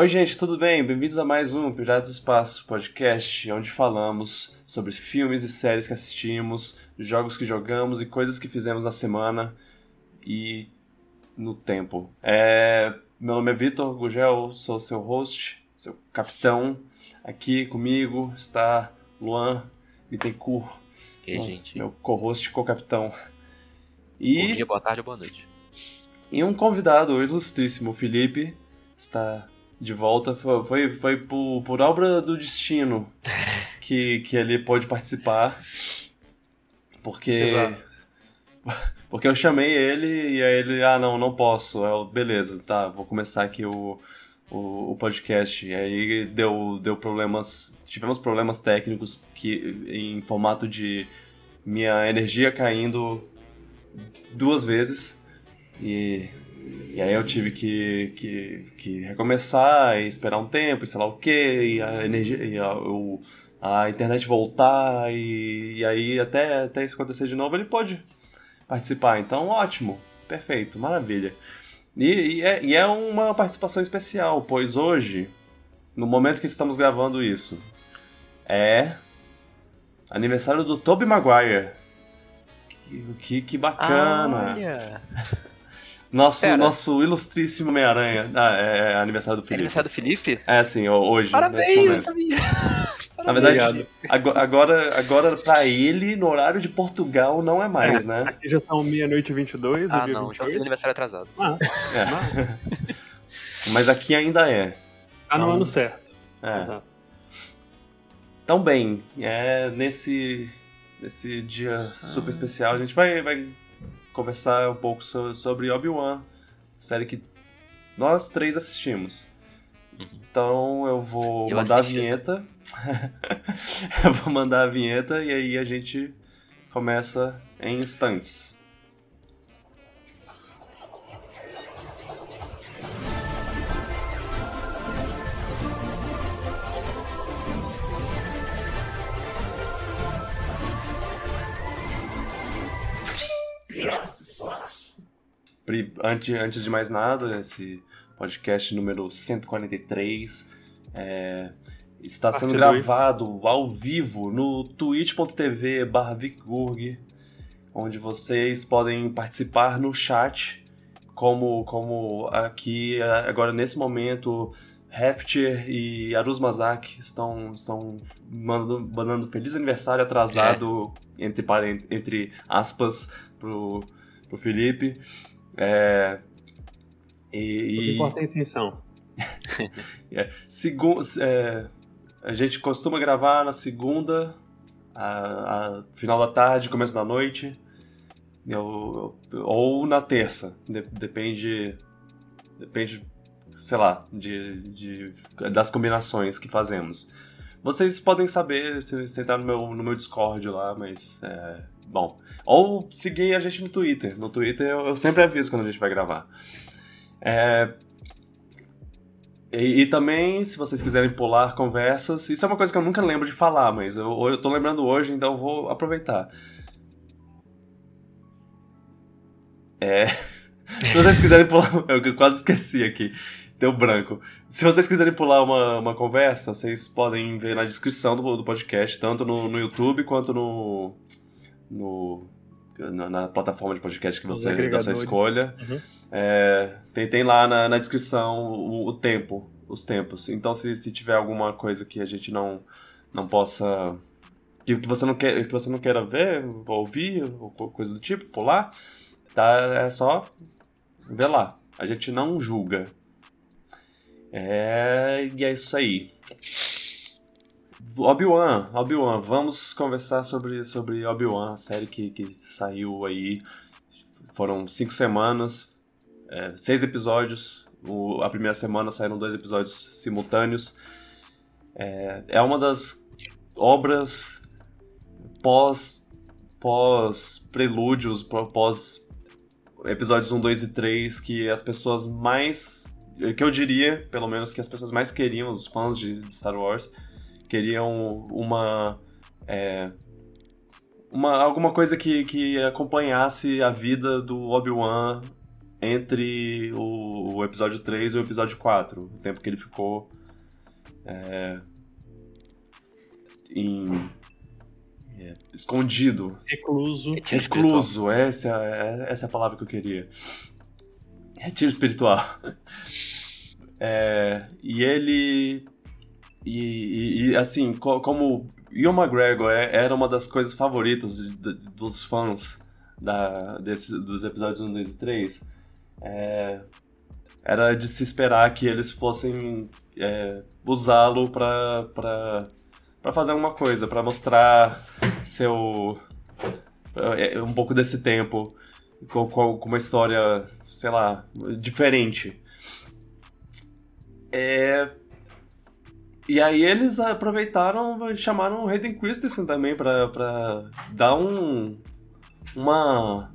Oi, gente, tudo bem? Bem-vindos a mais um Piratas do Espaço podcast, onde falamos sobre filmes e séries que assistimos, jogos que jogamos e coisas que fizemos na semana e no tempo. É... Meu nome é Vitor Gugel, sou seu host, seu capitão. Aqui comigo está Luan Bittencourt, E gente? meu co-host, co-capitão. Bom E... dia, boa tarde boa noite. E um convidado ilustríssimo, Felipe, está de volta. Foi, foi, foi por, por obra do destino que, que ele pôde participar. Porque, Exato. porque eu chamei ele e aí ele, ah, não, não posso. Eu, beleza, tá, vou começar aqui o, o, o podcast. E aí deu, deu problemas, tivemos problemas técnicos que, em formato de minha energia caindo duas vezes. E, e aí eu tive que, que, que recomeçar e esperar um tempo, e sei lá o que, e a energia, e a, o, a internet voltar, e, e aí até, até isso acontecer de novo, ele pode participar. Então, ótimo, perfeito, maravilha. E, e, é, e é uma participação especial, pois hoje, no momento que estamos gravando isso, é aniversário do Tobey Maguire. Que, que, que bacana! Olha! Nosso, Pera. nosso ilustríssimo Homem-Aranha. Ah, é, é aniversário do É Felipe. aniversário do Felipe? É, sim, ho- hoje, nesse Parabéns, eu sabia! Na verdade, agora, agora pra ele, no horário de Portugal, não é mais, né? Aqui já são meia-noite e 22, o Ah, não, então 28. fiz aniversário atrasado. Ah, É. Mas aqui ainda é. tá no Então, ano certo. é. Exato. Então, bem, é nesse, nesse dia super especial, a gente vai, vai conversar um pouco so- sobre Obi-Wan, série que nós três assistimos. Uhum. Então eu vou Eu mandar a assisti essa. vinheta. eu vou mandar a vinheta e aí a gente começa em instantes. Pri- Antes, antes de mais nada, esse podcast número 143 é, está sendo gravado ao vivo no twitch.tv barra onde vocês podem participar no chat, como, como aqui agora nesse momento Hefter e Aruz Mazak estão, estão mandando, mandando feliz aniversário atrasado, entre, paren- entre aspas, pro, pro Felipe. É, O que e, importa é a intenção. Segu é, a gente costuma gravar na segunda, a, a final da tarde, começo da noite, eu- eu- ou na terça, de- depende, depende, sei lá, de, de- das combinações que fazemos. Vocês podem saber se você entrar no meu, no meu Discord lá, mas é, bom. Ou seguir a gente no Twitter. No Twitter eu, eu sempre aviso quando a gente vai gravar. É, e, e também, se vocês quiserem pular conversas, isso é uma coisa que eu nunca lembro de falar, mas eu, eu tô lembrando hoje, então eu vou aproveitar. É. Se vocês quiserem pular. Eu quase esqueci aqui. Deu branco. Se vocês quiserem pular uma, uma conversa, vocês podem ver na descrição do, do podcast, tanto no, no YouTube quanto no. No na, na plataforma de podcast que você da sua escolha. Uhum. É, tem, tem lá na, na descrição o, o tempo, os tempos. Então, se, se tiver alguma coisa que a gente não, não possa. Que, que, você não quer, que você não queira ver, ou ouvir, ou co- coisa do tipo, pular, tá, é só ver lá. A gente não julga. É, e é isso aí. Obi-Wan, Obi-Wan, vamos conversar sobre, sobre Obi-Wan, a série que, que saiu aí. Foram cinco semanas, é, seis episódios. O- a primeira semana saíram dois episódios simultâneos. É, é uma das obras pós pós prelúdios, pós episódios 1, 2 e 3 que as pessoas mais que eu diria, pelo menos que as pessoas mais queriam, os fãs de de Star Wars, queriam uma é, uma alguma coisa que, que acompanhasse a vida do Obi-Wan entre o, o episódio 3 e o episódio 4. O tempo que ele ficou é, em, é, escondido, Recluso. Recluso, essa, é, essa é a palavra que eu queria. Retiro espiritual. É, e ele. E, e- e, assim, co- como Ian McGregor é- era uma das coisas favoritas de- de- dos fãs da, desses, dos episódios 1, 2 e 3, é, era de se esperar que eles fossem é, usá-lo pra fazer alguma coisa, pra mostrar seu. é, um pouco desse tempo com, com uma história, sei lá, diferente. É, e aí eles aproveitaram e chamaram o Hayden Christensen também pra, pra dar um. uma.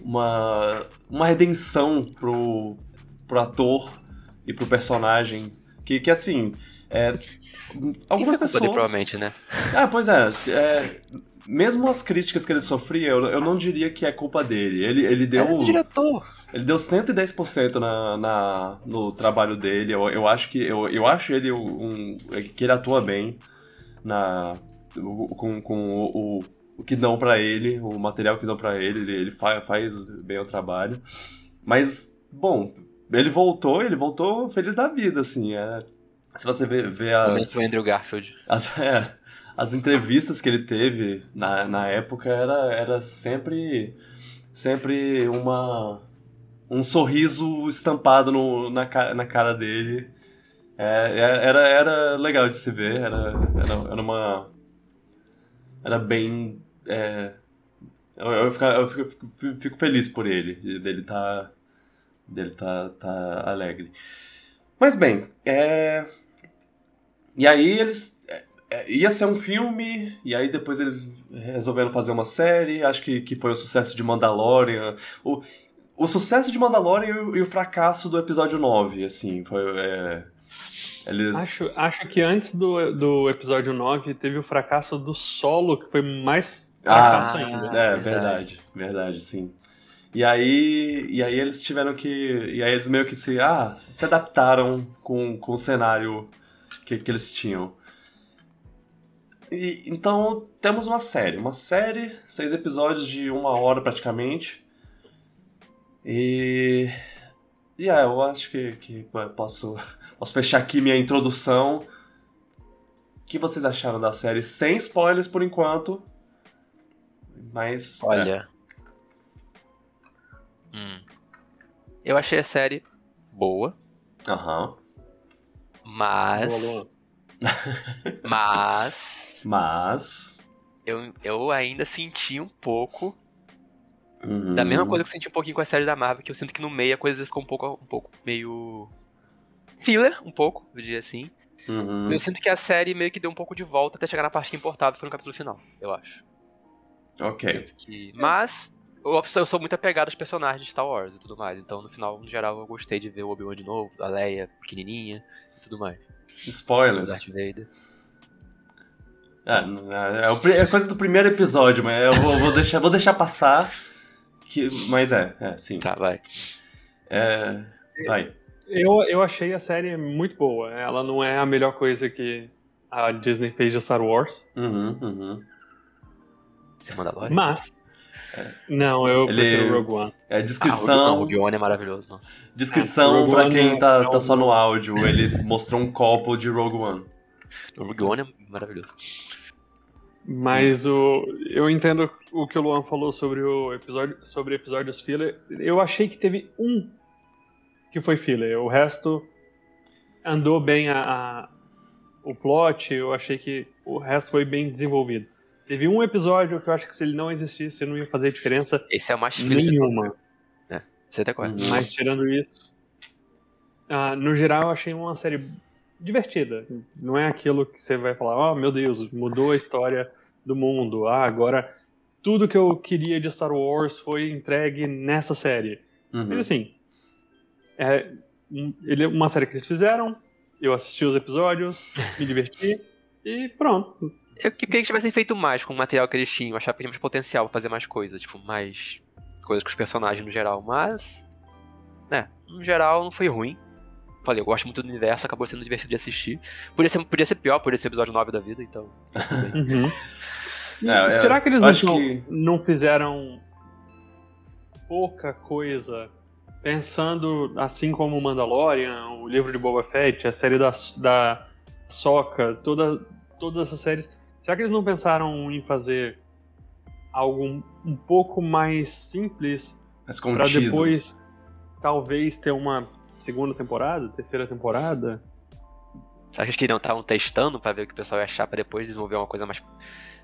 uma. uma redenção pro, pro ator e pro personagem. Que, que assim. É, algumas é pessoas. provavelmente, né? Ah, pois é, é, Mesmo as críticas que ele sofria, eu, eu não diria que é culpa dele. Ele, ele deu. É o diretor. Ele deu 110% na, na, no trabalho dele. Eu, eu acho que. Eu, eu acho ele um. que ele atua bem na. o- Com, com o, o, o que dão pra ele, o material que dão pra ele, ele, ele fa- faz bem o trabalho. Mas, bom, ele voltou, ele voltou feliz da vida, assim. É, se você ver, ver as. Momento Andrew Garfield. As, é, as entrevistas que ele teve na, na época era, era sempre sempre uma um sorriso estampado no, na, na cara dele. É, é- era, era legal de se ver, era, era, era uma. Era bem. é, eu, eu, fica- eu fico, fico- fico feliz por ele, de- dele tá. dele tá, tá alegre. Mas bem, é. E aí eles. é, é, ia ser um filme, e aí depois eles resolveram fazer uma série. Acho que, que foi o sucesso de Mandalorian. O, o sucesso de Mandalorian e o, e o fracasso do episódio 9, assim. Foi. é, eles. Acho, acho que antes do, do episódio 9 teve o fracasso do solo, que foi mais fracasso Ah, ainda. É, verdade. verdade, verdade, sim. E aí, e aí eles tiveram que. E aí eles meio que se. Ah, se adaptaram com, com o cenário que, que eles tinham. E, então temos uma série. Uma série, seis episódios de uma hora praticamente. E. E é, eu acho que, que posso, posso fechar aqui minha introdução. O que vocês acharam da série? Sem spoilers por enquanto. Mas. Olha. Hum. Eu achei a série boa, é, Aham. mas. Boa. Mas. Mas. Eu, eu ainda senti um pouco uhum. da mesma coisa que eu senti um pouquinho com a série da Marvel, que eu sinto que no meio a coisa ficou um pouco, um pouco meio. filler, um pouco, eu diria assim. Uhum. Eu sinto que a série meio que deu um pouco de volta até chegar na parte que importava, foi no capítulo final, eu acho. Ok. Que... Mas eu sou, eu sou muito apegado aos personagens de Star Wars e tudo mais. Então, no final, no geral, eu gostei de ver o Obi-Wan de novo, a Leia pequenininha e tudo mais. Spoilers. Darth Vader. Ah, é, é é coisa do primeiro episódio, mas eu vou, vou deixar, vou deixar passar. Que, mas é, é, sim. Tá, vai. É, vai. Eu, eu achei a série muito boa. Ela não é a melhor coisa que a Disney fez de Star Wars, Uhum, uhum. Você manda agora? mas. Não, eu Ele- prefiro Rogue One. É Ah, descrição. o Rogue One é maravilhoso, nossa. Descrição Rogue pra quem é- tá, é tá só no áudio. Ele mostrou um copo de Rogue One. O Rogue One é maravilhoso. Mas o, eu entendo o que o Luan falou sobre o episódio, sobre episódios filler. Eu achei que teve um que foi filler. O resto andou bem a, a- o plot. Eu achei que o resto foi bem desenvolvido. Teve um episódio que eu acho que se ele não existisse não ia fazer diferença Esse é o mais filler. nenhuma. Você até conhece. Uhum. Mas tirando isso, ah, no geral eu achei uma série divertida. Não é aquilo que você vai falar, oh meu Deus, mudou a história do mundo. Ah, agora tudo que eu queria de Star Wars foi entregue nessa série. Uhum. Mas assim, é, um- ele é uma série que eles fizeram, eu assisti os episódios, me diverti e pronto. Eu queria que tivessem feito mais com o material que eles tinham. Eu achava que tinha mais potencial pra fazer mais coisas, tipo, mais coisas com os personagens no geral. Mas né, no geral não foi ruim. Falei, eu gosto muito do universo, acabou sendo divertido de assistir. Podia ser, podia ser pior, podia ser episódio 9 da vida, então. Uhum. É, é, Será que eles não, acho que- não fizeram pouca coisa pensando, assim como o Mandalorian, o livro de Boba Fett, a série da, da Soca, toda, todas essas séries. Será que eles não pensaram em fazer algo um, um pouco mais simples contido. depois talvez ter uma segunda temporada, terceira temporada? Será que eles queriam estavam testando pra ver o que o pessoal ia achar pra depois desenvolver uma coisa mais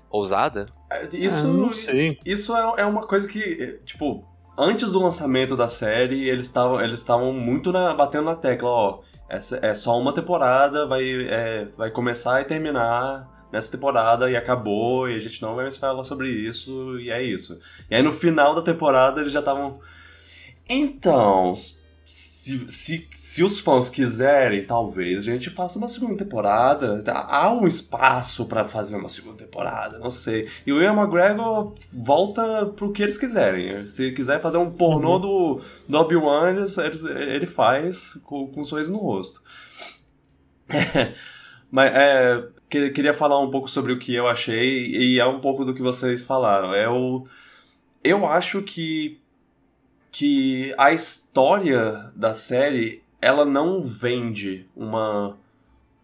ousada? É, Isso, Ah, não sei. isso é, é uma coisa que, tipo, antes do lançamento da série, eles estavam eles estavam muito na- batendo na tecla, ó. Essa é só uma temporada, vai, é, vai começar e terminar nessa temporada e acabou, e a gente não vai mais falar sobre isso, e é isso. E aí no final da temporada eles já estavam. Então, se, se, se os fãs quiserem, talvez a gente faça uma segunda temporada. Tá, Há um espaço pra fazer uma segunda temporada, não sei. E o Ian McGregor volta pro que eles quiserem. Se quiser fazer um pornô do, do Obi-Wan, eles- ele faz com, com um sorriso no rosto. Mas é, que- queria falar um pouco sobre o que eu achei e é um pouco do que vocês falaram. Eu, eu acho que, que a história da série ela não vende uma.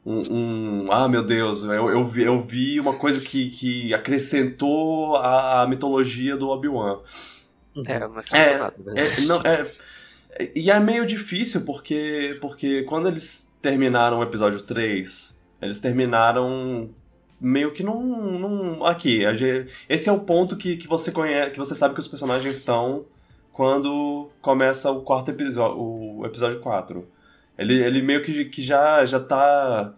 Um, um- ah, meu Deus, eu, eu, vi, eu vi uma coisa que, que acrescentou a, a mitologia do Obi-Wan. É, não é, É, nada, verdade. É, não, é, e é meio difícil porque, porque quando eles terminaram o episódio 3, eles terminaram meio que num. num aqui, esse é o ponto que, que você conhece, que você sabe que os personagens estão quando começa o quarto episódio, o episódio 4. Ele, ele meio que, que já, já tá.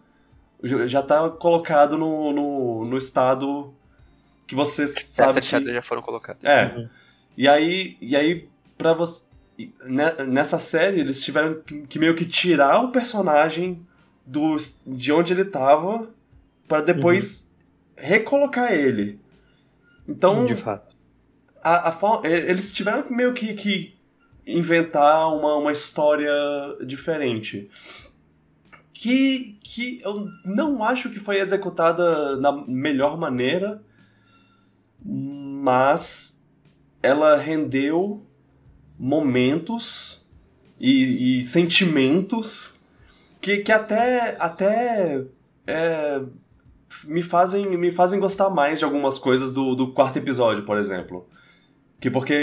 Já tá colocado no, no, no estado que você sabe. Essas que- já foram colocadas. é. Uhum. E aí, e aí para você ne- nessa série eles tiveram que, meio que tirar o personagem do de onde ele tava para depois recolocar ele. Então, De fato. A, a for- e- eles tiveram meio que, que inventar uma, uma história diferente. Que, que eu não acho que foi executada na melhor maneira, mas ela rendeu momentos e, e sentimentos que, que até, até é, me, fazem, me fazem gostar mais de algumas coisas do, do quarto episódio, por exemplo. Que porque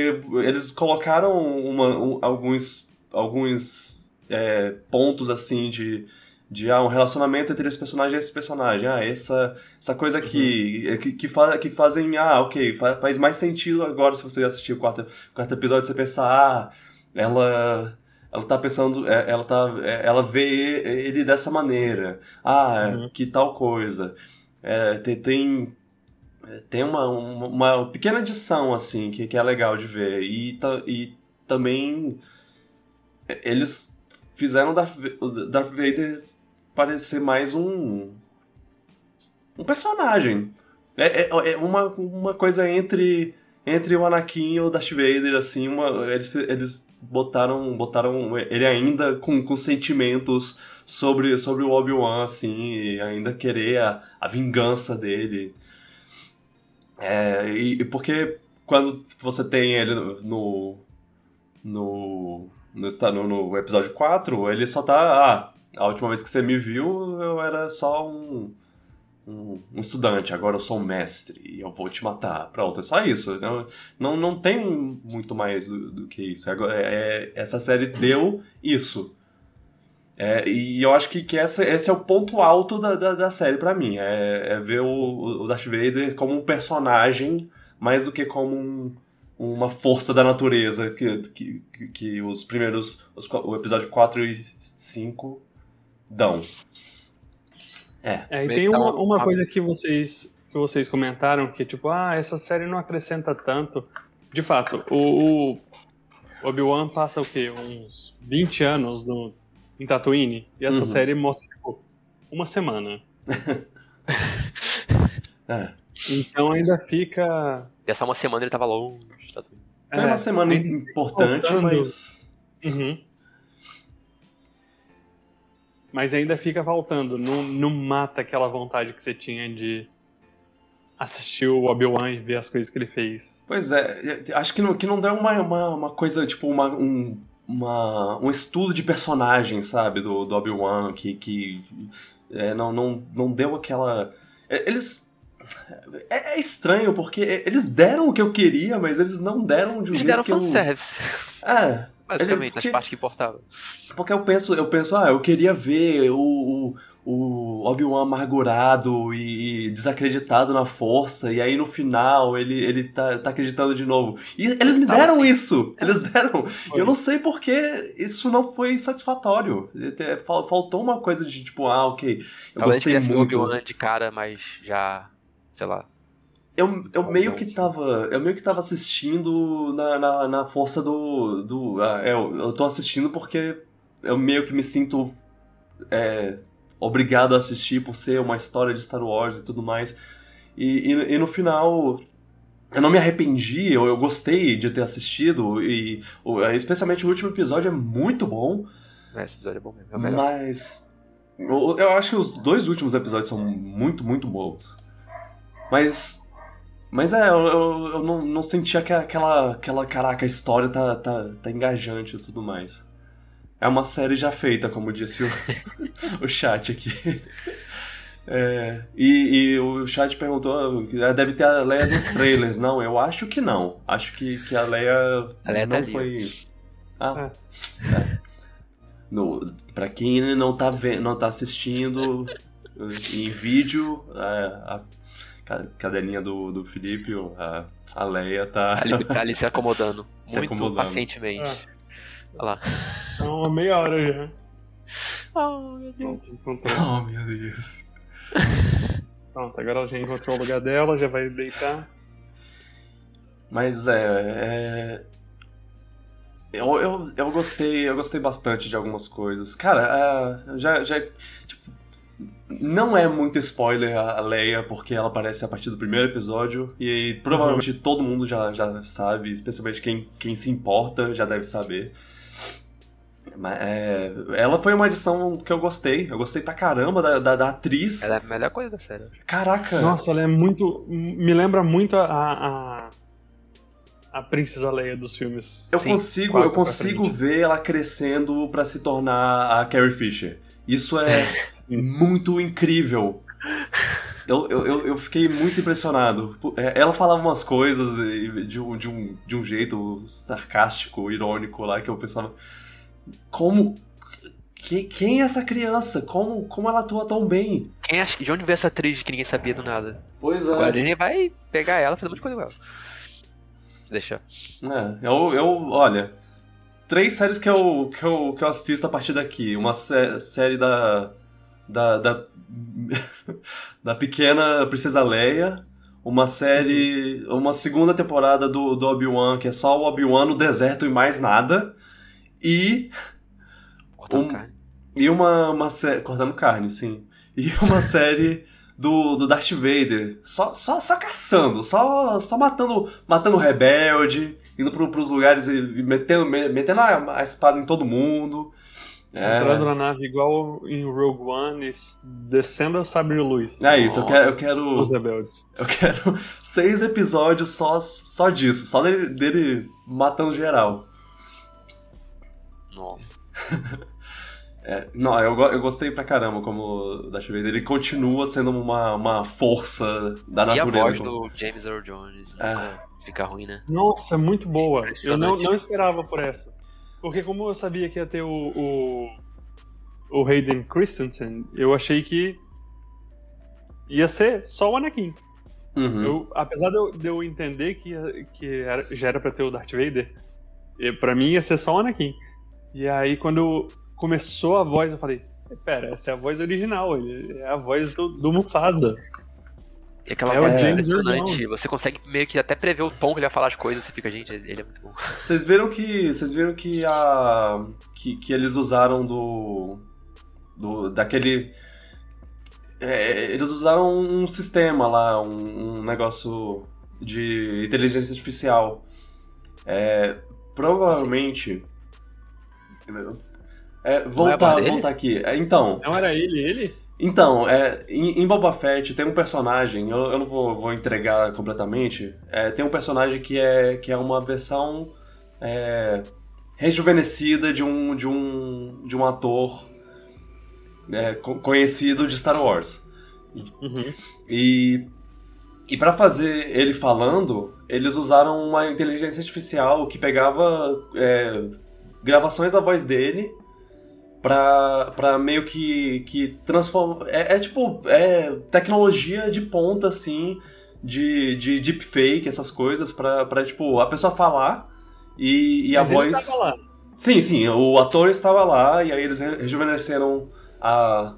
eles colocaram uma- um- alguns, alguns é, pontos assim de, de ah, um relacionamento entre esse personagem e esse personagem. Ah, essa, essa coisa aqui que, que, fa, que fazem. Ah, ok, fa- faz mais sentido agora se você assistir o quarto, quarto episódio, você pensar, ah, ela. Ela tá pensando, é, ela tá, é, ela vê ele dessa maneira. Ah, Uhum. que tal coisa. É, tem, tem tem uma, uma, uma pequena adição, assim, que, que é legal de ver. E, e também é, eles fizeram o Darth, Darth Vader parecer mais um um personagem. É, é, é uma, uma coisa entre entre o Anakin e o Darth Vader, assim, uma, eles, eles botaram, botaram ele ainda com, com sentimentos sobre, sobre o Obi-Wan, assim, e ainda querer a, a vingança dele. É, e, e porque quando você tem ele no. No. No, no, no episódio 4, ele só tá. Ah, a última vez que você me viu, eu era só um. Um, um estudante, agora eu sou um mestre e eu vou te matar. Pronto, é só isso. Não, não, não tem muito mais do, do que isso. Agora, é- essa série deu isso. É, e eu acho que, que essa, esse é o ponto alto da, da, da série pra mim. É, é ver o, o Darth Vader como um personagem mais do que como um- uma força da natureza que, que, que- os primeiros. Os, o episódio 4 e 5 dão. É. É, e tem uma, uma- uma uma- coisa que vocês, que vocês comentaram, que tipo, ah, essa série não acrescenta tanto. De fato, o, o Obi-Wan passa o quê? Uns 20 anos no, em Tatooine, e essa Uhum. série mostra, tipo, uma semana. É. Então ainda fica... Dessa uma semana ele tava longe. Tá tudo. Foi uma semana ainda- importante, faltando- mas. Uhum. mas ainda fica faltando. Não, não mata aquela vontade que você tinha de assistir o Obi-Wan e ver as coisas que ele fez. Pois é, acho que não, que não deu uma, uma, uma coisa, tipo, uma, um, uma, um estudo de personagem, sabe, do, do Obi-Wan, que, que é, não, não, não deu aquela. é, Eles. É, é estranho, porque eles deram o que eu queria, mas eles não deram de um Eles jeito deram que eu. fanservice, É, basicamente, porque- nas partes que importavam. porque eu penso, eu penso, ah, eu queria ver o, o, o Obi-Wan amargurado e, desacreditado na força, e aí no final ele, ele tá, tá acreditando de novo. E eles me deram assim. isso! Eles deram! Foi. Eu não sei porque isso não foi satisfatório. É, fal- Faltou uma coisa de tipo, ah, ok, eu Talvez gostei o muito. Obi-Wan de cara, mas já, sei lá. Eu, eu meio que tava. Eu meio que tava assistindo na, na, na força do. do ah, é, eu, eu tô assistindo porque eu meio que me sinto é, obrigado a assistir por ser uma história de Star Wars e tudo mais. E, e, e no final. Eu não me arrependi, eu, eu gostei de ter assistido, e especialmente o último episódio é muito bom, Esse episódio é bom mesmo, é o melhor. mas. Eu, eu acho que os dois últimos episódios são muito, muito bons. Mas. Mas é, eu, eu, eu não, não senti aque- aquela, aquela. Caraca, a história tá, tá, tá engajante e tudo mais. É uma série já feita, como disse o, o chat aqui. É, e, e o chat perguntou: ah, deve ter a Leia nos trailers. Não, eu acho que não. Acho que, que a Leia, A Leia não tá foi. Ah, é. No, pra quem não tá, vendo, não tá assistindo em vídeo, a, a ca- cadelinha do, do Felipe, a, a Leia tá. Ali, tá ali se acomodando. Se muito acomodando. pacientemente. Ah. Olha lá. Então, uma meia hora já. Oh, meu Deus. Pronto, encontrou. Oh, meu Deus. Pronto, agora ela já encontrou o lugar dela, já vai deitar. Mas é. é... Eu, eu, eu gostei, eu gostei bastante de algumas coisas. Cara, é, já, já tipo, não é muito spoiler a a Leia, porque ela aparece a partir do primeiro episódio, e aí, provavelmente todo mundo já, já sabe, especialmente quem, quem se importa já deve saber. É, ela foi uma edição que eu gostei, eu gostei pra caramba da, da, da atriz. Ela é a melhor coisa da série. Caraca! Nossa, ela é muito. Me lembra muito a. a, a Princesa Leia dos filmes. Eu Sim, consigo, quatro eu consigo ver ela crescendo pra se tornar a Carrie Fisher. Isso é Sim. muito incrível. Eu, eu, eu- fiquei muito impressionado. É, Ela falava umas coisas de um, de um, de um jeito sarcástico, irônico lá, que eu pensava. Como. que- quem é essa criança? Como, como ela atua tão bem? Quem acha, de onde veio essa atriz que ninguém sabia do nada? Pois Agora a é. Disney vai pegar ela e fazer um monte de coisa com ela. Deixa. É, eu, eu, olha, três séries que eu, que eu, que eu assisto a partir daqui. Uma sé- série da, da, da, da pequena Princesa Leia, uma série, uma segunda temporada do, do Obi-Wan, que é só o Obi-Wan no deserto e mais nada, e, Cortando Um- carne. e uma, uma série, cortando carne, sim, e uma série do, do Darth Vader, só, só, só caçando, só, só matando, matando o rebelde, indo pro, pros lugares e metendo, me- metendo a, a espada em todo mundo. Entrando É, na nave igual em Rogue One e descendo o sabre de luz. é isso, eu quero, eu quero, Os rebeldes. eu quero seis episódios só, só disso, só dele, dele matando geral. Nossa. É, não, eu, eu gostei pra caramba como o Darth Vader, ele continua sendo uma, uma força da E a natureza. voz como- do James Earl Jones É. nunca fica ruim, né? Nossa, muito boa. Eu não, não esperava por essa. Porque como eu sabia que ia ter o, o, o Hayden Christensen, eu achei que ia ser só o Anakin. Uhum. Eu, apesar de eu, de eu entender que, que era- já era pra ter o Darth Vader, pra mim ia ser só o Anakin. E aí quando começou a voz, eu falei, pera, essa é a voz original, ele- é a voz do, do Mufasa. E aquela É voz o é impressionante. Você consegue meio que até prever o tom que ele vai falar as coisas. Você fica, gente, ele é muito bom. Vocês viram que vocês viram que a que, que eles usaram do do daquele é, eles usaram um sistema lá, um, um negócio de inteligência artificial. É, provavelmente É, voltar, voltar aqui. É, então. Não era ele, ele? Então, é, em, em Boba Fett tem um personagem, eu, eu não vou, vou entregar completamente, é, tem um personagem que é, que é uma versão é, rejuvenescida de um, de um, de um ator é, conhecido de Star Wars. Uhum. E, e para fazer ele falando, eles usaram uma inteligência artificial que pegava é, gravações da voz dele pra, pra meio que, que transformar. É, é, tipo, é tecnologia de ponta, assim, de, de deepfake, essas coisas, pra, pra tipo, a pessoa falar e, e a voz. Sim, sim, o ator estava lá e aí eles rejuvenesceram a,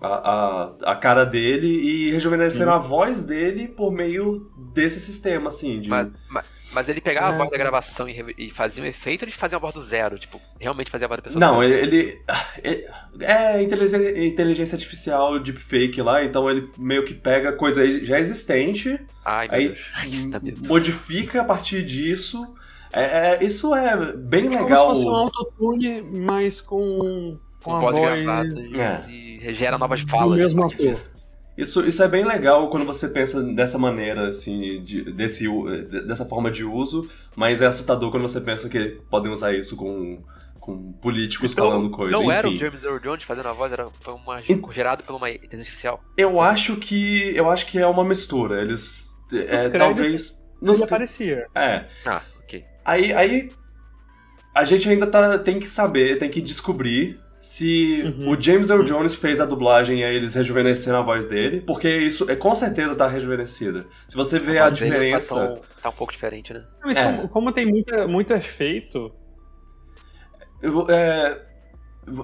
a, a, a cara dele e rejuvenesceram hum. a voz dele por meio desse sistema, assim. De... Mas, mas, mas ele pegava é. a voz da gravação e, e, fazia um efeito ou ele fazia a voz do zero? Tipo, realmente fazia a voz da pessoa? Não, ele, ele, ele. É inteligência, inteligência artificial deepfake lá, então ele meio que pega coisa já existente. Ai, aí. Tá modifica a partir disso. É, é, isso é bem é legal. Como se fosse um autotune, mas com, com, voz, voz gravada e, é. e gera novas falas. Do mesmo ator. Isso, isso é bem legal quando você pensa dessa maneira, assim, de, desse, dessa forma de uso, mas é assustador quando você pensa que podem usar isso com, com políticos então, falando coisas. Não Enfim. era o James Earl Jones fazendo a voz, era, foi uma, gerado por uma inteligência artificial? Eu acho que. Eu acho que é uma mistura. Eles. É, talvez. Não aparecia. É. Ah, ok. Aí, aí a gente ainda tá, tem que saber, tem que descobrir se uhum. o James Earl Jones fez a dublagem e aí eles rejuvenesceram a voz dele, porque isso é, com certeza tá rejuvenescida. Se você vê a, a diferença. Tá, tão, tá, um pouco diferente, né? Mas é. como, como, tem muita, muito efeito. Eu, é,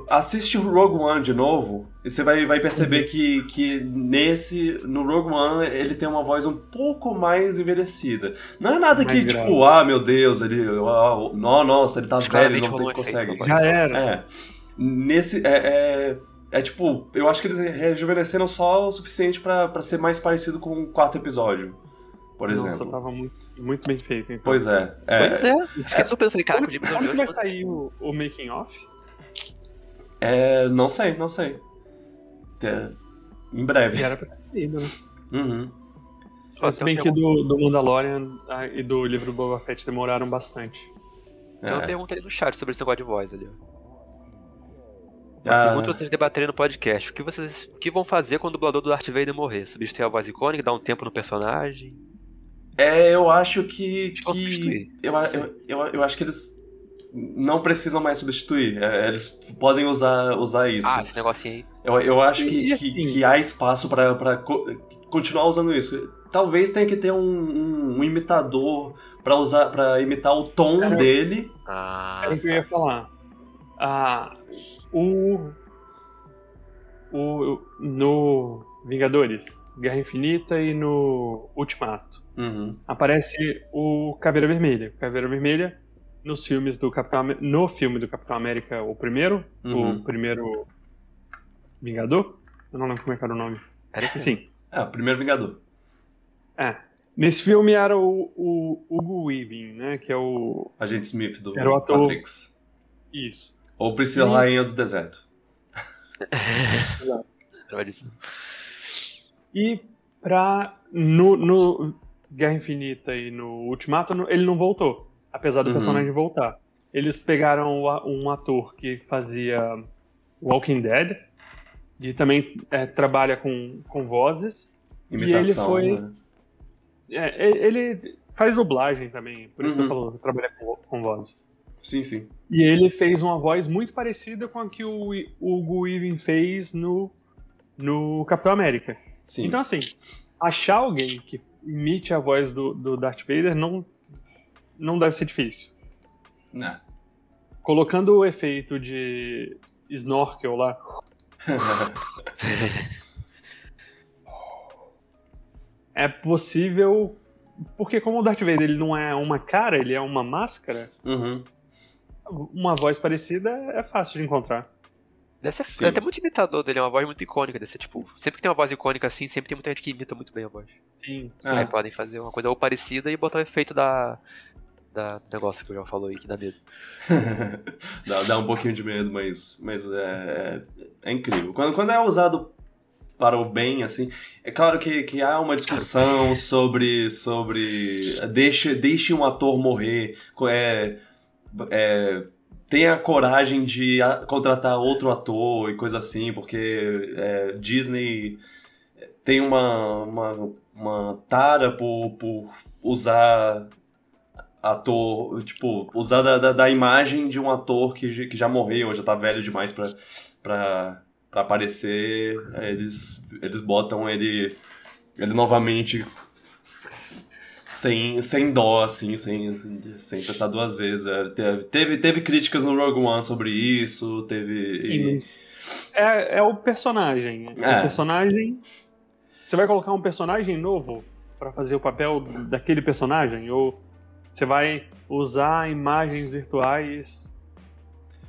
assiste o Rogue One de novo e você vai, vai perceber uhum. que, que nesse, no Rogue One, ele tem uma voz um pouco mais envelhecida. Não é nada mais que, grave. tipo, ah, meu Deus, ele. Oh, nossa, ele tá velho, não tem, consegue. Já era. É. Nesse. É, é, é, tipo, eu acho que eles rejuvenesceram só o suficiente para ser mais parecido com o quarto episódio. Por Nossa, exemplo. tava muito, muito bem feito, então. Pois é. é pois é. Fiquei super pensando, caraca, o James Quando vai sair o, o making off? É. Não sei, não sei. É, em breve. era pra ter ido, né? Uhum. Se bem que do, do Mandalorian ah, e do livro Boba Fett demoraram bastante. Tem uma é. pergunta ali no chat sobre esse negócio de voz ali, ó. Ah. Pergunta vocês debaterem no podcast. O que vocês o que vão fazer quando o dublador do Darth Vader morrer? Substituir a voz icônica, dar um tempo no personagem? É, eu acho que. que eu, eu, eu, eu, acho que eles não precisam mais substituir. É, eles podem usar, usar isso. Ah, esse negocinho aí. Eu, eu acho que, assim, que, que, há espaço para continuar usando isso. Talvez tenha que ter um, um, um imitador para usar para imitar o tom era, dele. Ah, era o que eu ia falar. Ah, o, o no Vingadores, Guerra Infinita e no Ultimato. Uhum. Aparece o Caveira Vermelha. Caveira Vermelha nos filmes do Capitão no filme do Capitão América, o primeiro, uhum. o primeiro Vingador. Eu não lembro como é que era o nome. Era esse? Sim. É, o primeiro Vingador. É. Nesse filme era o, o Hugo Weaving, né? Que é o. Agente Smith do era o ator... Matrix. Isso. Ou Priscila e... Rainha do Deserto. Exato. e pra. No, no Guerra Infinita e no Ultimato, ele não voltou. Apesar do uhum. personagem voltar. Eles pegaram um ator que fazia Walking Dead. E também é, trabalha com, com vozes. Imitação, e ele foi. Né? É, ele faz dublagem também, por isso uhum. que eu uhum. falo, trabalha com, com vozes. Sim, sim. E ele fez uma voz muito parecida com a que o Hugo Weaving fez no, no Capitão América. Sim. Então, assim, achar alguém que imite a voz do, do Darth Vader não, não deve ser difícil. Não. Colocando o efeito de snorkel lá. é possível. Porque como o Darth Vader ele não é uma cara, ele é uma máscara. Uhum uma voz parecida é fácil de encontrar. Deve ser até muito imitador dele, é uma voz muito icônica. Deve ser, tipo, sempre que tem uma voz icônica assim, sempre tem muita gente que imita muito bem a voz. Sim. Aí podem fazer uma coisa ou parecida e botar o efeito da. da, do negócio que o João falou aí, que dá medo. dá, dá um pouquinho de medo, mas, mas é, é, é incrível. Quando, quando é usado para o bem, assim. É claro que, que há uma discussão sobre. sobre deixe, deixe um ator morrer. É, é, tenha coragem de contratar outro ator e coisa assim, porque é, Disney tem uma, uma, uma tara por, por usar ator, tipo, usar da, da, da, imagem de um ator que, que já morreu, já tá velho demais pra, pra, pra aparecer, eles, eles botam ele, ele novamente sem, sem dó, assim, sem, sem pensar duas vezes. É, teve, teve críticas no Rogue One sobre isso, teve... É, é o personagem. É. O personagem... Você vai colocar um personagem novo para fazer o papel daquele personagem? Ou você vai usar imagens virtuais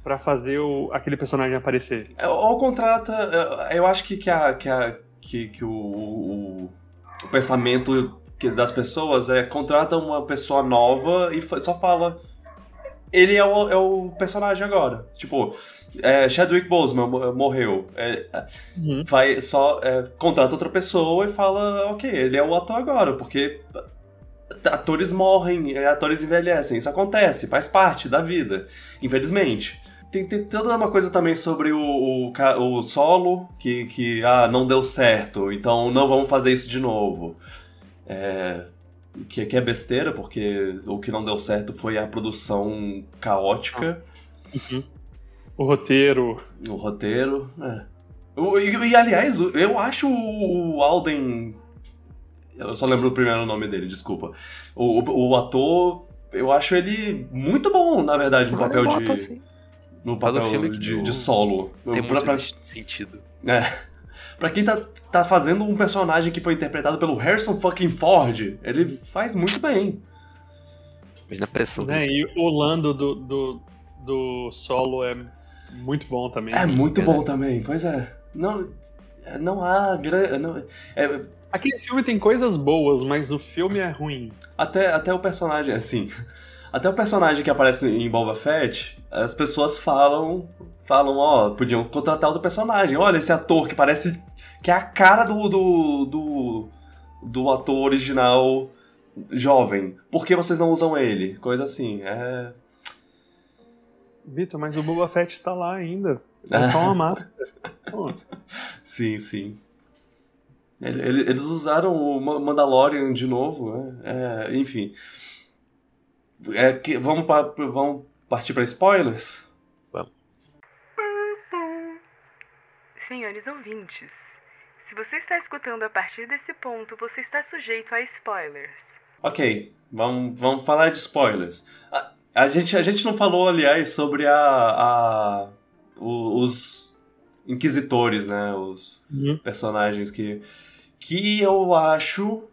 para fazer o, aquele personagem aparecer. É, ou contrata. Eu acho que, que, a, que, a, que, que o, o, o pensamento das pessoas é contrata uma pessoa nova e só fala. Ele é o, é o personagem agora. Tipo, é, Chadwick Boseman morreu. É, uhum. vai só é, contrata outra pessoa e fala, ok, ele é o ator agora, porque atores morrem, é, atores envelhecem. Isso acontece, faz parte da vida, infelizmente. Tem, tem toda uma coisa também sobre o, o, o, solo, que, que ah, não deu certo, então não vamos fazer isso de novo. É, que, que é besteira, porque o que não deu certo foi a produção caótica. Uhum. O roteiro. O roteiro, é. E, e, aliás, eu acho o Alden eu só lembro o primeiro nome dele, desculpa. O, o, o ator, eu acho ele muito bom, na verdade, no papel de. Assim. No papel de, de, solo. Tem pra, muito pra... sentido. É. Pra quem tá, tá fazendo um personagem que foi interpretado pelo Harrison fucking Ford, ele faz muito bem. Mas na pressão. É, e o Lando do, do, do solo é muito bom também. É muito é, bom também, pois é. Não, não há. Não, é, Aquele filme tem coisas boas, mas o filme é ruim. Até, até o personagem, assim. Até o personagem que aparece em Boba Fett, as pessoas falam. Falam, ó, podiam contratar outro personagem. Olha, esse ator que parece. que é a cara do. do. do, do ator original jovem. Por que vocês não usam ele? Coisa assim. É. Vitor, mas o Boba Fett tá lá ainda. É só uma máscara. sim, sim. Eles usaram o Mandalorian de novo, né? É, enfim. É que, vamos, vamos partir para spoilers? Vamos. Senhores ouvintes, se você está escutando a partir desse ponto, você está sujeito a spoilers. Ok, vamos, vamos falar de spoilers. A, a gente, a gente não falou, aliás, sobre a, a os inquisitores, né? Os uhum. personagens que que eu acho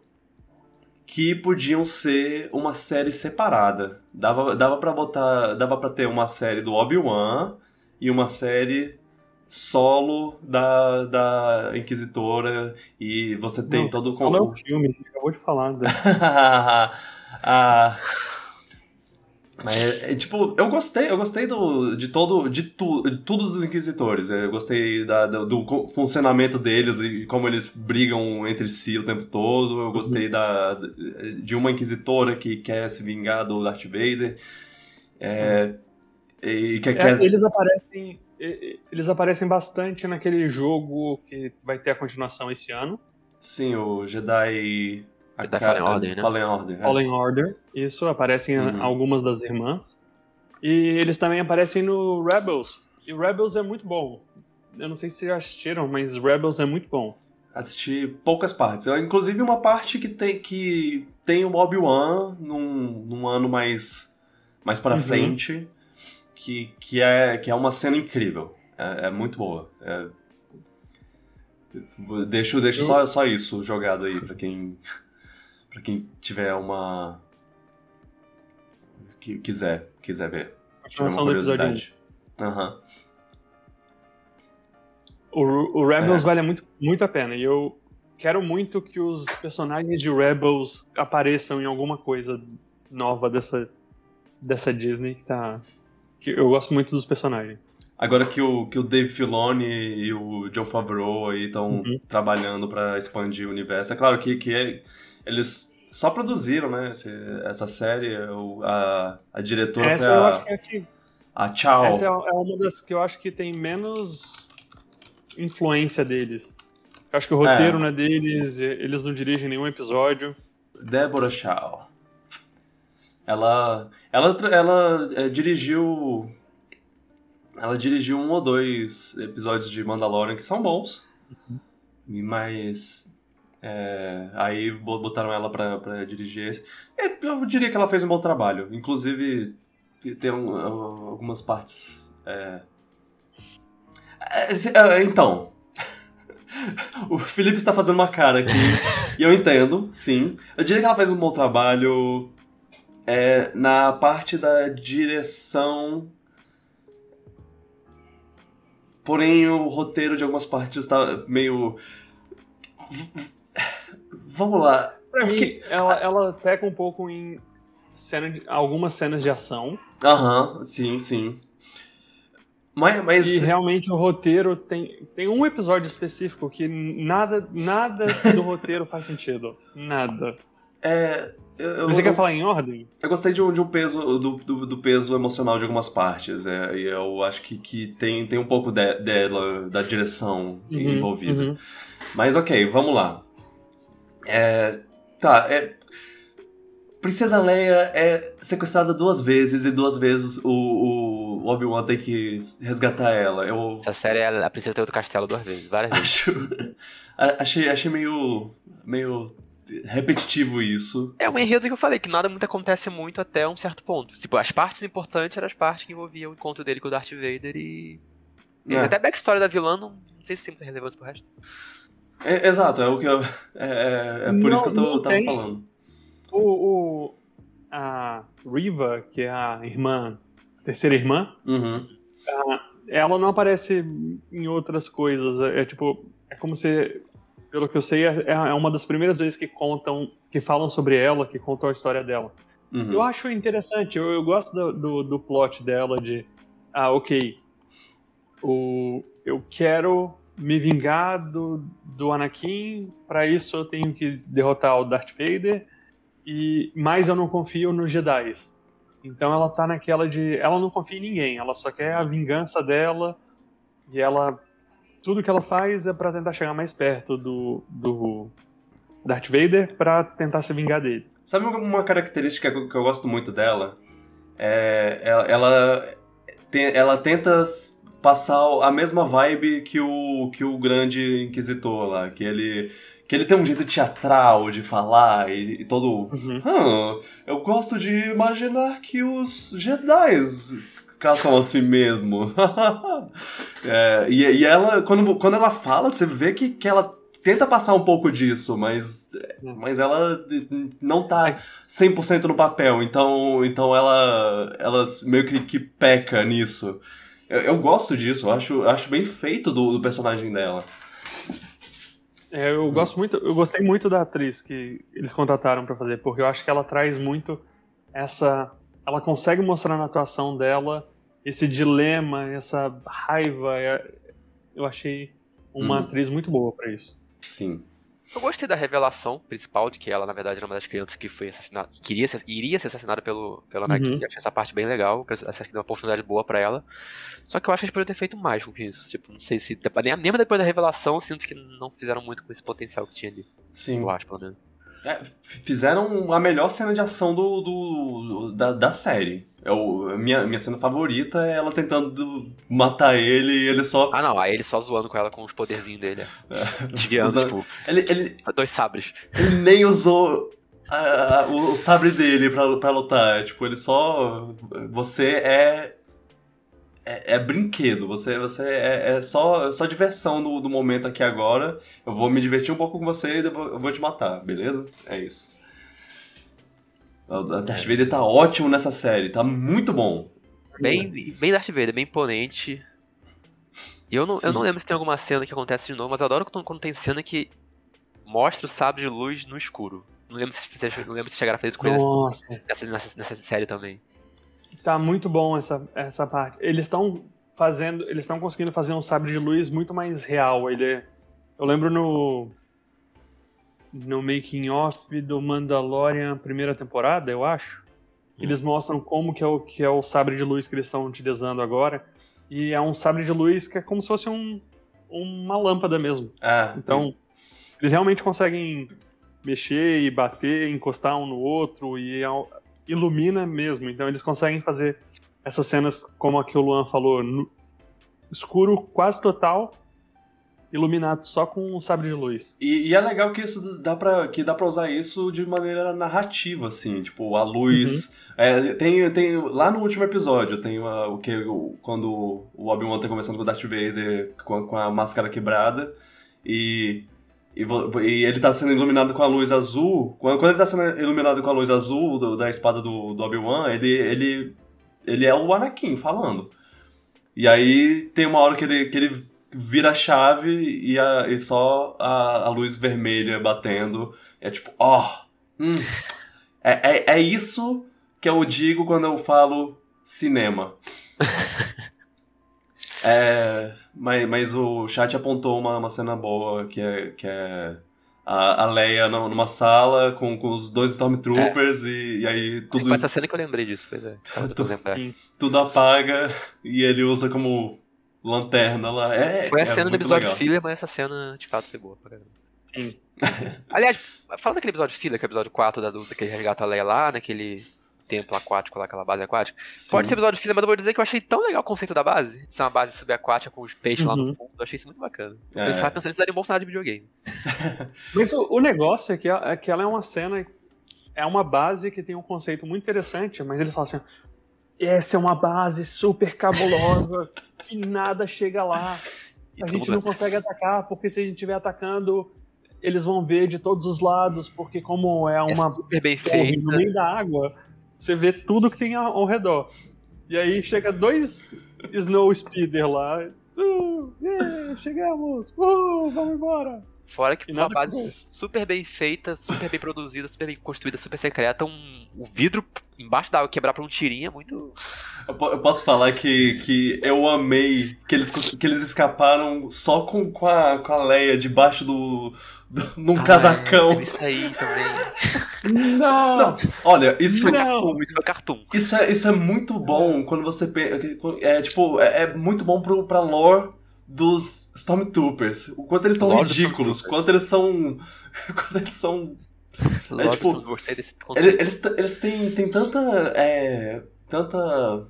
que podiam ser uma série separada. Dava, dava para botar, dava para ter uma série do Obi-Wan e uma série solo da, da Inquisitora e você tem não, todo o... Não é o filme, acabou de falar. Né? ah, mas, é, é, tipo, eu gostei, eu gostei do, de todo, de, tu, de tudo dos Inquisitores. Eu gostei da, do, do, funcionamento deles e como eles brigam entre si o tempo todo. Eu gostei uhum. da, de uma Inquisitora que quer se vingar do Darth Vader. É, uhum. e que, é, quer... Eles aparecem, eles aparecem bastante naquele jogo que vai ter a continuação esse ano. Sim, o Jedi da Fallen Order, né? Fallen Order. É. Fallen Order. Isso, aparecem uhum. algumas das irmãs. E eles também aparecem no Rebels. E Rebels é muito bom. Eu não sei se vocês já assistiram, mas Rebels é muito bom. Assisti poucas partes. Eu, inclusive uma parte que tem que tem o Obi-Wan num, num ano mais mais para uhum. frente, que, que, é, que é uma cena incrível. É, é muito boa. É... Deixo, deixo só, só isso jogado aí para quem para quem tiver uma que quiser quiser ver tiver uma curiosidade uhum. o, o Rebels é. vale muito muito a pena e eu quero muito que os personagens de Rebels apareçam em alguma coisa nova dessa dessa Disney que tá. Eu gosto muito dos personagens. Agora que o, que o Dave Filoni e o John Favreau aí estão Uhum. trabalhando para expandir o universo. É claro que, que é- eles só produziram, né, esse- essa série. a, a diretora Essa foi eu a, acho que é a que a Chow. Essa é é uma das que eu acho que tem menos influência deles. Eu acho que o roteiro É. não é deles, eles não dirigem nenhum episódio. Deborah Chow. Ela, ela, ela é, dirigiu, ela dirigiu um ou dois episódios de Mandalorian que são bons, E mas é, aí bo- botaram ela pra, pra dirigir esse. É, Eu diria que ela fez um bom trabalho. Inclusive te- tem um- algumas partes. é, é, é, Então, o Felipe está fazendo uma cara aqui, e eu entendo, sim. Eu diria que ela fez um bom trabalho é, na parte da direção. Porém, o roteiro de algumas partes está meio. Vamos lá. Pra Porque- mim, ela, ela peca um pouco em cena de- algumas cenas de ação. Aham, sim, sim. Mas. mas E realmente o roteiro tem, tem um episódio específico que nada, nada do roteiro faz sentido. Nada. é, eu, eu- Você quer eu- falar em ordem? Eu gostei de um, de um peso, do, do, do peso emocional de algumas partes. É, e eu acho que, que tem, tem um pouco de- dela, da direção Uhum, envolvida. uhum. Mas ok, vamos lá. É, tá, é. Princesa Leia é sequestrada duas vezes e duas vezes o, o Obi-Wan tem que resgatar ela. Eu Essa série é a princesa tem outro castelo duas vezes, várias vezes. acho. achei, achei meio. meio repetitivo isso. É um enredo que eu falei, que nada muito acontece muito até um certo ponto. Tipo, as partes importantes eram as partes que envolviam o encontro dele com o Darth Vader e. É. Até a backstory da vilã, não, não sei se tem muita relevância pro resto. É, exato, é o que eu. É, é- é por Não- isso que eu tô, não tava tem. falando. O, o- a Riva, que é a irmã, a terceira irmã, Uhum. ela não aparece em outras coisas. É, é tipo, é como se, pelo que eu sei, é, é uma das primeiras vezes que contam, que falam sobre ela, que contam a história dela. Uhum. Eu acho interessante, eu, eu gosto do, do, do plot dela de, ah, ok, o, eu quero me vingar do, do Anakin, para isso eu tenho que derrotar o Darth Vader, e mas eu não confio nos Jedi. Então ela tá naquela de, ela não confia em ninguém, ela só quer a vingança dela, e ela, tudo que ela faz é para tentar chegar mais perto do, do Darth Vader para tentar se vingar dele. Sabe uma característica que eu, gosto muito dela? É, ela, ela, tem- ela tenta passar a mesma vibe que o, que o grande inquisitor lá, que ele, que ele tem um jeito teatral de falar e, e todo. Uhum. "Ah, eu gosto de imaginar que os Jedi caçam assim mesmo. É, e, e ela, quando, quando ela fala, você vê que, que ela tenta passar um pouco disso, mas, mas ela não tá 100% no papel, então, então ela, ela meio que, que peca nisso. Eu, eu gosto disso, eu acho, acho bem feito do, do personagem dela. É, eu gosto muito, eu gostei muito da atriz que eles contrataram pra fazer, porque eu acho que ela traz muito essa, ela consegue mostrar na atuação dela esse dilema, essa raiva. é- Eu achei uma Uhum. atriz muito boa pra isso. Sim. Eu gostei da revelação principal de que ela, na verdade, era uma das crianças que foi assassinada, que queria ser, iria ser assassinada pelo, pelo Anakin. Uhum. Eu achei essa parte bem legal, acho que deu uma oportunidade boa pra ela. Só que eu acho que eles poderiam ter feito mais com isso. Tipo, não sei se. Nem mesmo depois da revelação, eu sinto que não fizeram muito com esse potencial que tinha ali. Sim. Eu acho, pelo menos. É, fizeram a melhor cena de ação do, do- da, da série. É o, a minha, minha cena favorita é ela tentando matar ele e ele só. Ah, não, aí ele só zoando com ela com os poderzinhos dele. é. Desviando, Usa- tipo, Ele, ele, dois sabres. ele nem usou a- a- o, o sabre dele pra, pra lutar. Tipo, ele só. Você é. É, é brinquedo, você, você é, é só, é só diversão do, do momento aqui agora. Eu vou me divertir um pouco com você e depois eu vou te matar, beleza? É isso. O Darth Vader tá ótimo nessa série, tá muito bom. Bem, bem Darth Vader, bem imponente. E eu não, eu não lembro se tem alguma cena que acontece de novo, mas eu adoro quando, quando tem cena que mostra o sabre de luz no escuro. Não lembro se, se- não lembro se chegaram a fazer isso com ele nessa, nessa, nessa série também. Tá muito bom essa, essa parte. Eles estão fazendo, eles estão conseguindo fazer um sabre de luz muito mais real. Ele é- eu lembro no no making off do Mandalorian primeira temporada, eu acho. Eles mostram como que é o que é o sabre de luz que eles estão utilizando agora. E é um sabre de luz que é como se fosse um, uma lâmpada mesmo. É, Então, eles realmente conseguem mexer e bater, encostar um no outro e é- ilumina mesmo. Então, eles conseguem fazer essas cenas, como a que o Luan falou, no escuro quase total, iluminado só com um sabre de luz. E, e é legal que isso dá pra, que dá pra usar isso de maneira narrativa, assim, tipo, a luz. É, tem, tem, lá no último episódio, tem uma- o que o- quando o Obi-Wan tá conversando com o Darth Vader com, a- com a máscara quebrada e, e, e ele tá sendo iluminado com a luz azul. Quando, quando ele tá sendo iluminado com a luz azul do- da espada do, do Obi-Wan, ele, ele, ele é o Anakin falando. E aí tem uma hora que ele, que ele vira a chave e, a- e só a, a luz vermelha batendo. É tipo, ó. hum, é, é, é isso que eu digo quando eu falo cinema. É, mas, mas o chat apontou uma, uma cena boa, que é, que é a, a Leia nu- numa sala com, com os dois Stormtroopers e, e aí tudo, Foi essa cena que eu lembrei disso, pois é. Lembrar. tudo apaga e ele usa como lanterna lá. É, Foi a é cena do episódio legal. filler, mas essa cena de fato foi boa. Sim. Aliás, falando daquele episódio filler, que é o episódio 4 da dúvida que ele resgata a Leia lá, naquele templo aquático lá, aquela base aquática. Sim. Pode ser episódio filler, mas eu vou dizer que eu achei tão legal o conceito da base. De ser uma base subaquática com os peixes lá Uhum. no fundo. Eu achei isso muito bacana. É. Eu estava pensando nisso daria um bom cenário de videogame. Mas o, o negócio é que, ela- é que ela é uma cena, é uma base que tem um conceito muito interessante, mas ele fala assim: essa é uma base super cabulosa, que nada chega lá. A gente não consegue atacar, porque se a gente estiver atacando, eles vão ver de todos os lados, porque como é é uma super bem feita. no meio da água, você vê tudo que tem ao, ao redor. E aí chega dois Snow Speeder lá. Uh, yeah, chegamos! Uh, vamos embora! Fora que uma base com- super bem feita, super bem produzida, super bem construída, super secreta, um, o vidro embaixo da água quebrar pra um tirinho é muito. Eu, eu posso falar que, que eu amei que eles, que eles escaparam só com, com, a, com a Leia debaixo do. Do num Ah, casacão. é, isso aí também. Não! Não, Olha, isso, Não! Isso foi cartoon. isso, é, isso é muito bom quando você pensa. É tipo, é, é muito bom pro, pra lore dos Stormtroopers. O quanto eles são Lore ridículos, quanto eles são. Quanto eles são Lógico, tipo. Eles, eles, eles têm, têm tanta. É, tanta.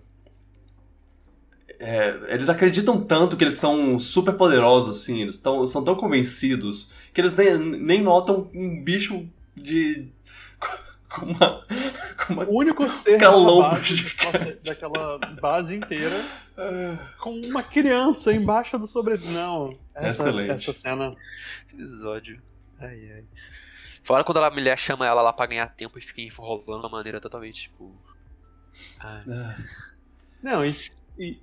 É, eles acreditam tanto que eles são super poderosos, assim, eles tão, são tão convencidos que eles nem, nem notam um bicho de. com uma. com uma. O único ser daquela base, gigante. daquela base inteira com uma criança embaixo do sobre... Não, essa, Excelente. essa cena... episódio. Ai, ai. Fora quando a mulher chama ela lá pra ganhar tempo e fica enrolando de uma maneira totalmente, tipo. Ai. Ah, Não, e... e-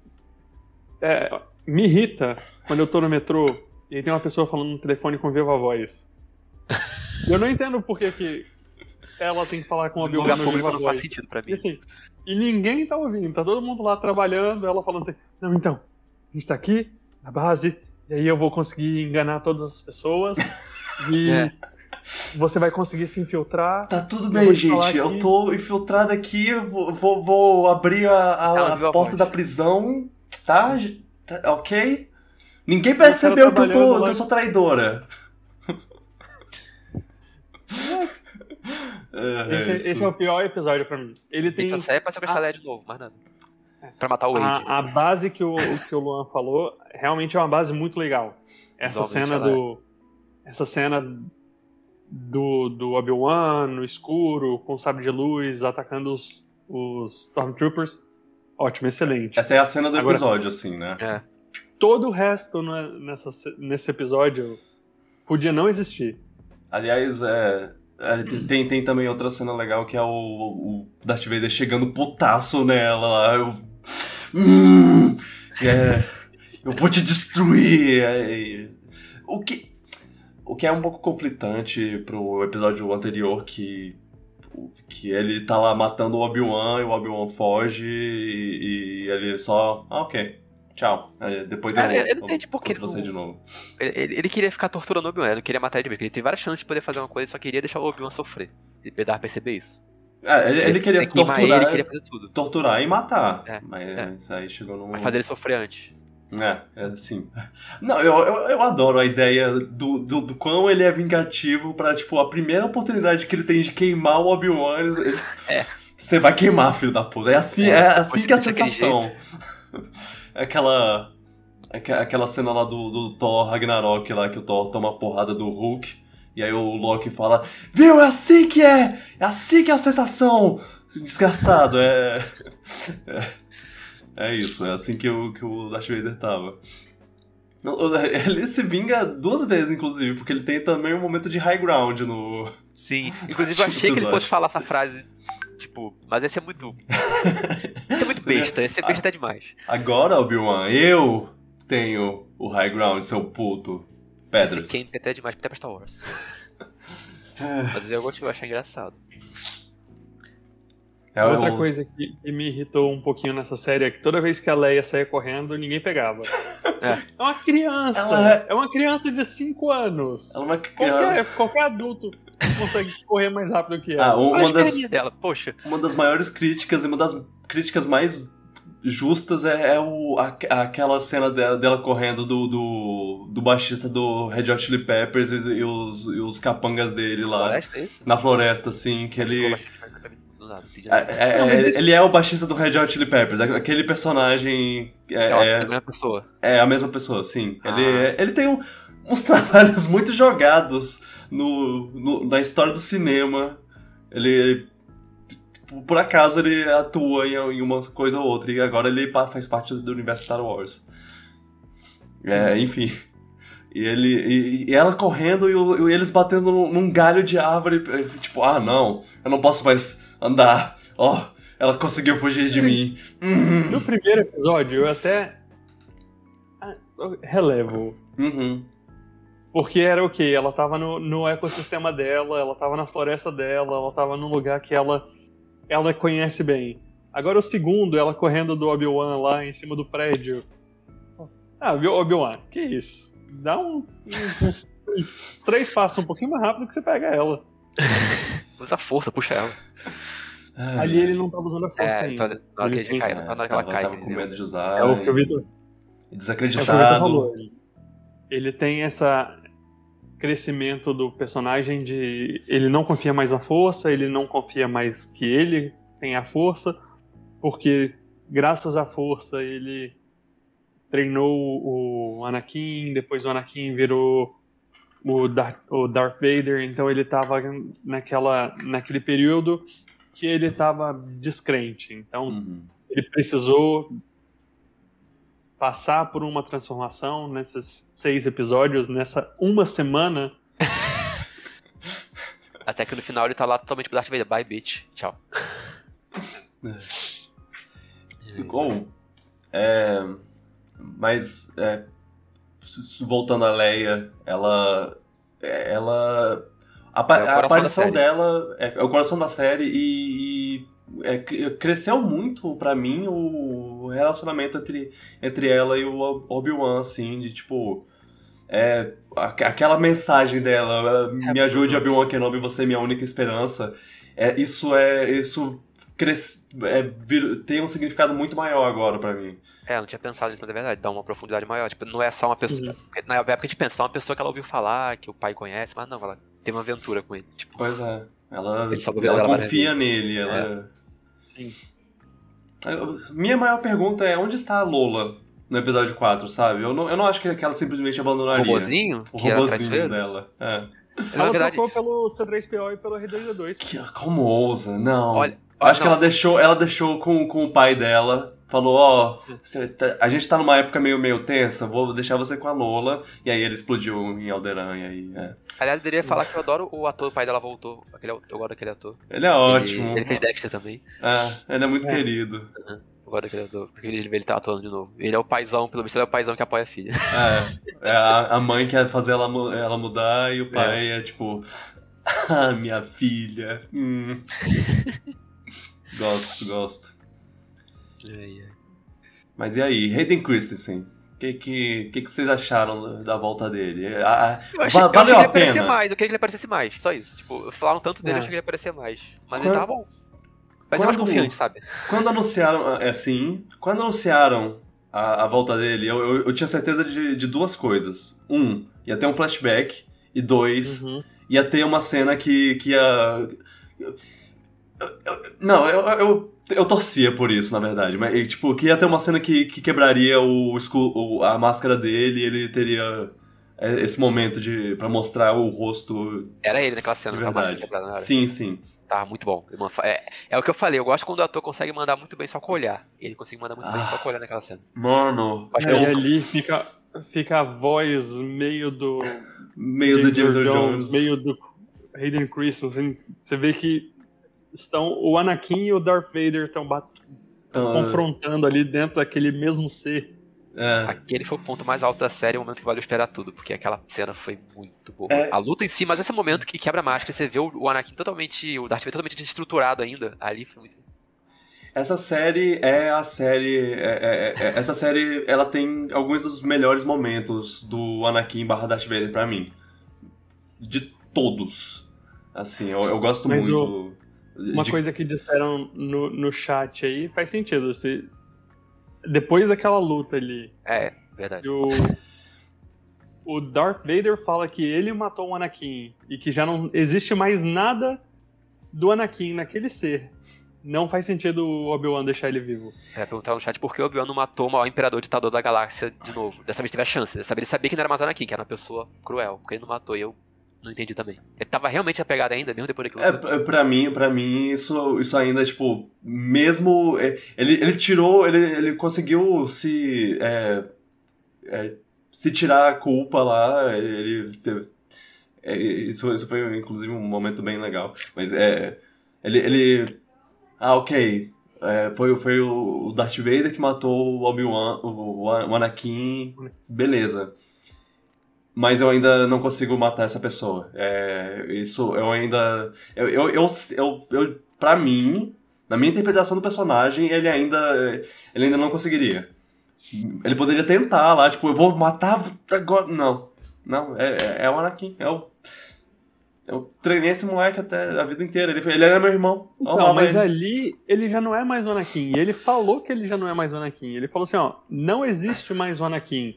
é, me irrita quando eu tô no metrô e tem uma pessoa falando no telefone com viva voz. Eu não entendo por que, que ela tem que falar com a No lugar público não faz voz. sentido pra mim. E assim, e ninguém tá ouvindo, tá todo mundo lá trabalhando, ela falando assim, não, então, a gente tá aqui, na base, e aí eu vou conseguir enganar todas as pessoas, e É. você vai conseguir se infiltrar. Tá tudo Eu bem, falar gente. Eu tô infiltrado aqui, eu vou, vou, vou abrir a, a- a a porta voz. da prisão, tá? Tá, Ok? Ninguém percebeu que eu, tô, que eu sou traidora. É, Esse, isso. esse é o pior episódio pra mim. Ele tem sai pra sequestrar a Leia de novo, mais nada. Pra matar o Wade. a, a base que o, que o Luan falou, realmente é uma base muito legal. Essa Visualmente cena ela é. do. Essa cena do, do Obi-Wan no escuro, com o sabre de luz, atacando os, os Stormtroopers. Ótimo, excelente. Essa é a cena do Agora- episódio, assim, né? É. Todo o resto na- nessa, nesse episódio podia não existir. Aliás, é, é, tem, tem também outra cena legal que é o, o Darth Vader chegando putaço nela lá. Eu, Hum, é, eu vou te destruir. é, o, que, o que é um pouco conflitante pro episódio anterior, que que ele tá lá matando o Obi-Wan e o Obi-Wan foge e, e ele só. Ah, ok. Tchau. Aí depois Cara, eu, eu não entendi por que você de novo. Ele, ele- ele queria ficar torturando o Obi-Wan, ele não queria matar ele mesmo. Ele tem várias chances de poder fazer uma coisa, ele só queria deixar o Obi-Wan sofrer. Ele dava perceber isso. É, ele, ele queria torturar, ele, queria fazer tudo. torturar e matar. É, mas é. isso aí chegou num. Mas fazer ele sofrer antes. É, é assim. Não, eu, eu, eu adoro a ideia do, do, do quão ele é vingativo pra, tipo, a primeira oportunidade que ele tem de queimar o Obi-Wan. ele- É. Você vai queimar, filho da puta. É assim, É, é, depois assim que é a sensação. É aquela. aque- Aquela cena lá do, do Thor Ragnarok lá, que o Thor toma a porrada do Hulk. E aí o Loki fala, viu, é assim que é! É assim que é a sensação! Desgraçado, é. É, é isso, é assim que o, que o Darth Vader tava. Ele se vinga duas vezes, inclusive, porque ele tem também um momento de high ground no. Sim. Inclusive, eu achei que ele fosse falar essa frase. Tipo, mas esse é muito. Esse é muito besta, esse é besta até demais. Agora, Obi-Wan, eu tenho o high ground, seu puto. Pedras. Esse Camp é até demais até pra Star Wars. Mas eu gosto de achar engraçado. É Outra o- coisa que, que me irritou um pouquinho nessa série é que toda vez que a Leia saía correndo, ninguém pegava. É. É uma criança! Ela é- É uma criança de 5 anos! Ela vai Qualquer, qualquer adulto consegue correr mais rápido que ela. Ah, um- uma as das, dela, poxa. uma das maiores críticas e uma das críticas mais justas é, é o, a- aquela cena dela, dela correndo do, do, do baixista do Red Hot Chili Peppers e, e os, e os capangas dele lá. Floresta, é isso? Na floresta, assim, que ele. Ficou bastante mais pra mim, do nada, não entendi É, é- é- ele é o baixista do Red Hot Chili Peppers, é aquele personagem é, É, é a mesma pessoa. é a mesma pessoa, sim. Ah. Ele, ele tem um- uns trabalhos muito jogados no, no- na história do cinema. Ele, por- por acaso, ele atua em, em uma coisa ou outra, e agora ele faz parte do universo Star Wars. É, enfim. E, ele, e, e ela correndo e, o- e eles batendo num, num galho de árvore, tipo, ah, não, eu não posso mais andar. Ó, ela conseguiu fugir de mim. No primeiro episódio, eu até ah, relevo. Uhum. Porque era o quê? Ela tava no, no ecossistema dela, ela tava na floresta dela, ela tava num lugar que ela, ela conhece bem. Agora o segundo, ela correndo do Obi-Wan lá em cima do prédio. Ah, Obi- Obi-Wan, que isso? Dá um, uns, uns três- três passos um pouquinho mais rápido que você pega ela. Usa a força, puxa ela. Ai, Ali ele não tava usando a força É, só ainda. na hora que Ele cai, na hora que ela cai. tava com medo de usar. É o que o Vitor é Vitor Desacreditado. falou. Ele, ele tem essa crescimento do personagem de ele não confia mais na força, ele não confia mais que ele tem a força, porque graças à força ele treinou o Anakin, depois o Anakin virou o Darth, o Darth Vader, então ele estava naquela naquele período que ele estava descrente. Então Uhum. ele precisou passar por uma transformação nesses seis episódios, nessa uma semana. Até que no final ele tá lá totalmente pro Darth Vader. Bye, bitch. Tchau. Igual. É, mas é, s- s- voltando a Leia, ela. é, Ela. A, É a aparição dela é, é o coração da série e. e, é, cre- cresceu muito pra mim o relacionamento entre, entre ela e o Ob- Obi-Wan, assim, de tipo. É, aqu- aquela mensagem dela, me ajude, Obi-Wan Kenobi, você é minha única esperança. É, isso é. Isso cres, é, tem um significado muito maior agora pra mim. É, eu não tinha pensado nisso, mas é verdade. Dá uma profundidade maior. Tipo, não é só uma pessoa. porque Na época a gente pensa, só uma pessoa que ela ouviu falar, que o pai conhece, mas não, ela teve uma aventura com ele. Tipo, Pois é. Ela, ela ela várias confia nele. Ela... É. Sim. Eu- Minha maior pergunta é onde está a Lola no episódio 4, sabe? Eu não, eu não acho que ela simplesmente o abandonaria. robozinho, O que era robozinho dela. É. Na Ela verdade, trocou pelo C3PO e pelo R2D2. Que, como ousa? Não. olha. Eu olha, acho que não, ela deixou, ela deixou com, com o pai dela. Falou, ó, tá- a gente tá numa época meio, meio tensa, vou deixar você com a Lola. E aí ele explodiu em Alderan, e aí, é. Aliás, eu deveria falar que eu adoro o ator, o pai dela voltou. Aquele, eu gosto daquele ator. Ele é ótimo. Ele, ele fez Dexter também. É, ele é muito É. querido. Eu gosto daquele ator. Porque ele, ele tá atuando de novo. Ele é o paizão, pelo visto, ele é o paizão que apoia a filha. É, é a, a mãe quer fazer ela, ela mudar e o pai é, tipo. Ah, minha filha. Hum. gosto, gosto. Ai, ai. Mas e aí, Hayden Christensen? O que, que, que, que vocês acharam da volta dele? Ah, Eu achei, va- eu achei valeu que ele a ia aparecer pena? mais, eu queria que ele aparecesse mais, só isso. Tipo, falaram tanto dele, É. eu achei que ele ia aparecer mais. Mas Quando- ele tava bom. Mas é mais confiante, sabe? Quando anunciaram, é assim, quando anunciaram a, a volta dele, eu, eu, eu tinha certeza de, de duas coisas. Um, ia ter um flashback. E dois, Uhum. ia ter uma cena que, que ia. eu- não, eu, eu, eu torcia por isso, na verdade. Mas, e, tipo, que ia ter uma cena que, que quebraria o, o- a máscara dele e ele teria é, esse momento de para mostrar o rosto. Era ele naquela cena, De com a máscara verdade. quebrada. Sim, sim. Tava muito bom. É, é o que eu falei, eu gosto quando o ator consegue mandar muito bem só com o olhar. Ele consegue mandar muito bem Ah. só com o olhar naquela cena. Mano, Aí é o- ali fica, fica a voz meio do meio do James Earl Jones. meio do Hayden Christensen. Você vê que estão o Anakin e o Darth Vader estão Então, confrontando ali dentro daquele mesmo ser. é. Aquele foi o ponto mais alto da série, o momento que valeu esperar tudo, porque aquela cena foi muito boa. É. A luta em si, mas esse momento que quebra a máscara, você vê o o Anakin totalmente, o Darth Vader totalmente desestruturado ainda, ali foi muito Essa série é a série. é- é- é- essa série ela tem alguns dos melhores momentos do Anakin barra Darth Vader pra mim. De todos. Assim, eu, eu gosto Mas muito. Uma de- coisa que disseram no, no chat aí faz sentido. Você, depois daquela luta ali, É, verdade. o, o Darth Vader fala que ele matou o Anakin e que já não existe mais nada do Anakin naquele ser. Não faz sentido o Obi-Wan deixar ele vivo. É, perguntaram no chat por que o Obi-Wan não matou o maior imperador ditador da galáxia de novo. Dessa vez teve a chance. Dessa vez ele sabia que não era mais Anakin, que era uma pessoa cruel. Porque ele não matou e eu não entendi também. Ele tava realmente apegado ainda, mesmo depois daquilo. É, pra mim, pra mim isso, isso ainda, tipo, mesmo. é, Ele, ele tirou, ele, ele conseguiu se. é, é, se tirar a culpa lá, ele. teve- é, isso, isso foi, inclusive, um momento bem legal. Mas é. Ele. ele ah, ok. é, foi, foi o Darth Vader que matou o Obi-Wan, o, o Anakin. Beleza mas eu ainda não consigo matar essa pessoa. É, isso eu ainda. Eu, eu, eu, eu, eu, pra mim, na minha interpretação do personagem, ele ainda. Ele ainda não conseguiria. Ele poderia tentar lá, tipo, eu vou matar agora. Não. Não, é, é, é o Anakin. É o. Eu treinei esse moleque até a vida inteira. Ele, ele era meu irmão. Não, mas ele. ali ele já não é mais o Anakin. Ele falou que ele já não é mais o Anakin. Ele falou assim, ó, não existe mais o Anakin.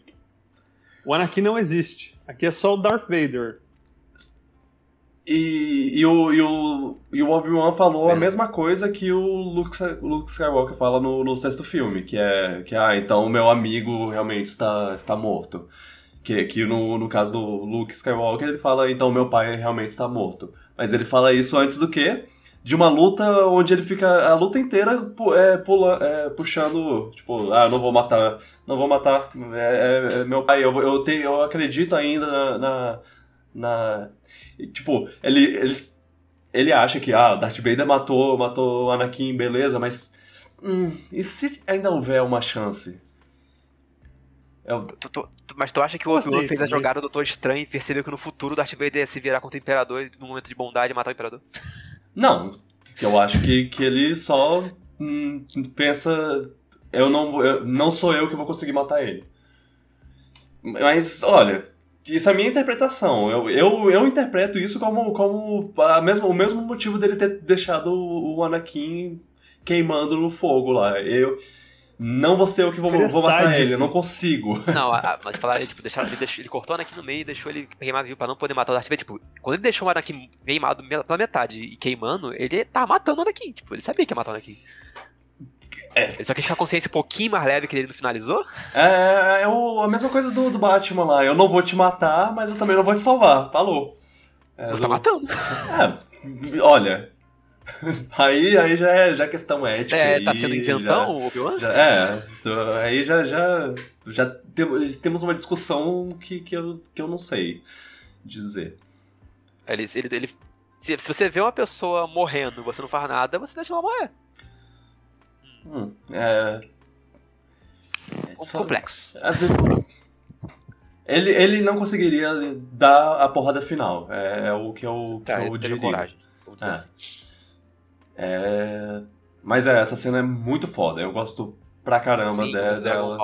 O Anakin não existe. Aqui é só o Darth Vader. E, e o, e o, e o Obi-Wan falou a É. mesma coisa que o Luke, Luke Skywalker fala no, no sexto filme, que é que, ah, então o meu amigo realmente está, está morto. Que, que no, no caso do Luke Skywalker, ele fala, então meu pai realmente está morto. Mas ele fala isso antes do quê? De uma luta onde ele fica a luta inteira pu- é, pula, é, puxando, tipo, ah, eu não vou matar, não vou matar, é, é- é meu pai, eu, eu, tenho, eu acredito ainda na, na, na- e, Tipo, ele, ele, ele acha que, ah, Darth Vader matou, matou o Anakin, beleza, mas. Hum, e se ainda houver uma chance? Eu, Tu- tu- tu- mas tu acha que o Obi-Wan fez a jogada do Doutor Estranho e percebeu que no futuro o Darth Vader ia se virar contra o Imperador e no momento de bondade matar o Imperador? Não, eu acho que, que ele só hum, pensa. Eu não, eu, não sou eu que vou conseguir matar ele. Mas, olha, isso é a minha interpretação. Eu, eu, eu interpreto isso como, como a mesma, o mesmo motivo dele ter deixado o Anakin queimando no fogo lá. Eu não vou ser eu que vou, Ele é vou matar ele, eu não consigo. Não, a, a, mas falar, tipo, deixaram, ele, deixou, ele cortou o Anakin no meio e deixou ele queimar vivo pra não poder matar o Darth Vader. Tipo, quando ele deixou o Anakin queimado pela metade e queimando, ele tá matando o Anakin. Tipo, ele sabia que ia matar o Anakin. É. Ele só que a consciência um pouquinho mais leve que ele não finalizou. É, é o- a mesma coisa do, do Batman lá. Eu não vou te matar, mas eu também não vou te salvar. Falou. É, Você do- tá matando. É, olha. Aí, aí já, é, já é questão ética. É, tá sendo isentão o Obi-Wan? é, tô- aí já, já, já temos, uma discussão que, que, eu, que eu não sei dizer. Ele, ele, ele- se, se você vê uma pessoa morrendo e você não faz nada, você deixa ela morrer. Hum, é, é Um só- complexo. vezes- Ele, ele não conseguiria dar a porrada final. É, é o que eu, Tá, que eu diria. coragem. Vamos dizer É. assim. É... Mas é, essa cena é muito foda. Eu gosto pra caramba Sim, de- dela.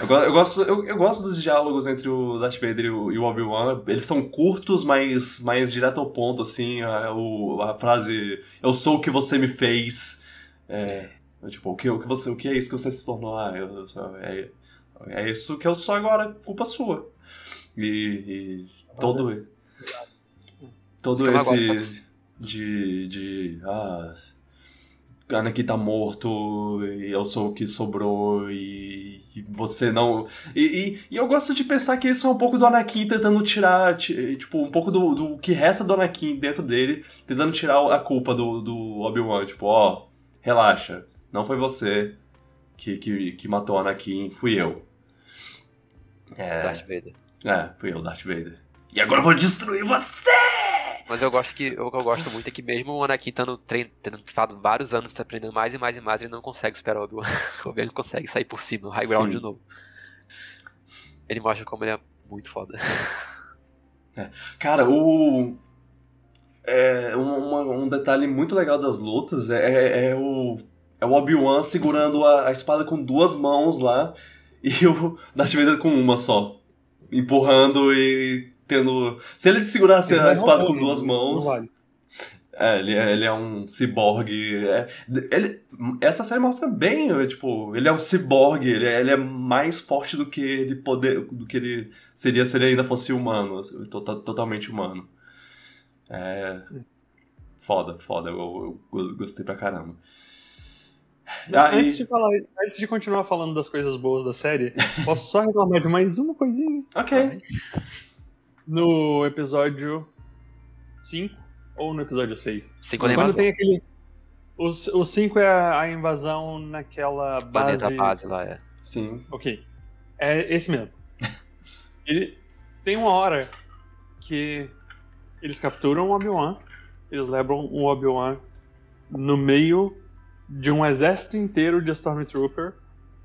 Eu, eu gosto, eu, eu gosto dos diálogos entre o Darth Vader e o, o Obi-Wan. Eles são curtos, mas mais direto ao ponto, assim. A, o- a frase Eu sou o que você me fez. É, tipo, o que, o, que você, o que é isso que você se tornou? Ah, eu, é, é isso que eu sou agora, culpa sua. E, e todo, todo esse de, de ah, Anakin tá morto, e eu sou o que sobrou, e, você não. E, e, e eu gosto de pensar que isso é um pouco do Anakin tentando tirar, ti- tipo, um pouco do, do que resta do Anakin dentro dele, tentando tirar a culpa do, do Obi-Wan. Tipo, ó, relaxa, não foi você que, que, que matou o Anakin, fui eu. É, Darth Vader. é, fui eu, Darth Vader. E agora eu vou destruir você! Mas eu gosto que o que eu gosto muito é que mesmo o Anakin tendo, trein, tendo estado vários anos aprendendo mais e mais e mais, ele não consegue superar o Obi-Wan. O Obi-Wan consegue sair por cima, no high ground Sim. de novo. Ele mostra como ele é muito foda. Cara, o. É, um, uma- um detalhe muito legal das lutas é, é- é o. É o Obi-Wan segurando a, a espada com duas mãos lá e o Darth Vader com uma só. Empurrando e tendo. Se ele segurasse a espada com duas mãos. Não vale. É, ele é, ele é um ciborgue. é- ele, essa série mostra bem, é, tipo, ele é um ciborgue, ele é, ele é mais forte do que ele poder, do que ele seria se ele ainda fosse humano, assim, to- to- totalmente humano. É. Foda, foda, eu, eu- eu gostei pra caramba. Aí- Antes, de falar, antes de continuar falando das coisas boas da série, posso só reclamar de mais uma coisinha? Ok. No episódio 5 ou no episódio 6? Cinco nem Quando tem aquele. O 5 é a invasão naquela base. Planeta base lá, é. Sim. Ok. É esse mesmo. Ele tem uma hora que eles capturam o Obi-Wan, eles levam o Obi-Wan no meio de um exército inteiro de Stormtrooper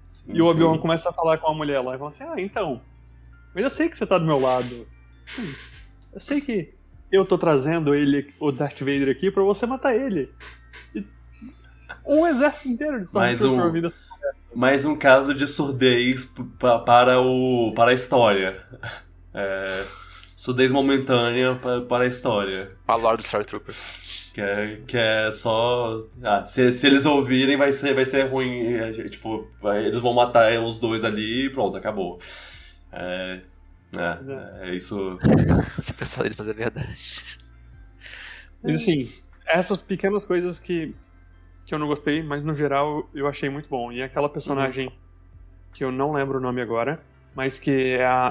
sim, e o Obi-Wan começa a falar com a mulher lá e fala assim: Ah, então. Mas eu sei que você tá do meu lado. Hum, eu sei que eu tô trazendo ele, o Darth Vader aqui pra você matar ele. E um exército inteiro de Mais Stormtrooper um. Mais um caso de surdez para, o, para a história. É, surdez momentânea pa- para a história. A lore do Star Trooper. Que é, que é só. Ah, se, se eles ouvirem, vai ser, vai ser ruim. é, Tipo, vai- eles vão matar os dois ali e pronto, acabou. É. É, é isso. Tinha pensado eles fazer verdade. Mas assim, essas pequenas coisas que, que eu não gostei, mas no geral eu achei muito bom. E aquela personagem que eu não lembro o nome agora, mas que é a,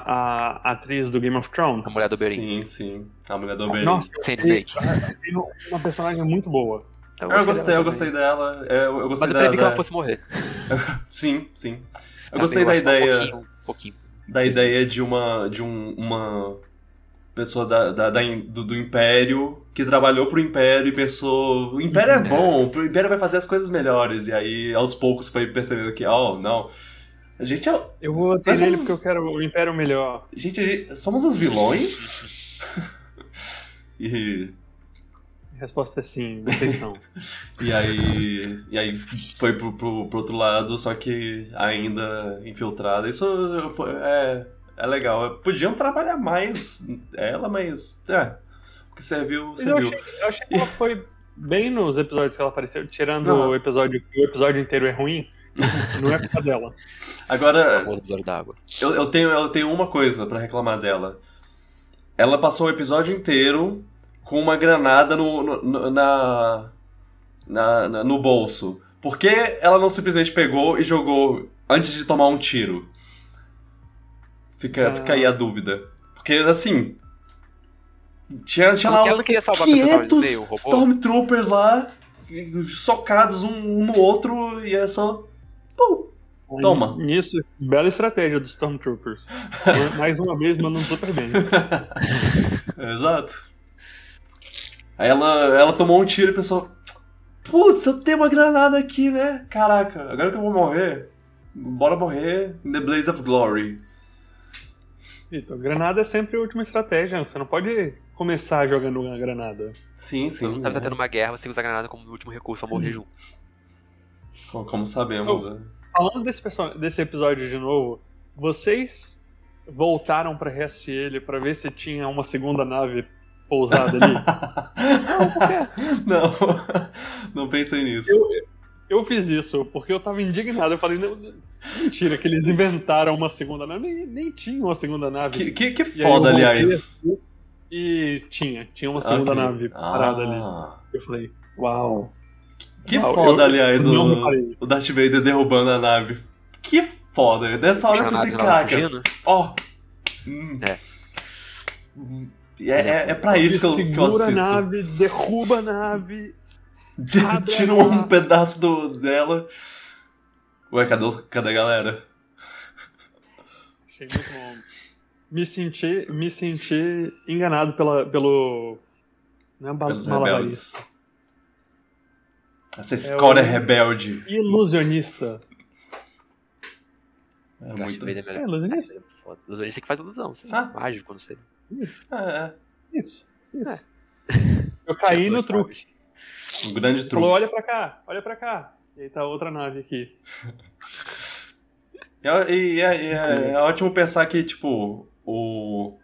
a atriz do Game of Thrones. A mulher do Berin. Sim, sim. A mulher do Oberyn. Nossa, tem uma personagem muito boa. Eu gostei, dela eu gostei também. dela. é, Eu, eu gostei Mas eu da, previ que ela da- fosse morrer. Sim, sim. Eu Ela gostei da meio gastou ideia. Um pouquinho, um pouquinho. Da ideia de uma de um, uma pessoa da, da- da do, do Império que trabalhou pro Império e pensou o Império é É. bom, o Império vai fazer as coisas melhores e aí aos poucos foi percebendo que oh não a gente é, Eu vou ter somos- porque eu quero o Império melhor. gente, gente- somos os vilões e resposta é sim, são. E aí, e aí foi pro, pro, pro outro lado, só que ainda infiltrada. Isso é, é legal. Podiam trabalhar mais ela, mas é. O que serviu, Mas eu serviu. achei, eu achei que ela foi bem nos episódios que ela apareceu, tirando Não. o episódio que o episódio inteiro é ruim. Não é culpa dela. Agora, famoso episódio da água. eu, eu, tenho, eu tenho uma coisa pra reclamar dela. Ela passou o episódio inteiro com uma granada no, no- na, na, na- no bolso. Por que ela não simplesmente pegou e jogou antes de tomar um tiro? Fica, Ah. fica aí a dúvida. Porque, assim. Tinha, tinha lá ela não queria salvar a pessoa que tava 500 no meio. Stormtroopers lá, socados um, um no outro, e é só. Pum, Toma. Nisso, bela estratégia dos Stormtroopers. Mais uma vez, mandando super bem. Exato. Aí ela, ela tomou um tiro e pensou: Putz, eu tenho uma granada aqui, né? Caraca, agora que eu vou morrer, bora morrer in the Blaze of Glory. Vitor, granada é sempre a última estratégia. Você não pode começar jogando uma granada. Sim, Você sim. não sabe tá tendo uma guerra, você tem que usar a granada como último recurso pra morrer junto. Como, como sabemos. Né? Falando desse, desse episódio de novo, vocês voltaram pra reassistir ele pra ver se tinha uma segunda nave pousada ali? não, não pensei nisso. Eu fiz isso porque eu tava indignado. Eu falei, não, não- mentira, que eles inventaram uma segunda nave. Nem, nem tinha uma segunda nave. Que, que, que foda, eu aliás. assim, E tinha, tinha uma segunda Ok. nave parada ali. Ah, Eu falei, uau. Que Uau, foda, eu- aliás, eu não o, o Darth Vader derrubando a nave. Que foda. Nessa hora eu pensei, caraca, ó. hum, É. hum, É, é, é pra isso que eu, que eu segura a assisto. nave, derruba a nave. Tira um pedaço do, dela. Ué, cadê, os, cadê a galera? Achei muito bom. Me senti, me senti enganado pela, pelo. Não é ba- Pelos rebeldes. Essa escória o- rebelde. Ilusionista. É muito. É melhor. É, ilusionista. Ilusionista que faz ilusão. Você Ah. é mágico, não sei. Isso, É, isso, isso. Eu caí no truque. é um grande truque. Falou, olha pra cá, olha pra cá. E aí tá outra nave aqui. E é, e é- é- é ótimo pensar que, tipo, o.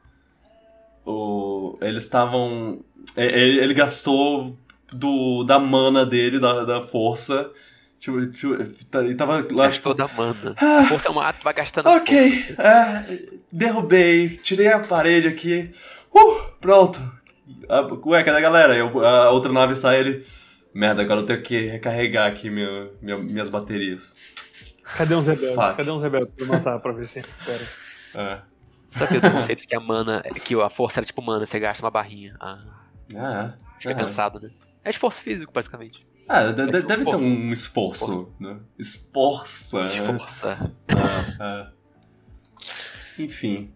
o eles estavam. é- Ele, ele gastou do, da mana dele, da, da força. Tipo, tipo, tá- e tava lá, tipo. Gastou da mana. Ah, Força é um ato, vai gastando ok, é, derrubei, tirei a parede aqui. Uh, pronto. Ah, Ué, cadê a galera? Eu- a outra nave sai ele. Merda, agora eu tenho que recarregar aqui minha- minhas baterias. Cadê uns rebeldes? Fuck. Cadê uns rebeldes pra matar pra ver se recupera? É. Sabe aquele conceito que a mana, que a força era tipo mana, você gasta uma barrinha. Ah, Ah, fica é. cansado, né? É esforço físico, basicamente. Ah, deve ter um esforço, né? Esforça. né? Força. Ah, ah. Enfim.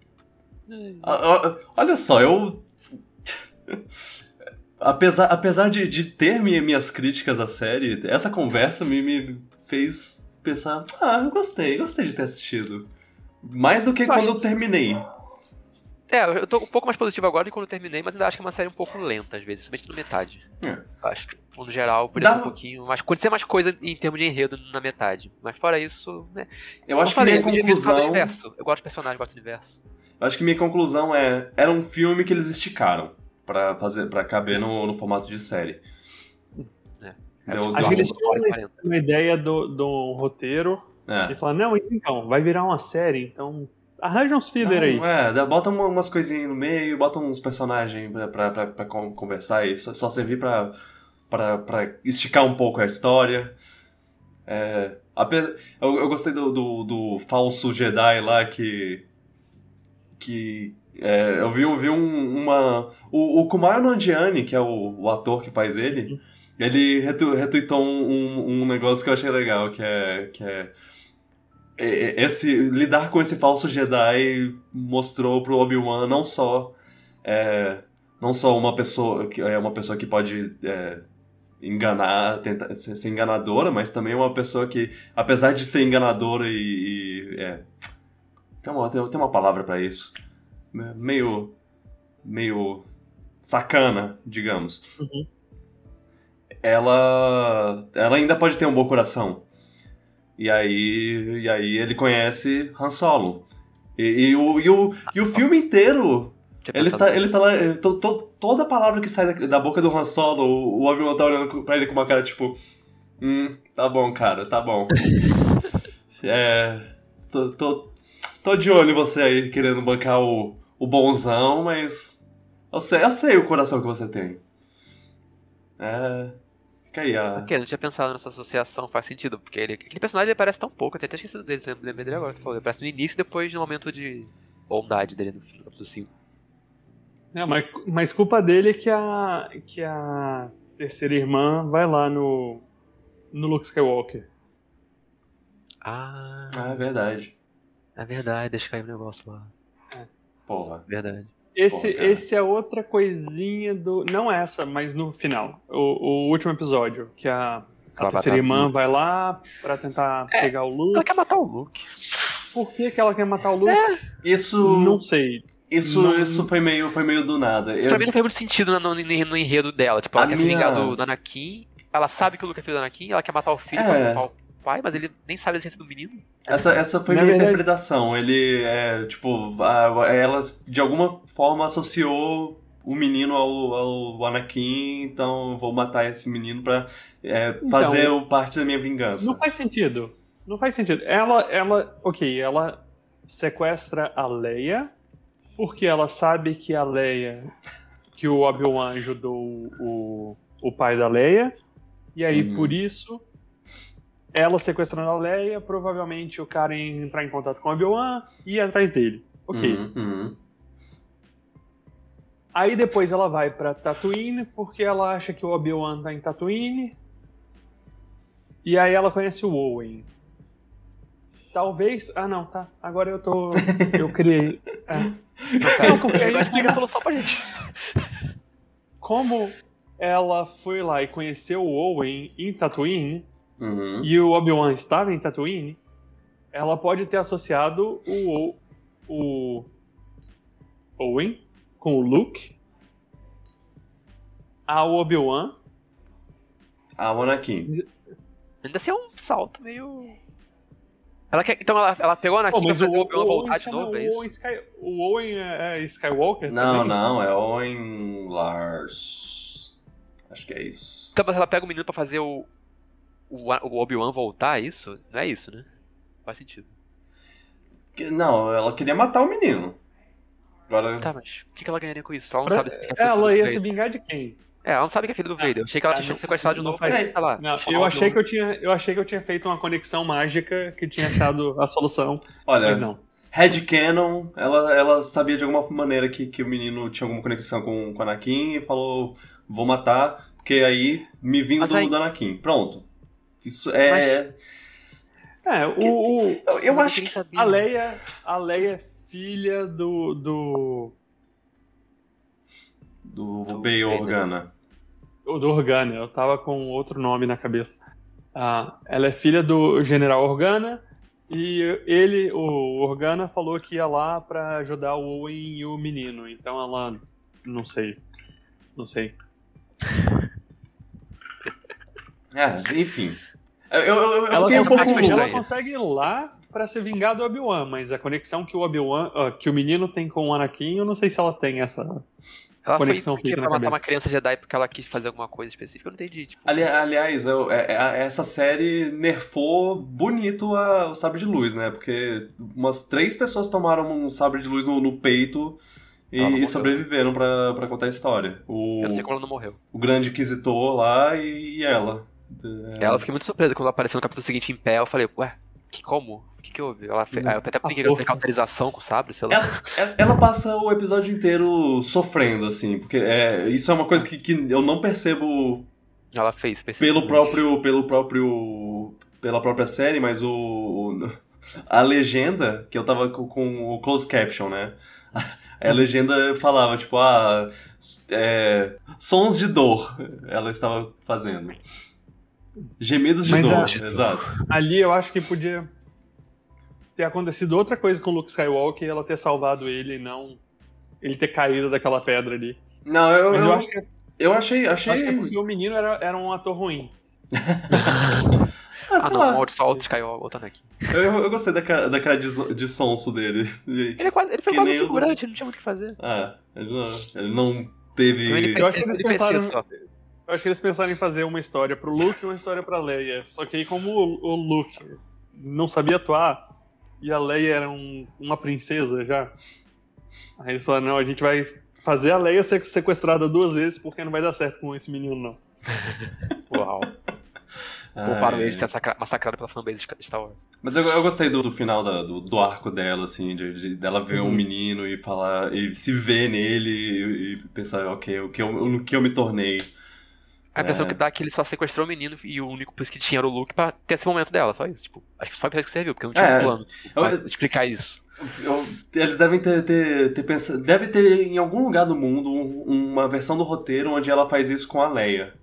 Ah, ah, Olha só, eu. Apesar, apesar de, de ter mi- minhas críticas à série, essa conversa me, me fez pensar: ah, eu gostei, gostei de ter assistido. Mais do que Só quando eu que- terminei. É, eu tô um pouco mais positivo agora do que quando eu terminei, mas ainda acho que é uma série um pouco lenta, às vezes, principalmente na metade. É. Acho que, no geral, Dá- ser um pouquinho. Mas acontecer mais coisa em termos de enredo na metade. Mas fora isso, né? Eu acho que falei, minha por causa do conclusão. universo. Eu gosto do personagem, gosto do universo. Eu acho que minha conclusão é: era um filme que eles esticaram pra, fazer, pra caber no, no formato de série. É, Deu- que eles uma, 40. uma ideia do, do roteiro é. e falaram, não, mas então, vai virar uma série, então arranja uns filler aí. Não, é, dá- bota uma- umas coisinhas no meio, bota uns personagens pra, pra, pra, pra con- conversar e só, só servir pra, pra, pra esticar um pouco a história. É, eu, eu gostei do, do, do falso Jedi lá que. que. é, eu vi, eu vi um- uma. O, o Kumail Nanjiani, que é o, o ator que faz ele, ele retu, retweetou um, um, um negócio que eu achei legal, que é. Que é é- é- esse lidar com esse falso Jedi mostrou pro Obi-Wan não só é, não só uma pessoa que é uma pessoa que pode é, enganar tentar ser, enganadora mas também uma pessoa que apesar de ser enganadora e, e, é, tem uma tem, uma palavra pra isso né, meio meio sacana digamos Uhum. ela ela ainda pode ter um bom coração e aí, e aí ele conhece Han Solo. E, e o, e, o, e o filme inteiro, ele tá, ele tá lá. ele- to- to- toda palavra que sai da, da boca do Han Solo, o, o Obi-Wan tá olhando pra ele com uma cara tipo. Hum, tá bom, cara, tá bom. é. Tô, tô, tô de olho em você aí querendo bancar o, o bonzão, mas. Eu sei, eu sei o coração que você tem. É. Fica aí a. Ok, eu não tinha pensado nessa associação, faz sentido, porque ele, aquele personagem ele parece tão pouco, eu tinha até esquecido dele, lembrei dele agora, tu falou, ele parece no início e depois no momento de bondade dele no filme, capítulo 5. É, mas, mas culpa dele é que a, que a terceira irmã vai lá no, no Luke Skywalker. Ah, Ah, é verdade. é verdade, deixa cair o negócio lá, Porra. verdade. Esse, Pô, esse é outra coisinha do. Não essa, mas no final. O, o último episódio, que a, a terceira irmã vai lá pra tentar É, pegar o Luke. Ela quer matar o Luke. por que, que ela quer matar o Luke? Isso. Não sei. Isso, Não- isso foi meio, foi meio do nada. Isso Eu- pra mim não faz muito sentido no, no- no enredo dela. Tipo, ela A quer se minha- vingar do, do Anakin, ela sabe que o Luke é filho do Anakin, ela quer matar o filho É. pra o pai, mas ele nem sabe a existência do menino. Essa, essa foi Na minha verdade- interpretação. Ele, é, tipo, a- ela de alguma forma associou o menino ao, ao Anakin, então eu vou matar esse menino pra é, Então, fazer o parte da minha vingança. Não faz sentido. Não faz sentido. Ela, ela, ok, ela sequestra a Leia porque ela sabe que a Leia, que o Obi-Wan ajudou o, o pai da Leia, e aí Uhum. por isso ela sequestrando a Leia, provavelmente o cara ia entrar em contato com o Obi-Wan e ir atrás dele. Ok. Uhum, uhum. Aí depois ela vai pra Tatooine porque ela acha que o Obi-Wan tá em Tatooine. E aí ela conhece o Owen. Talvez. Ah, não, tá. Agora eu tô. Eu criei. É. Não, aí, Agora explica a solução pra gente. como ela foi lá e conheceu o Owen em Tatooine, Uhum. e o Obi-Wan estava em Tatooine, ela pode ter associado o, o Owen com o Luke ao Obi-Wan. Ah, o Anakin. Ainda assim é um salto meio. Ela quer... Então ela, ela pegou o Anakin Pô, pra fazer o Obi-Wan voltar Owen de novo, é o isso? Owen Sky- o Owen é, é Skywalker? Não, também? não, é Owen Lars. Acho que é isso. Então, mas ela pega o menino pra fazer o. O, Obi-Wan voltar, isso? Não é isso, né? Faz sentido. Não, ela queria matar o menino. Agora. Tá, mas o que que ela ganharia com isso? Ela não Pra- sabe que é Ela ia Vader. se vingar de quem? É, ela não sabe que é filho do Vader. Eu achei que ela Ah, tinha não- sequestrado de novo pra, sei lá, Não, chamar eu achei que eu tinha, eu achei que eu tinha feito uma conexão mágica que tinha achado a solução, mas Olha, não. Headcanon, ela, ela sabia de alguma maneira que, que o menino tinha alguma conexão com, com o Anakin e falou: vou matar, porque aí me vingo Mas do, aí- do Anakin. Pronto. Isso é. É, o, o- Eu, eu Mas acho que. sabia. a Leia, a Leia é filha do do Do, Do Vader. Organa. do Organa. Eu tava com outro nome na cabeça. Ah, ela é filha do General Organa e ele, o Organa, falou que ia lá pra ajudar o Owen e o menino. Então ela, não sei, não sei. É, enfim. Eu, eu, eu- ela, fiquei um pouco. foi ela consegue ir lá pra se vingar do Obi-Wan, mas a conexão que o Obi-Wan, ah, que o menino tem com o Anakin, eu não sei se ela tem essa. Ela foi conexão porque fica pra matar uma criança Jedi porque ela quis fazer alguma coisa específica. Eu não entendi, tipo. Ali- aliás, eu- é- é- essa série nerfou bonito a- o sabre de luz, né? Porque umas três pessoas tomaram um sabre de luz no, no peito e, e sobreviveram pra, pra contar a história. O, Eu não sei como ela não morreu. o grande inquisitor lá e, e ela. É, Ela eu fiquei muito surpresa quando ela apareceu no capítulo seguinte em pé. Eu falei, ué, que como? O que que houve? Ela fez. Aí eu até A brinquei que força. cauterização com o sabre, sei lá. Ela, ela passa o episódio inteiro sofrendo, assim, porque é, isso é uma coisa que, que eu não percebo Ela fez, fez pelo próprio pelo próprio pela própria série, mas o, o- a legenda que eu tava com, com o closed caption, né? A legenda falava tipo ah é, sons de dor ela estava fazendo. Gemidos de dor, exato. Ali eu acho que podia ter acontecido outra coisa com o Luke Skywalker e ela ter salvado ele e não ele ter caído daquela pedra ali. Não, eu, Mas eu, eu acho que, eu achei eu achei acho que é porque o menino era, era um ator ruim. ah, Ah, não, lá. o Salt Skywalker, o Anakin. Eu, eu gostei da cara, da cara de, de sonso dele. Ele, é quase, ele foi Que quase um o- figurante, não tinha muito o que fazer. Ah, ele não, ele não teve. NPC, Eu acho que eles NPC pensaram- só. Eu acho que eles pensaram em fazer uma história pro Luke e uma história pra Leia. Só que aí como o, o Luke não sabia atuar e a Leia era um- uma princesa já, aí eles falaram, não, a gente vai fazer a Leia ser sequestrada duas vezes porque não vai dar certo com esse menino não. Uau. Pouparam ele de ser massacra- massacrado pela fanbase de Star Wars. Mas eu, eu gostei do, do final da- do, do arco dela, assim, de, de- dela ver um Uhum. menino e falar, e se ver nele e, e pensar, ok, o que eu, no que eu me tornei. A impressão É. que dá é que ele só sequestrou o menino e o único que tinha era o Luke pra ter esse momento dela, só isso. Tipo, acho que só pra isso que serviu, porque não tinha É. um plano Eu- pra explicar isso. eu- eles devem ter, ter, ter pensado. Deve ter em algum lugar do mundo um- uma versão do roteiro onde ela faz isso com a Leia.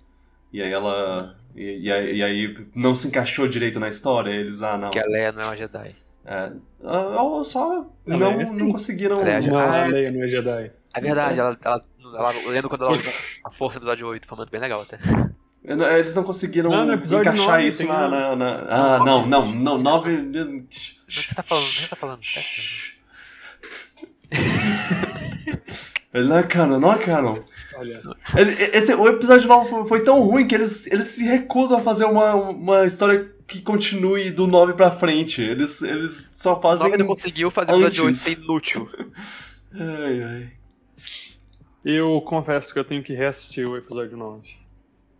E aí ela. E, e aí, e aí não se encaixou direito na história, eles, ah, não. Que a Leia não é uma Jedi. É, ah, ou só Não, não, é não conseguiram. Aliás, Não, Ah, a Leia não é Jedi. É verdade, ela, ela, ela, eu lembro quando ela usa a força no episódio 8, foi muito bem legal até. Eles não conseguiram Não, encaixar nove isso tem na, um- na, na- Ah, não, não, não, nove. O que você tá falando? O que você tá falando? Ele não é canon, não é canon. Olha, Ele- esse, o episódio 9 foi, tão ruim que eles, eles se recusam a fazer uma, uma história que continue do 9 pra frente. Eles, eles só O fazem. 9 não conseguiu fazer o episódio 8 antes. ser inútil. Ai, ai. Eu confesso que eu tenho que reassistir o episódio 9.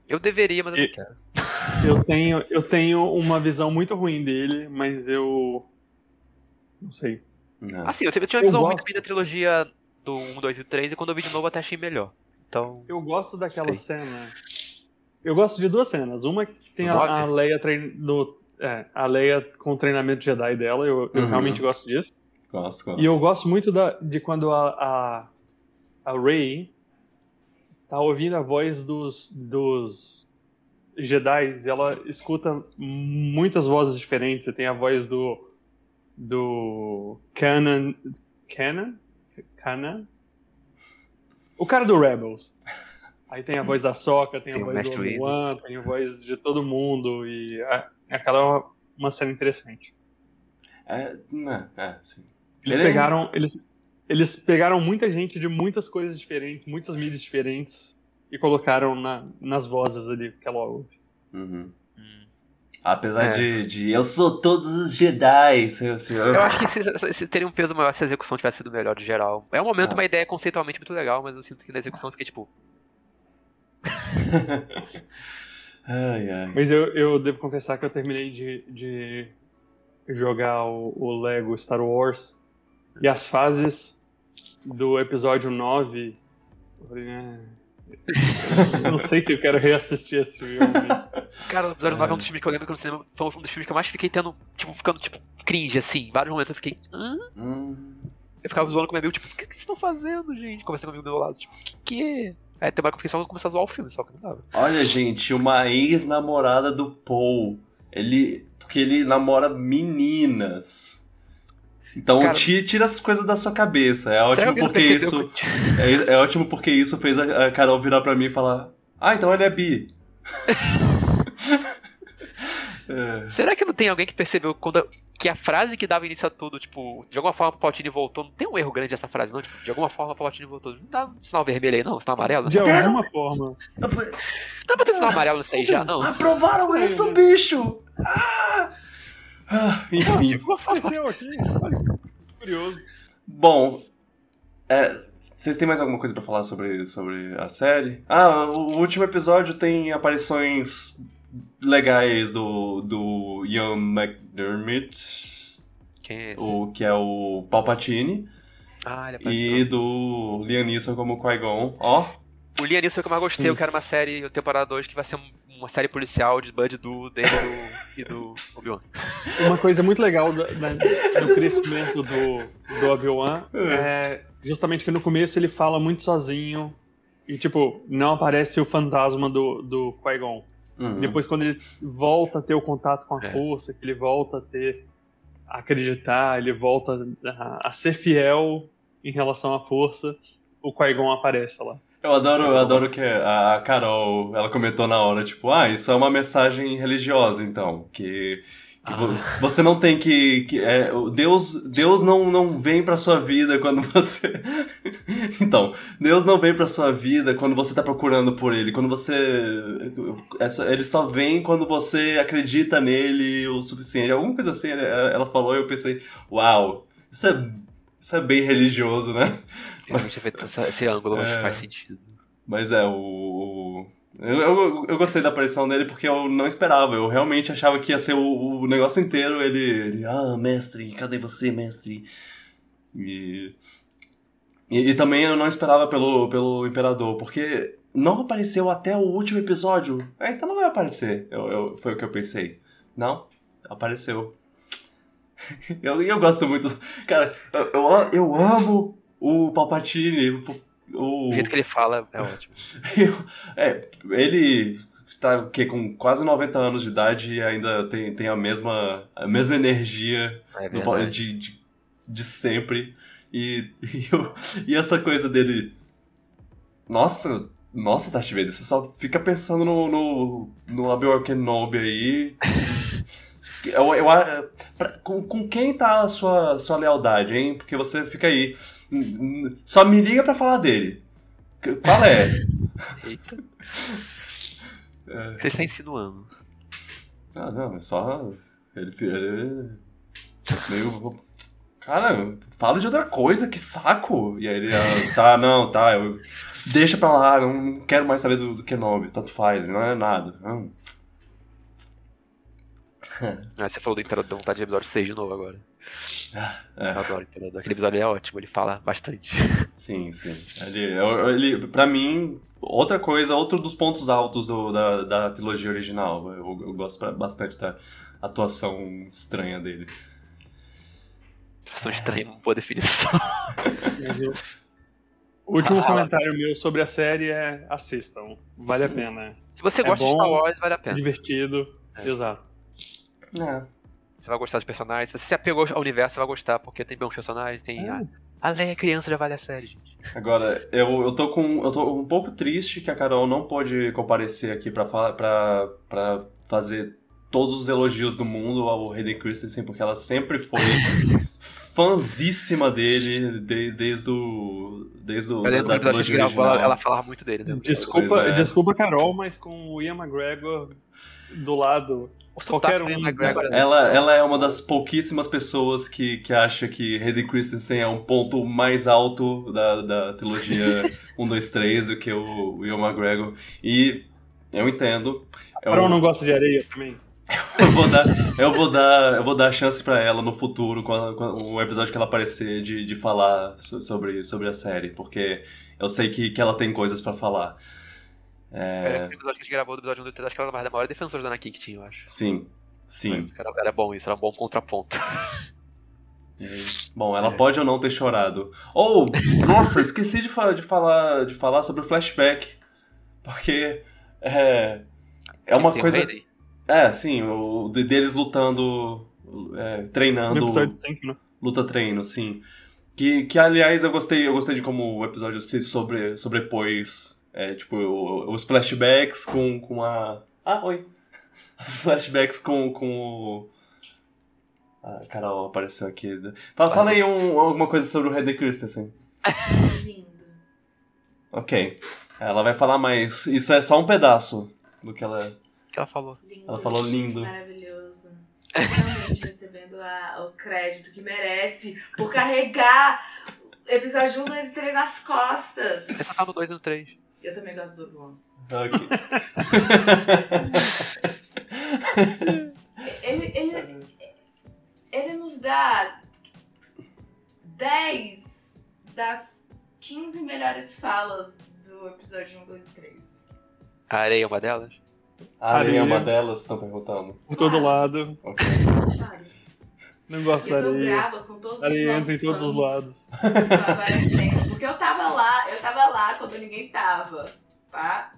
Eu deveria, mas eu não quero. Eu tenho, eu tenho uma visão muito ruim dele, mas eu. Não sei. Não. Assim, eu sempre tinha uma Eu visão gosto. muito bem da trilogia do 1, 2 e 3, e quando eu vi de novo até achei melhor. Então, Eu gosto daquela Sei. cena. Eu gosto de duas cenas. Uma que tem a, a Leia trein, do, é, a Leia com o treinamento Jedi dela. Eu, eu Uhum. realmente gosto disso. Gosto, gosto. E eu gosto muito da, de quando a, a, a Rey tá ouvindo a voz dos, dos Jedi e ela escuta muitas vozes diferentes. Tem a voz do do Canon Canon Canon o cara do Rebels. Aí tem a voz da Soca, tem a Tem o voz do Yoda. Obi-Wan, tem a voz de todo mundo e a- aquela é uma, uma cena interessante. É, né, é, sim. Eles Ele- pegaram. Eles, eles pegaram muita gente de muitas coisas diferentes, muitas mídias diferentes, e colocaram na- nas vozes ali que ela ouve. Uhum. hum. Apesar É. de, de. Eu sou todos os Jedi. Assim, eu acho que se, se teria um peso maior se a execução tivesse sido melhor de geral. É um momento, Ah. uma ideia conceitualmente muito legal, mas eu sinto que na execução fiquei tipo, ai, ai. Mas eu, eu devo confessar que eu terminei de, de jogar o, o Lego Star Wars e as fases do episódio 9. Eu falei, "Ah, eu não sei se eu quero reassistir esse filme. Cara, o episódio 9 é um dos filmes que eu lembro que no cinema foi um dos filmes que eu mais fiquei tendo, tipo, ficando, tipo, cringe, assim. Em vários momentos eu fiquei, hã? Hum. Eu ficava zoando com meu amigo, tipo, o que, que vocês estão fazendo, gente? Conversando com o amigo do meu lado, tipo, o que que é? Aí tem uma que eu fiquei só começar a zoar o filme, só que não dava. Olha, gente, uma ex-namorada do Paul. Ele. Porque ele namora meninas. Então Cara- ti- tira as coisas da sua cabeça. É ótimo porque isso. É, é ótimo porque isso fez a, a Carol virar pra mim e falar: Ah, então ele é bi. É. Será que não tem alguém que percebeu quando, que a frase que dava início a tudo, tipo, de alguma forma o Paltini voltou, não tem um erro grande essa frase, não? Tipo, de alguma forma o Paltini voltou. Não dá um sinal vermelho aí, não? Sinal amarelo? De alguma forma. dá pra ter sinal amarelo nisso aí já, não? Aprovaram isso, bicho! Ah! Ah, enfim. Apareceu aqui. Curioso. Bom, é, vocês têm mais alguma coisa pra falar sobre, sobre a série? Ah, o último episódio tem aparições legais do, do Ian McDermott, Quem é esse? o, que é o Palpatine, Ah, ele apareceu. e do Liam Neeson como Qui-Gon. Ó, O Liam Neeson foi o que eu mais gostei, eu quero uma série, temporada 2, que vai ser um- uma série policial de Bud do dele do, e do Obi-Wan. Uma coisa muito legal da- do crescimento do, do Obi-Wan é justamente que no começo ele fala muito sozinho e, tipo, não aparece o fantasma do, do Qui-Gon. uhum. Depois, quando ele volta a ter o contato com a É. força, que ele volta a ter. a acreditar, ele volta a, a ser fiel em relação à força, o Qui-Gon aparece lá. Eu adoro, eu adoro que a Carol, ela comentou na hora, tipo, ah, isso é uma mensagem religiosa, então, que, que Ah. você não tem que, que é, Deus, Deus não, não vem pra sua vida quando você, então, Deus não vem pra sua vida quando você tá procurando por ele, quando você, ele só vem quando você acredita nele o suficiente, alguma coisa assim, ela, ela falou e eu pensei, uau, isso é, isso é bem religioso, né? Realmente esse ângulo, mas É. faz sentido. Mas é, o. Eu, eu, eu gostei da aparição dele porque eu não esperava. Eu realmente achava que ia ser o, o negócio inteiro. Ele, ele. Ah, mestre, cadê você, mestre? E, e. e também eu não esperava pelo, pelo Imperador, porque não apareceu até o último episódio. É, então não vai aparecer. Eu, eu- foi o que eu pensei. Não, apareceu. Eu, eu gosto muito. Cara, eu, eu amo o Palpatine. O, O jeito que ele fala é ótimo. é, ele. tá o quê? com quase 90 anos de idade e ainda tem, tem a, mesma, a mesma energia É do- de, de, de sempre. E, e, eu- e essa coisa dele. Nossa, nossa, Darth Vader, você só fica pensando no, no, no Obi-Wan Kenobi aí. Eu, eu, pra- com, com quem tá a sua, sua lealdade, hein? Porque você fica aí. "Hum, hum, Só me liga pra falar dele. Qual é? Eita. É. Você está insinuando? Ah, não, é só. Ele. ele meio. Cara, fala de outra coisa, que saco! E aí ele, ah, tá, não, tá, eu. Deixa pra lá, não quero mais saber do, do Kenobi, tanto faz, não é nada. Hum. Ah, você falou do Imperador da Vontade de episódio 6 de novo agora. É, Eu adoro o Imperador. Aquele episódio é ótimo, ele fala bastante. sim, sim. Ele, ele, pra mim, outra coisa, outro dos pontos altos do- da, da trilogia original. Eu, eu gosto bastante da atuação estranha dele. Situação estranha, uma boa definição. Mas o o último Ah. comentário meu sobre a série é assistam. Vale a pena. Se você É gosta de bom. Star Wars, vale a É pena. divertido. Exato. É. Você vai gostar dos personagens. Se você se apegou ao universo, você vai gostar, porque tem bons personagens, tem. A, a Leia criança já vale a série, gente. Agora, eu, eu tô com. Eu tô um pouco triste que a Carol não pôde comparecer aqui pra, falar, pra, pra fazer todos os elogios do mundo ao Hayden Christensen, porque ela sempre foi fãzíssima dele de- desde o. Desde o. Eu da, da gente gravou, ela, ela falava muito dele, né? Desculpa, é. desculpa, Carol, mas com o Ian McGregor do lado. O sotaque um, McGregor Ela, ela é uma das pouquíssimas pessoas que, que acha que Hayden Christensen é um ponto mais alto da, da trilogia 1, 2, 3 do que o, Ian McGregor. E eu entendo. Eu- Carol não gosta de areia também. eu vou dar, eu vou dar, eu vou dar chance pra ela no futuro, quando, quando um episódio que ela aparecer, de, de falar so- sobre, sobre a série, porque eu sei que, que ela tem coisas pra falar. É, É, o episódio que a gente gravou do episódio 1, 2, 3, acho que ela era da maior defensora da Anakin que tinha, eu acho. sim, sim. Era, era bom isso, era um bom contraponto. Bom, ela É. pode ou não ter chorado. Ou, nossa, esqueci de, fa- de falar, de falar sobre o flashback, porque é, é uma coisa. É, sim, o de- deles lutando, é, No treinando. episódio 5, né? luta treino, sim. Que, que aliás eu gostei, eu gostei de como o episódio se sobre, sobrepôs, é, tipo, os flashbacks com, com a. Ah, oi! Os flashbacks com, com o. A Carol apareceu aqui. Fala, fala aí um- alguma coisa sobre o Hayden Christensen. Lindo. Ok. Ela vai falar mais. Isso é só um pedaço do que ela. O que ela falou? Lindo. Ela falou lindo. Maravilhoso. Finalmente recebendo a- o crédito que merece por carregar episódio 1, 2 e 3 nas costas. Você só tá no 2 e no 3. Eu também gosto do Obi-Wan. Ok. Ele, ele, ele nos dá 10 das 15 melhores falas do episódio 1, 2 e 3. A areia é uma delas? A areia é uma Areia. delas, estão perguntando. Por todo lado. Ok. Claro. Não gosto da eu tô areia. brava com todos os Areia novos entra em todos os lados. estão aparecendo. Porque eu tava lá, eu tava lá quando ninguém tava, tá?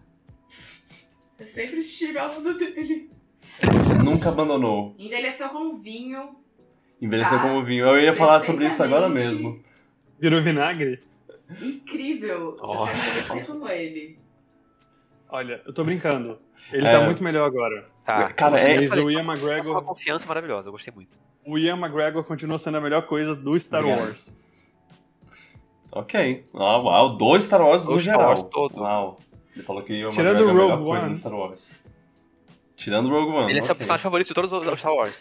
Eu sempre estive ao lado dele. Nunca abandonou. Envelheceu com vinho. Envelheceu Tá. como vinho. Eu ia falar sobre isso agora mesmo. Virou vinagre? Incrível. Eu quero envelhecer como ele. Olha, eu tô brincando. Ele É. tá muito melhor agora. Tá. Cara, é- Mas Eu o Ian Uma McGregor, confiança maravilhosa, eu gostei muito. o Ian McGregor continua sendo a melhor coisa do Star Obrigado. Wars. Ok. Ah, uau, dois Star Wars no Dois Star geral. Wars todo. Uau. Ele falou que o Tirando McGregor é a melhor Rogue coisa One. do Star Wars. Tirando Rogue One. Ele é seu ok. personagem favorito de todos os Star Wars.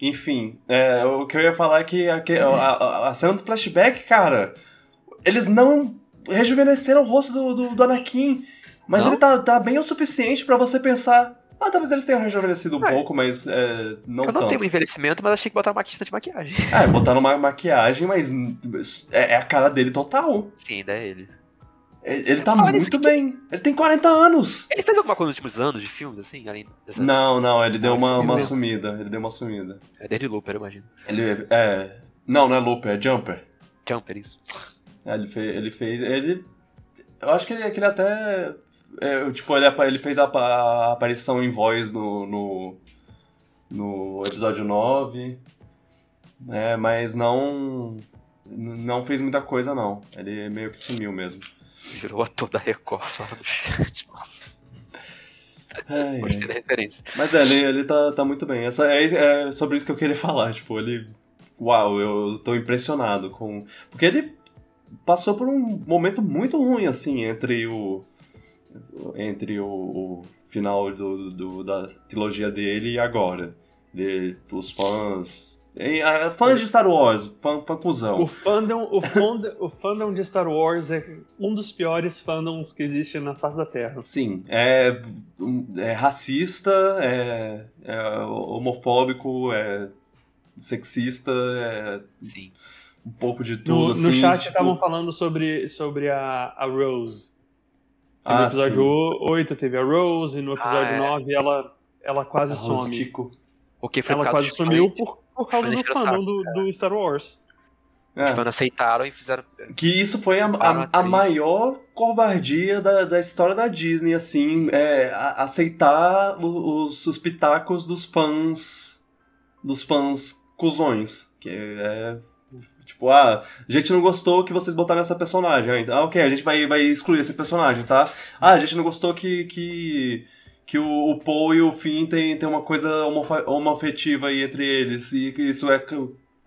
Enfim, é, o que eu ia falar é que a, que- a- a- a cena do flashback, cara, eles não rejuvenesceram o rosto do, do, do Anakin, mas Não? ele tá, tá bem o suficiente pra você pensar, ah, talvez eles tenham rejuvenescido um É. pouco, mas é, não eu não tanto. tenho envelhecimento, mas achei que botaram uma questão de maquiagem. É, botaram uma maquiagem, mas é, é a cara dele total. Sim, ainda é ele. Ele tá Fala muito bem. Ele tem 40 anos. Ele fez alguma coisa nos últimos anos de filmes, assim, além dessa. Não, não, ele deu Ah, uma, uma sumida. Ele deu uma sumida. É desde Looper, eu imagino. Ele é. Não, não é Looper, é Jumper. Jumper, isso. É, Ele fez. Ele fez. Ele. Eu acho que ele, que ele até é, tipo, ele, ele fez a, a aparição em voz no, no, no episódio 9, né, mas não, não fez muita coisa, não. Ele meio que sumiu mesmo. Virou ator da Record falando no chat. Nossa, gostei da referência. Mas é, ele, ele tá, tá muito bem. Essa, é, é sobre isso que eu queria falar. Tipo, ele. Uau, eu tô impressionado com. Porque ele passou por um momento muito ruim, assim, entre o. Entre o, o final do, do- da trilogia dele e agora. Ele, os fãs. ah, Fãs de Star Wars, fã, fã cuzão. O fandom, o, fandom, o fandom de Star Wars é um dos piores fandoms que existe na face da Terra. Sim, é, é racista, é, é homofóbico, é sexista, é Sim. um pouco de tudo, No, no assim. chat tipo- estavam falando sobre, sobre a, a Rose. Que no Ah, episódio sim. 8 teve a Rose, e no episódio Ah, é. 9 ela, ela quase some. Rústico. Porque foi por Ela quase sumiu por, por causa do o fandom do, do Star Wars. É, Os fãs aceitaram e fizeram. que isso foi a, a, a maior covardia da, da história da Disney, assim, é a- aceitar o- os, os pitacos dos fãs, dos fãs cuzões, que é... Tipo, ah, a gente não gostou que vocês botaram essa personagem. Ah, então, ah, ok, a gente vai, vai excluir esse personagem, tá? Ah, a gente não gostou que, que, que o, o Paul e o Finn tem, tem uma coisa homoafetiva aí entre eles. E que isso é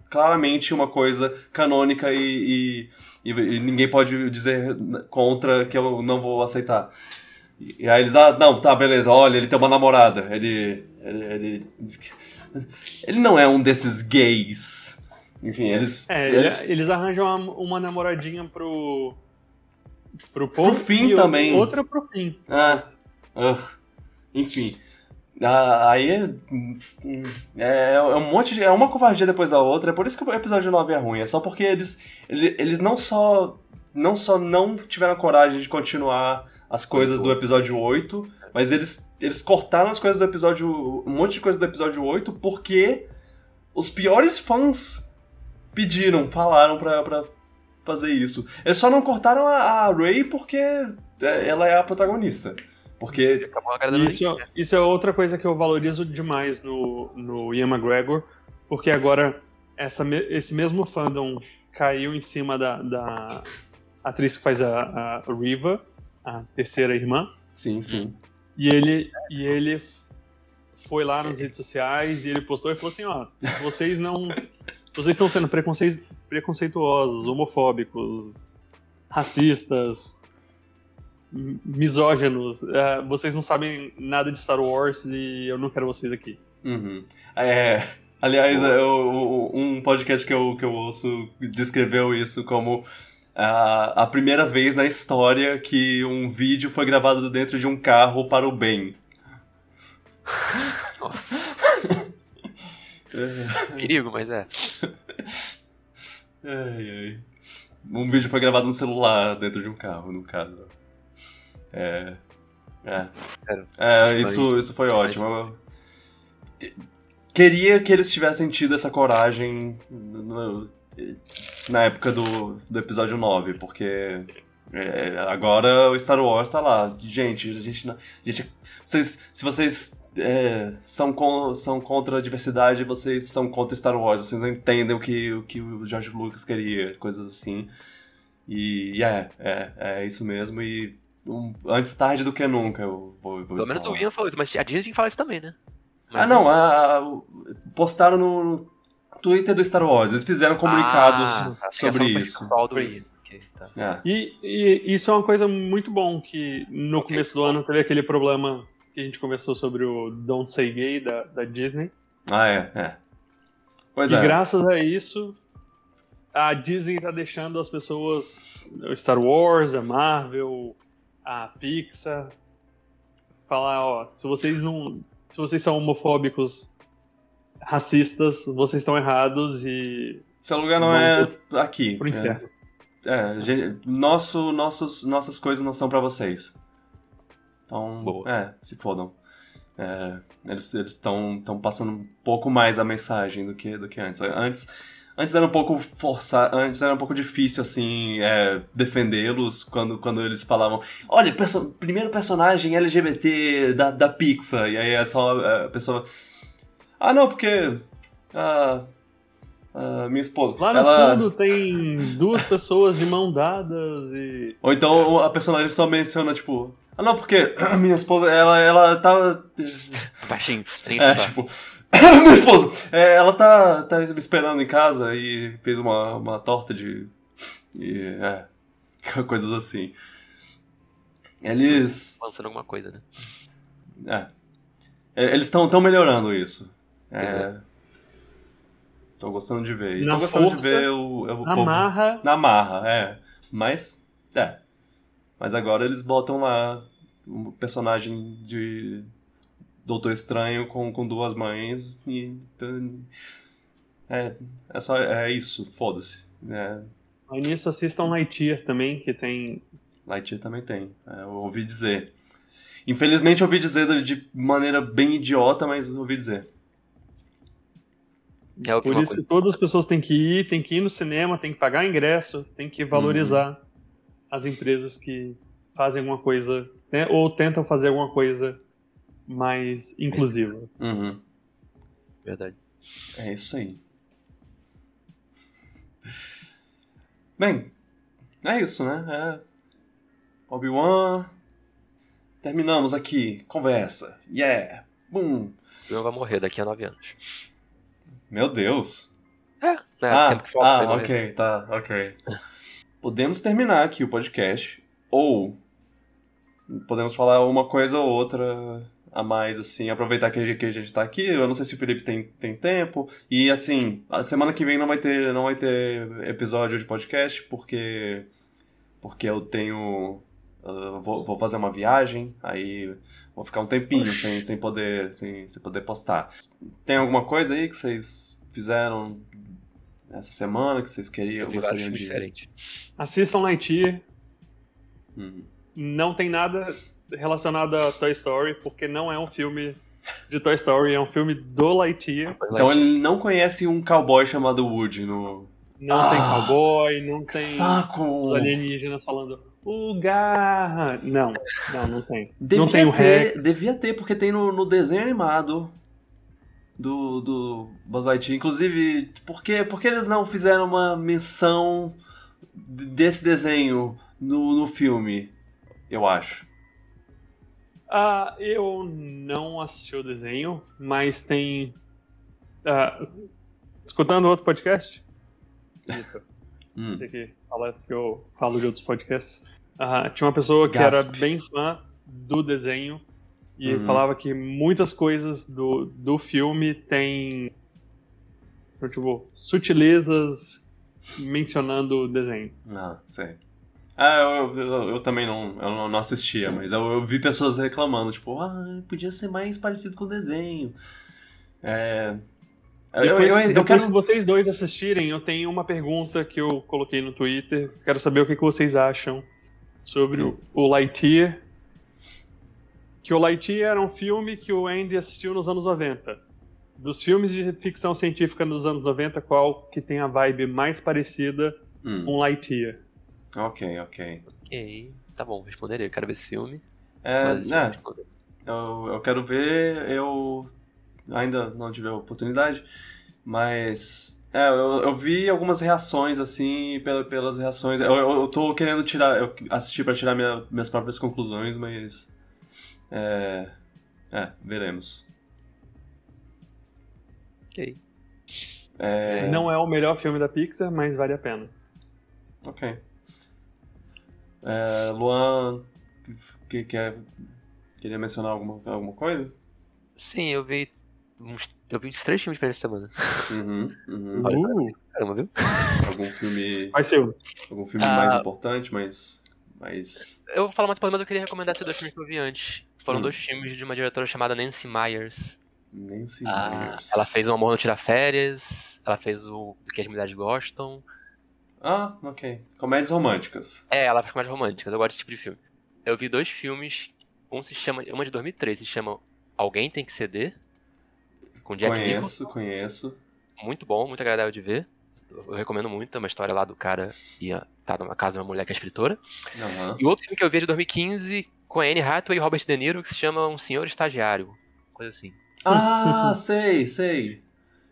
claramente uma coisa canônica e, e, e- ninguém pode dizer contra que eu não vou aceitar. E, e aí eles, ah, não, tá, beleza, olha, ele tem uma namorada. Ele. Ele, ele, ele não é um desses gays. Enfim, eles. É, eles eles, eles arranjam uma, uma namoradinha pro. Pro Paul. Pro o- também. Outra pro fim. Ah, ugh. enfim. Ah, aí é, é, é um monte de. É uma covardia depois da outra. É por isso que o episódio 9 é ruim. É só porque eles, ele- eles não só. Não só não tiveram coragem de continuar as coisas do episódio 8, mas eles, eles cortaram as coisas do episódio. um monte de coisa do episódio 8 porque os piores fãs pediram, falaram pra, pra fazer isso. Eles só não cortaram a, a Ray porque é, ela é a protagonista. Porque. Acabou agradando Isso, isso é outra coisa que eu valorizo demais no, no Ian McGregor, porque agora essa, esse mesmo fandom caiu em cima da, da atriz que faz a, a Riva, a terceira irmã, Sim, sim. e ele, e ele foi lá nas redes sociais e ele postou e falou assim, ó, se vocês não... vocês estão sendo preconce- preconceituosos, homofóbicos, racistas, misóginos, eh, vocês não sabem nada de Star Wars e eu não quero vocês aqui. Uhum. É, aliás, eu- um podcast que eu, que eu ouço descreveu isso como a, a primeira vez na história que um vídeo foi gravado dentro de um carro para o bem. Nossa, perigo, mas é. ai, ai. Um vídeo foi gravado no celular dentro de um carro, no caso. É. É. É, isso, isso foi ótimo. Queria que eles tivessem tido essa coragem no- na época do, do episódio 9, porque é, agora o Star Wars tá lá. Gente, a gente. a gente vocês, se vocês é, são, con- são contra a diversidade, vocês são contra Star Wars, vocês não entendem o que o, que o George Lucas queria, coisas assim. E, e é, é, é isso mesmo. E um- antes tarde do que nunca, eu vou, vou Pelo menos o. Ian falou isso, mas a Disney tem que falar isso também, né? Ah, não, a- a- postaram no Twitter do Star Wars, eles fizeram comunicados Ah, tá. sobre isso. do Ian. tá. É. E, e isso é uma coisa muito bom, que no Ok. começo do ano teve aquele problema que a gente conversou sobre o Don't Say Gay da, da Disney. Ah, é, é. Pois e é. graças a isso, a Disney tá deixando as pessoas, o Star Wars, a Marvel, a Pixar, falar, ó, se vocês não. Se vocês são homofóbicos, racistas, vocês estão errados e Seu lugar não é aqui. pro inferno. É, é, gente, nosso, nossos, nossas coisas não são pra vocês. Então, Boa. é, se fodam. É, eles estão estão passando um pouco mais a mensagem do que, do que antes. Antes, Antes era um pouco forçado, antes era um pouco difícil, assim, é, defendê-los quando, quando eles falavam olha, perso primeiro personagem LGBT da, da Pixar, e aí é só a pessoa... Ah, não, porque... ah, ah, minha esposa. Lá no ela... fundo tem duas pessoas de mão dadas e. Ou então a personagem só menciona, tipo. Ah, não, porque minha esposa, ela, ela tava. Baixinho, nem É, estudar. tipo. minha esposa! é, ela tá, tá me esperando em casa e fez uma, uma torta de. E, é. Coisas assim. Eles. Lançando alguma coisa, né? É. É, Eles estão tão melhorando isso. Pois É. Tô gostando de ver. E Na tô gostando força, de ver o, o povo- Amarra. Na marra, é. Mas, é. Mas agora eles botam lá um personagem de Doutor Estranho com, com duas mães e. É, é só. É isso, foda-se. É, Aí nisso assistam Lightyear também, que tem. Lightyear também tem. É, eu ouvi dizer. Infelizmente eu ouvi dizer de maneira bem idiota, mas eu ouvi dizer. É Por isso coisa. que todas as pessoas têm que ir, têm que ir no cinema, têm que pagar ingresso, têm que valorizar Uhum. as empresas que fazem alguma coisa, né, ou tentam fazer alguma coisa mais inclusiva. Uhum. Verdade. É isso aí. Bem, é isso, né? É... Obi-Wan. Terminamos aqui. Conversa. Yeah. Boom. O Ian vai morrer daqui a nove anos. Meu Deus. É, né? ah, tempo que falta ah ok, tá, ok. Podemos terminar aqui o podcast, ou podemos falar uma coisa ou outra a mais, assim, aproveitar que a gente, que a gente tá aqui. Eu não sei se o Felipe tem, tem tempo. E, assim, a semana que vem não vai ter, não vai ter episódio de podcast, porque, porque eu tenho... eu vou, vou fazer uma viagem, aí vou ficar um tempinho sem, sem, poder, sem, sem poder postar. Tem alguma coisa aí que vocês fizeram essa semana que vocês queriam, Eu gostariam de... diferentes. Assistam Lightyear, Hum. não tem nada relacionado a Toy Story, porque não é um filme de Toy Story, é um filme do Lightyear. Então ele não conhece um cowboy chamado Woody no... Não Ah, tem cowboy, não tem saco! alienígenas falando o garra. Não, não, não tem. Devia não tem o ter, Rex. devia ter, porque tem no, no desenho animado do, do Buzz Lightyear. Inclusive, por que, por que eles não fizeram uma menção desse desenho no, no filme? Eu acho. Ah, eu não assisti o desenho, mas tem. ah, escutando outro podcast? Isso. Hum. Esse aqui fala que eu falo de outros podcasts. Ah, tinha uma pessoa que Gasp. era bem fã do desenho e Uhum. falava que muitas coisas do, do filme tem são, tipo, sutilezas mencionando o desenho. Ah, sei. Ah, eu, eu, eu também não, eu não- assistia, mas eu, eu vi pessoas reclamando, tipo, ah, podia ser mais parecido com o desenho. É. Eu, eu, Depois, eu, eu quero. que vocês dois assistirem, eu tenho uma pergunta que eu coloquei no Twitter. Quero saber o que, que vocês acham sobre o, o Lightyear. Que o Lightyear era um filme que o Andy assistiu nos anos 90. Dos filmes de ficção científica nos anos 90, qual que tem a vibe mais parecida Hum, com Lightyear? ok, ok. Ok, tá bom, responderei. Eu quero ver esse filme. É, é, responder. eu, eu quero ver, eu ainda não tive a oportunidade, mas é, eu, eu vi algumas reações assim, pela, pelas reações. Eu, eu, eu tô querendo tirar, eu assisti pra tirar minha- minhas próprias conclusões, mas é, é, veremos. Ok. É, Não é o melhor filme da Pixar, mas vale a pena. Ok. É, Luan, que quer queria mencionar alguma, alguma coisa? Sim, eu vi uns, eu vi três filmes diferentes essa semana. Uhum, uhum. Olha, Uh, Caramba, viu? Algum filme, vai ser o. algum filme Ah. mais importante, mas mas Eu vou falar mais depois, mas eu queria recomendar esses dois filmes que eu vi antes. Foram Hum. dois filmes de uma diretora chamada Nancy Myers. Nancy Ah, Myers. ela fez O Amor Não Tira Férias, ela fez o Do Que as Mulheres Gostam. Ah, ok. Comédias românticas. É, ela faz comédias românticas, eu gosto desse tipo de filme. Eu vi dois filmes, um se chama, uma de 2003, se chama Alguém Tem Que Ceder, com Jack conheço, conheço. Muito bom, muito agradável de ver. Eu recomendo muito, é uma história lá do cara que ia tá numa casa de uma mulher que é escritora. Aham. E outro filme que eu vi é de 2015 com a Anne Hathaway e Robert De Niro, que se chama Um Senhor Estagiário. Coisa assim. Ah, sei, sei.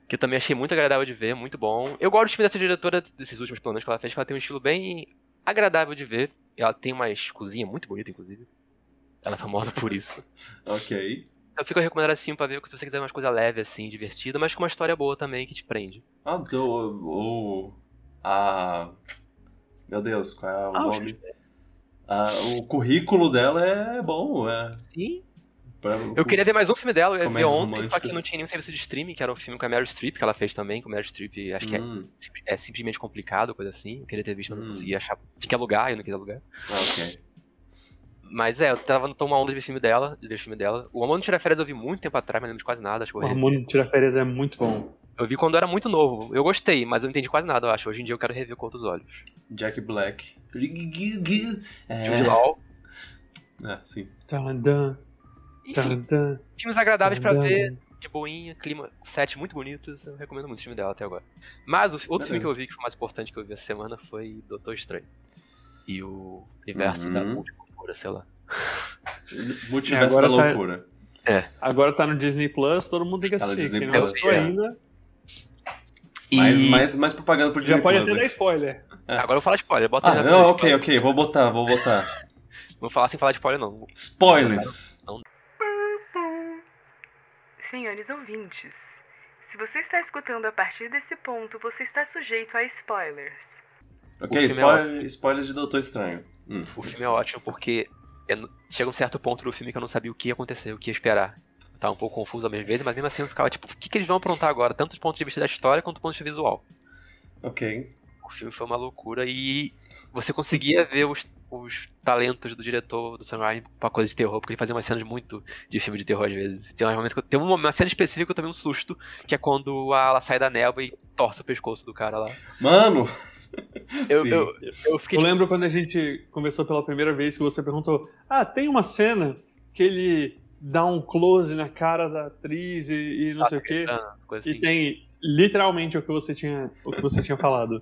Que eu também achei muito agradável de ver, muito bom. Eu gosto do filme dessa diretora, desses últimos planos que ela fez, que ela tem um estilo bem agradável de ver. Ela tem uma cozinha muito bonita, inclusive. Ela é famosa por isso. Ok. Eu fico recomendando assim pra ver se você quiser umas coisa leve, assim, divertida, mas com uma história boa também que te prende. Ah, do, o. A. Meu Deus, qual é o Ah, nome? Ah, o currículo dela é bom, é. Sim. pra- Eu queria ver mais um filme dela, eu ia ver Comédias ontem, só que não tinha nenhum serviço de streaming, que era um filme com a Meryl Streep, que ela fez também, com a Meryl Streep, acho que é, Hum, é simplesmente complicado, coisa assim. Eu queria ter visto, mas não Hum. consegui achar. Tinha que alugar, eu não quis alugar. ah, ok. Mas é, eu tava uma onda de ver filme dela, de ver filme dela. O Amor não Tira Férias eu vi muito tempo atrás, mas não lembro de quase nada, acho que eu O revi. Ramon Tira Férias é muito bom. Eu vi quando eu era muito novo. Eu gostei, mas eu não entendi quase nada, eu acho. Hoje em dia eu quero rever com outros olhos. Jack Black. Jude É, Law. é sim. Enfim, filmes agradáveis pra ver, de boinha, clima, sets muito bonitos. Eu recomendo muito o filme dela até agora. Mas o outro filme Beleza. que eu vi que foi mais importante que eu vi essa semana foi Doutor Estranho. E o universo Uhum. da multicultura, sei lá. Multiverso agora da tá- loucura. Agora tá no Disney Plus, todo mundo tem que Tá no assistir. Disney Quem não Plus, assistiu é. ainda, Mais, E- mais, mais propaganda pro Disney já pode Plus, até dar spoiler. Agora eu vou falar de spoiler. Bota Ah, não, ok, spoiler. ok, vou botar, vou botar. Vou falar sem falar de spoiler, não. Spoilers! Senhores ouvintes, se você está escutando a partir desse ponto, você está sujeito a spoilers. Ok, é spoiler, spoilers de Doutor Estranho. Hum. O filme é ótimo porque não- chega um certo ponto do filme que eu não sabia o que ia acontecer, o que ia esperar. Eu tava um pouco confuso às vezes, mas mesmo assim eu ficava tipo, o que, que eles vão aprontar agora? Tanto do ponto de vista da história quanto do ponto de vista visual. Ok. O filme foi uma loucura e você conseguia ver os, os talentos do diretor do Sam Raimi pra coisa de terror, porque ele fazia umas cenas muito de filme de terror às vezes. Tem, um eu- tem uma, uma cena específica que eu tomei um susto, que é quando a- ela sai da névoa e torce o pescoço do cara lá. Mano! Eu, eu, eu fiquei Eu tipo, lembro quando a gente conversou pela primeira vez que você perguntou: Ah, tem uma cena que ele dá um close na cara da atriz e, e não Ah, sei o quê. ah, coisa E assim. tem literalmente o que você tinha, o que você tinha falado.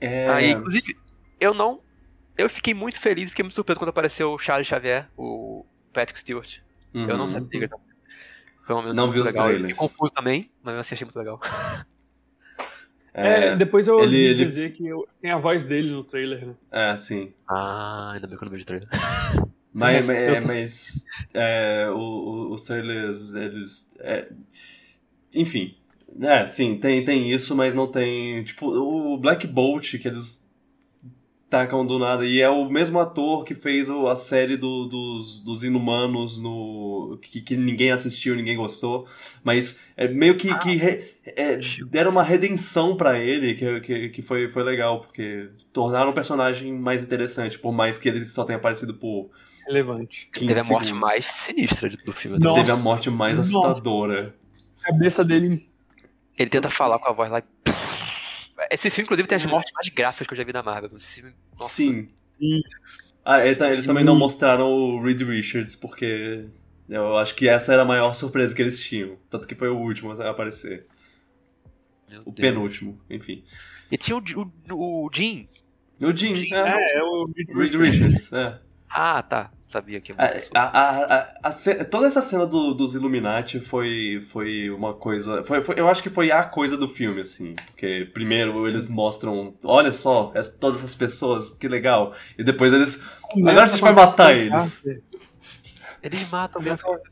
É... Aí, inclusive, eu não. Eu fiquei muito feliz, fiquei muito surpreso quando apareceu o Charles Xavier, o Patrick Stewart. Eu não Uhum. sabia. Foi um momento Não vi os legal. Eu trailers. Fiquei confuso também, mas eu assim, achei muito legal. É, É, depois eu ouvi ele- ele- dizer que eu- tem a voz dele no trailer, né? é, sim. Ah, ainda bem que eu não vejo trailer. Mas, É, é, mas é, o- o- os trailers, eles. é, enfim. É, sim, tem, tem isso, mas não tem. Tipo, o Black Bolt que eles tacam do nada. E é o mesmo ator que fez a série do- dos, dos Inumanos no. Que, que ninguém assistiu, ninguém gostou. Mas é meio que, que re- é, deram uma redenção pra ele, que, que, que foi, foi legal, porque tornaram o personagem mais interessante, por mais que ele só tenha aparecido por Relevante. 15 Teve a morte segundos. mais sinistra do filme. Nossa. Teve a morte mais Nossa. assustadora. A cabeça dele. Ele tenta falar com a voz lá. e- Esse filme, inclusive, tem as mortes mais gráficas que eu já vi na Marvel. Esse filme- nossa, Sim. Sim. Ah, ele tá- eles também não mostraram o Reed Richards, porque eu acho que essa era a maior surpresa que eles tinham. Tanto que foi o último a aparecer. meu O Deus. penúltimo, enfim. E tinha o, o, o Jim. O Jim, Jim, é, É, é o Reed Richards, é. Ah, tá. Sabia que é A, a, a, a- toda essa cena do- dos Illuminati foi, foi uma coisa. Foi, foi- eu acho que foi a coisa do filme, assim. Porque primeiro eles mostram, olha só, todas essas pessoas, que legal. E depois eles. Agora a gente vai matar eles. Eles matam mesmo. Começa,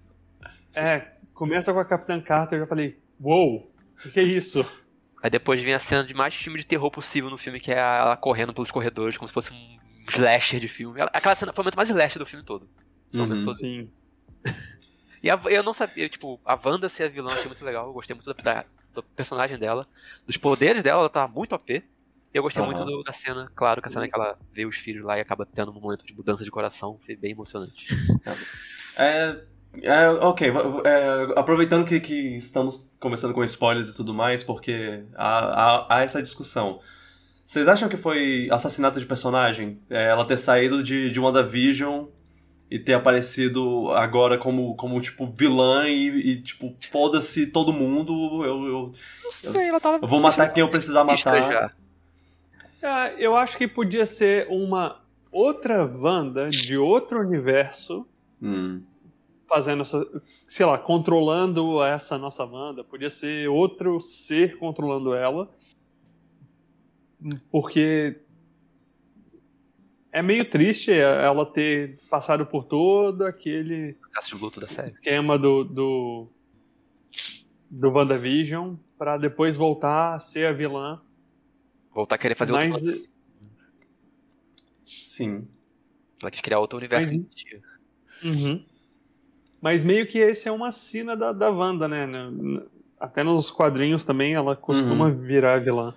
é, começa com a Capitã Carter, eu já falei, uou, o que, é isso? Aí depois vem a cena de mais filme de terror possível no filme, que é ela correndo pelos corredores, como se fosse um slasher de filme. Ela- aquela cena foi o momento mais slasher do filme todo. Uhum. todo. Sim. E a- eu não sabia, tipo, a Wanda ser a vilã achei muito legal. Eu gostei muito da, do personagem dela. Dos poderes dela, ela tá muito OP. Eu gostei Aham. muito do- da cena, claro, que a cena que ela vê os filhos lá e acaba tendo um momento de mudança de coração. Foi bem emocionante. É, é, ok, é, aproveitando que, que estamos começando com spoilers e tudo mais, porque há, há, há essa discussão. Vocês acham que foi assassinato de personagem? É, ela ter saído de, de WandaVision e ter aparecido agora como, como tipo, vilã e, e, tipo, foda-se todo mundo. Eu, eu, Não sei, ela tava. eu vou matar quem eu precisar matar. Já. Ah, eu acho que podia ser uma outra Wanda de outro universo Hum. fazendo essa, sei lá, controlando essa nossa Wanda. Podia ser outro ser controlando ela. Porque é meio triste ela ter passado por todo aquele esquema do do, do WandaVision pra depois voltar a ser a vilã. Voltar a querer fazer outro. Mas Sim. Ela quis criar outro universo Mas- que. Uhum. Mas meio que esse é uma sina da, da Wanda, né? N- n- Até nos quadrinhos também ela costuma Uhum. virar vilã.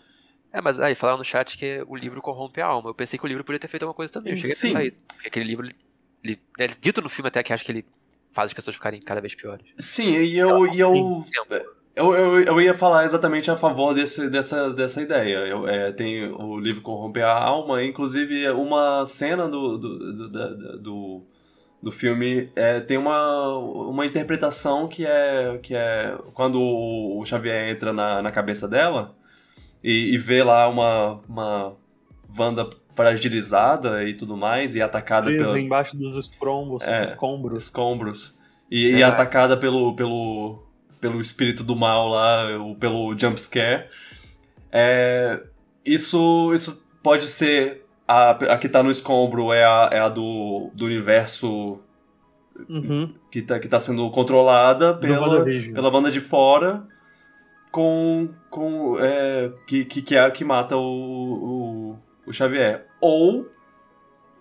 É, mas aí falaram no chat que o livro corrompe a alma. Eu pensei que o livro podia ter feito alguma coisa também. Eu cheguei Sim. a pensar isso. Porque aquele livro, ele, ele- é dito no filme até que acho que ele faz as pessoas ficarem cada vez piores. Sim, e eu, e eu, eu, eu, eu ia falar exatamente a favor desse, dessa, dessa ideia. Eu, é, tem o livro Corromper a Alma, inclusive uma cena do, do, do, do, do filme é, tem uma, uma interpretação que é, que é quando o Xavier entra na, na cabeça dela e, e vê lá uma, uma Wanda fragilizada e tudo mais, e atacada Presa pela, embaixo dos escombros, É. escombros. escombros e, e Verdade. atacada pelo, pelo, pelo espírito do mal lá, ou pelo jumpscare. É, isso, isso pode ser. A, a que tá no escombro é a, é a do, do universo Uhum. que tá, que tá sendo controlada pela, pela banda de fora com. com é, que, que, que é a que mata o, o, o Xavier. Ou.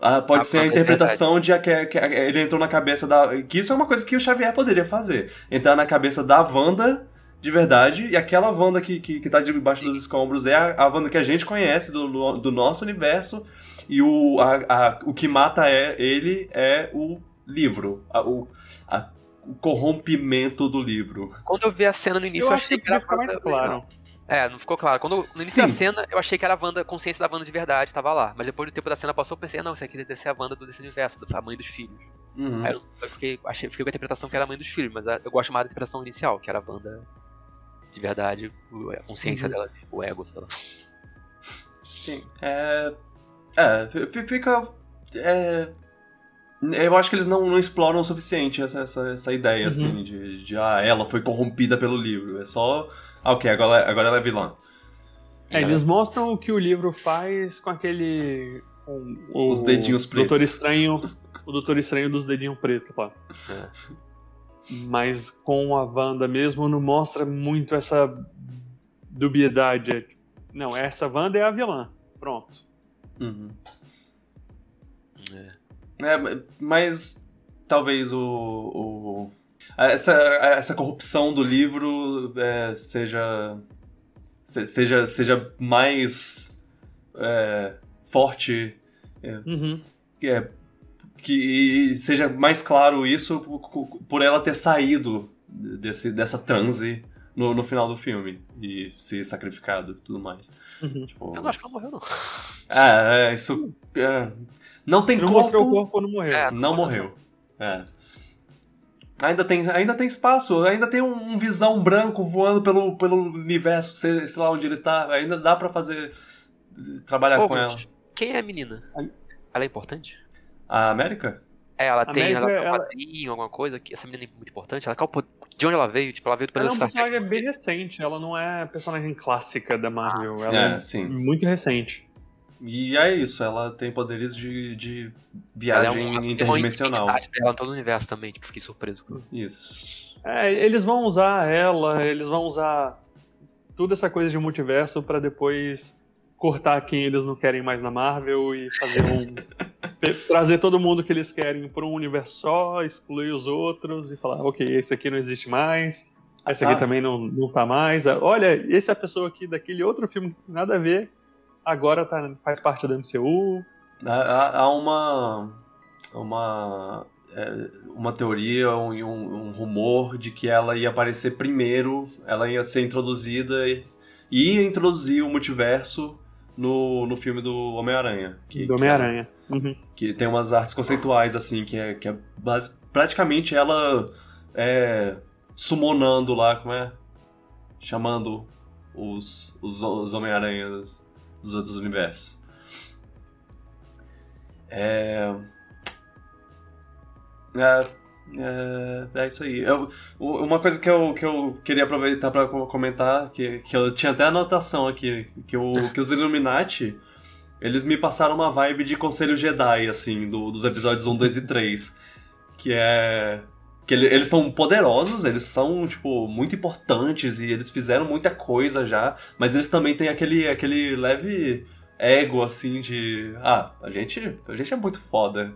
Ah, pode Ah, ser a interpretação de que, que ele entrou na cabeça da. Que isso é uma coisa que o Xavier poderia fazer. Entrar na cabeça da Wanda de verdade, e aquela Wanda que, que, que tá debaixo dos escombros é a, a Wanda que a gente conhece do, do, nosso universo, e o, a, a- o que mata é ele é o livro. a- o, a- o corrompimento do livro. Quando eu vi a cena no início, Eu achei que que era mais claro. É, não ficou claro. Quando, no início Sim. da cena, eu achei que era a Wanda, consciência da Wanda de verdade, tava lá. Mas depois do tempo da cena passou, eu pensei, ah, não, isso aqui deve ser a Wanda do- desse universo, a mãe dos filhos. Uhum. Aí eu, eu fiquei, achei, fiquei com a interpretação que era a mãe dos filhos, mas a- eu gosto mais da interpretação inicial, que era a Wanda de verdade, a consciência Uhum. dela, o ego, sei lá. Sim. É. É, fi- fica. É, eu acho que eles não, não exploram o suficiente essa, essa, essa ideia, Uhum. assim, de, de. Ah, ela foi corrompida pelo livro. É só. Ah, ok, agora, agora ela é vilã. É, eles mostram o que o livro faz com aquele. com o, Os dedinhos pretos. Doutor Estranho, o Doutor Estranho dos dedinhos pretos lá. É. Mas com a Wanda mesmo não mostra muito essa dubiedade. É, Não, essa Wanda é a vilã. Pronto. Uhum. É. É, mas talvez o. o- essa, essa corrupção do livro é, seja, se- seja. seja mais é, forte Uhum. que é que seja mais claro isso por- ela ter saído desse, dessa transe no, no final do filme e se sacrificado e tudo mais. Uhum. Tipo, Eu não acho que ela morreu, não. é, é, isso é, não tem Não corpo, mostrou o corpo não morreu. É. não morreu. É. Ainda tem, ainda tem espaço, ainda tem um, um visão branco voando pelo, pelo universo, sei, sei lá onde ele tá. Ainda dá pra fazer. trabalhar Pô, com ela. quem é a menina? Ela é importante? A América? É, ela tem, América, ela tem um ela- quadrinho, alguma coisa, que essa menina é muito importante. Ela, qual, de onde ela veio? Tipo, ela veio do Ela é um Trek. personagem bem recente, ela não é personagem clássica da Marvel. Ela É, é, sim. muito recente. E é isso, ela tem poderes de, de Ela é viagem um- interdimensional. Tem uma dela todo o universo também, tipo, fiquei surpreso. com- Isso. É, eles vão usar ela, eles vão usar toda essa coisa de multiverso pra depois cortar quem eles não querem mais na Marvel e fazer um. trazer todo mundo que eles querem pra um universo só, excluir os outros e falar, ok, esse aqui não existe mais, esse aqui Ah. também não, não tá mais. Olha, esse é a pessoa aqui daquele outro filme que nada a ver, agora tá, faz parte da MCU. Há, há- há uma. Uma. é, uma teoria um, um, um rumor de que ela ia aparecer primeiro, ela ia ser introduzida e ia introduzir o multiverso no, no filme do Homem-Aranha. que- Do Homem-Aranha. Uhum. Que, tem umas artes conceituais, assim, que é, que é basi- praticamente ela é, summonando lá, como é? Chamando os, os, os Homem-Aranhas dos outros universos. É... É, é, é isso aí. Eu- uma coisa que eu, que eu queria aproveitar para comentar, que, que eu tinha até anotação aqui, que, o, que os Illuminati, eles me passaram uma vibe de Conselho Jedi, assim, do- dos episódios 1, 2 e 3. Que é. Que ele- eles são poderosos, eles são, tipo, muito importantes e eles fizeram muita coisa já, mas eles também têm aquele, aquele leve ego, assim, de. Ah, a gente, a gente é muito foda.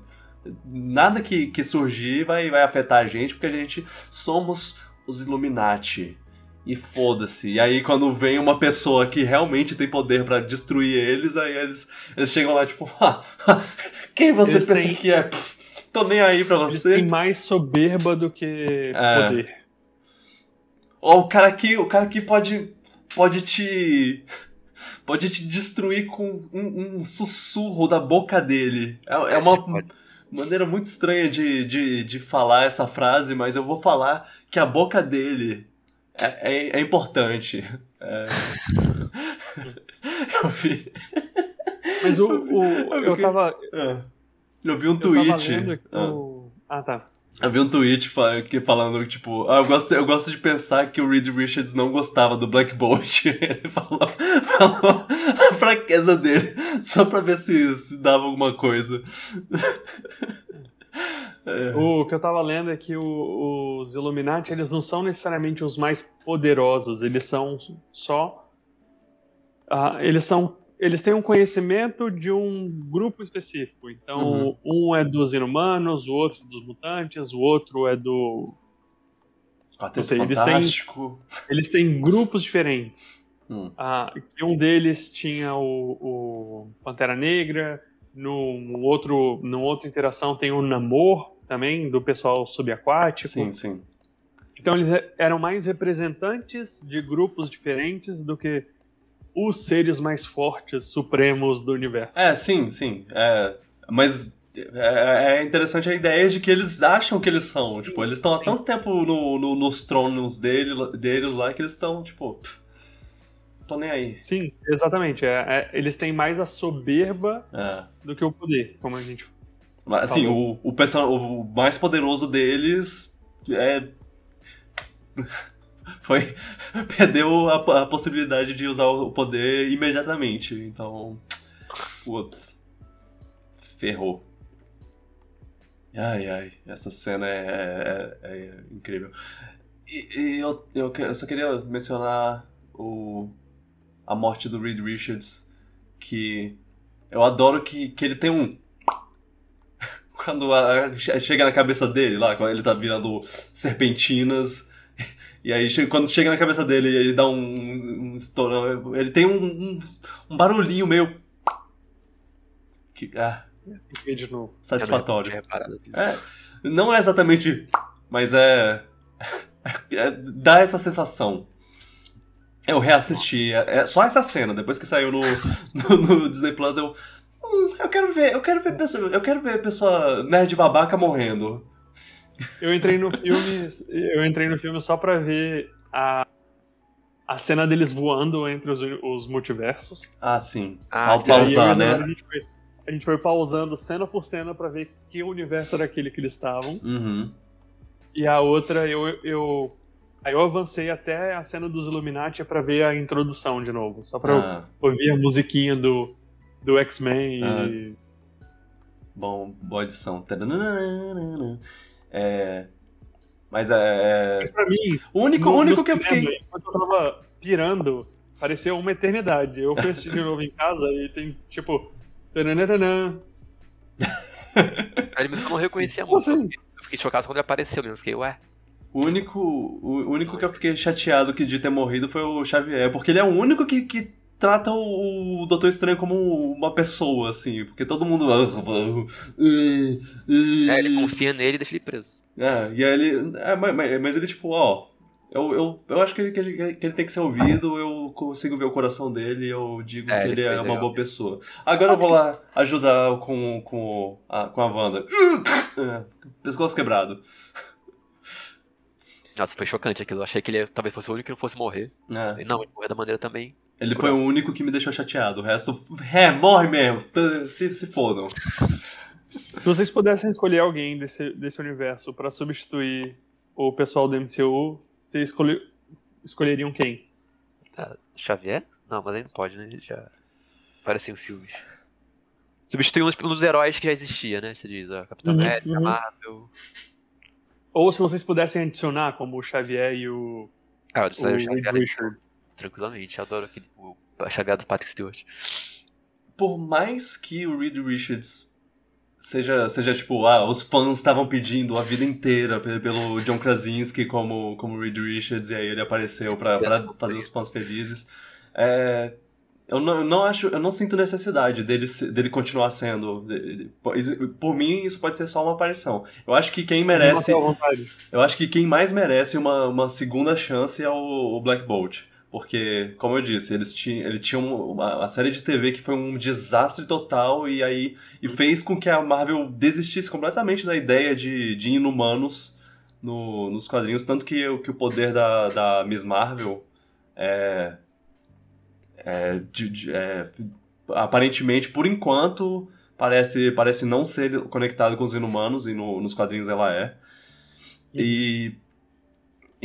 Nada que, que surgir vai, vai afetar a gente, porque a gente somos os Illuminati. E foda-se. E aí, quando vem uma pessoa que realmente tem poder pra destruir eles, aí eles, eles chegam lá, tipo, ah, quem você Eles pensa têm- que é? Pff, tô nem aí pra você. têm mais soberba do que É. poder. Ó, o cara aqui, o cara aqui pode pode te pode te destruir com um, um sussurro da boca dele. É, é uma Pode. maneira muito estranha de, de, de falar essa frase, mas eu vou falar que a boca dele é, é, é importante. É... eu vi. Mas o, o- eu vi- tava. é. Eu vi um Eu tweet. Ah. o- Ah, tá. Eu vi um tweet que falando, tipo, ah, eu, gosto, eu gosto de pensar que o Reed Richards não gostava do Black Bolt. Ele falou, falou a fraqueza dele, só pra ver se, se dava alguma coisa. É. O que eu tava lendo é que o- os Illuminati, eles não são necessariamente os mais poderosos, eles são só. ah, eles são. Eles têm um conhecimento de um grupo específico. Então, um é dos inumanos, o outro dos mutantes, o outro é do. Quarteto não sei, eles têm- Fantástico. Eles têm grupos diferentes. Hum. Ah, um deles tinha o, o Pantera Negra, no outro, numa outra interação tem o Namor também, do pessoal subaquático. Sim, sim. Então eles eram mais representantes de grupos diferentes do que os seres mais fortes, supremos do universo. É, sim, sim. É, mas é, é interessante a ideia de que eles acham que eles são. Tipo, eles estão há tanto tempo no, no- nos tronos dele, deles lá que eles estão, tipo. pff, Tô nem aí. Sim, exatamente. É- é- eles têm mais a soberba É. do que o poder, como a gente. Mas, assim, o, o, o mais poderoso deles é. Foi. Perdeu a, a possibilidade de usar o poder imediatamente. Então. Ups. Ferrou. Ai, ai. Essa cena é, é- é incrível. E, e eu, eu, eu só queria mencionar o, a morte do Reed Richards. Que eu adoro que, que ele tem um quando a- che- chega na cabeça dele lá, quando ele tá virando serpentinas. E aí, quando chega na cabeça dele e ele dá um, um estourão, ele tem um, um, um barulhinho meio. Que, ah, de novo. satisfatório. É, não é exatamente. Mas é. é- dá essa sensação. Eu reassisti. É, é só essa cena, depois que saiu no, no, no Disney Plus, eu. "Hum, eu quero ver, eu quero ver pessoa. Eu quero ver pessoa nerd babaca morrendo. Eu entrei no filme, eu entrei no filme só pra ver a, a cena deles voando entre os, os multiversos. Ah, sim. Ah, aí aí, pausar, eu- né? A gente, foi, a gente foi pausando cena por cena pra ver que universo era aquele que eles estavam. Uhum. E a outra, eu, eu aí eu avancei até a cena dos Illuminati pra ver a introdução de novo, só pra Ah, ouvir a musiquinha do, do X-Men e bom, boa edição. É. Mas é. Mas pra mim, O único, no- único no que eu fiquei. Enquanto eu tava pirando, pareceu uma eternidade. Eu fui assistir de novo em casa e tem, tipo... tananana. Aí, eu não reconhecia Como muito. assim? Eu fiquei chocado quando ele apareceu. Eu fiquei, ué. O único, o único que eu fiquei chateado que de ter morrido foi o Xavier, porque ele é o único que, que trata o, o Doutor Estranho como uma pessoa, assim, porque todo mundo. É, ele confia nele e deixa ele preso. É, e aí ele. É, mas, mas- ele, tipo, ó. Eu, eu, eu acho que ele, que, ele, tem que ser ouvido, eu consigo ver o coração dele e eu digo É, que ele ele é uma legal. boa pessoa. Agora eu vou lá ajudar com, com, a, com a Wanda. É, pescoço quebrado. Nossa, foi chocante aquilo. Eu achei que ele talvez fosse o único que não fosse morrer. É. Não, ele morreu da maneira também. Ele foi o único que me deixou chateado. O resto, é, morre mesmo. Se, se fodam. Se vocês pudessem escolher alguém desse, desse universo pra substituir o pessoal do MCU, vocês escolhe- escolheriam quem? Ah, Xavier? Não, mas aí não pode, né? Ele já apareceu em filmes. Substitui um dos, um dos heróis que já existia, né? Você diz, ó, Capitão Uhum, América, uhum. Marvel. Ou se vocês pudessem adicionar, como o Xavier e o, Ah, eu o o Xavier Richard. Tranquilamente. Eu adoro aquele, o Xavier do Patrick Stewart. Por mais que o Reed Richards seja, seja tipo, ah, os fãs estavam pedindo a vida inteira pe- pelo John Krasinski como, como Reed Richards, e aí ele apareceu pra, pra fazer os fãs felizes. É, eu, não, eu não acho, eu não sinto necessidade dele, dele continuar sendo. de- de- por- mim, isso pode ser só uma aparição. Eu acho que quem merece. Eu acho que quem mais merece uma, uma segunda chance é o, o Black Bolt. Porque, como eu disse, eles tinham, ele tinha uma, uma série de TV que foi um desastre total e aí e fez com que a Marvel desistisse completamente da ideia de, de inumanos no, nos quadrinhos. Tanto que, o- que o poder da, da Miss Marvel é. é, de- de- é, aparentemente, por enquanto, parece, parece não ser conectado com os inumanos e no- nos quadrinhos ela é. E,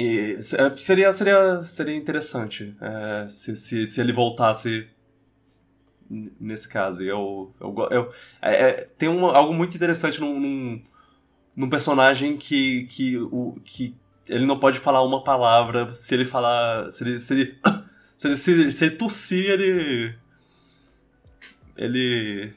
e é, seria, seria, seria interessante é, se, se, se ele voltasse nesse caso. Eu, eu, eu, é, é, tem um, algo muito interessante num, num, num personagem que, que, o, que ele não pode falar uma palavra. Se ele falar. Se ele. Se ele, se ele, se, se ele tossir, ele. Ele.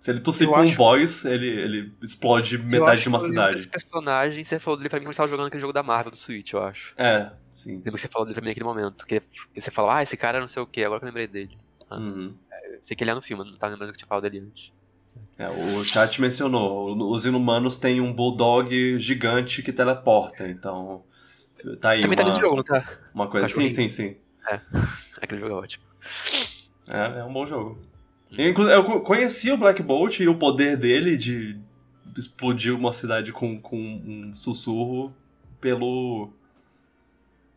Se ele tossir Eu com acho- voz, ele, ele explode metade acho de uma cidade. Esse personagem, você falou dele pra mim quando você tava jogando aquele jogo da Marvel do Switch, eu acho. É, sim. Que você falou dele pra mim naquele momento. Que, que você falou, ah, esse cara não sei o que, agora que eu lembrei dele. Uhum. Eu sei que ele é no filme, não tava lembrando que tinha falado dele antes. É, o chat mencionou, os inumanos têm um bulldog gigante que teleporta, então tá aí Também tá uma, nesse jogo, não tá? uma coisa. Sim, Cachorrinho. sim, sim. Aquele jogo é ótimo. É, é um bom jogo. Eu co- conheci o Black Bolt e o poder dele de explodir uma cidade com, com um sussurro pelo.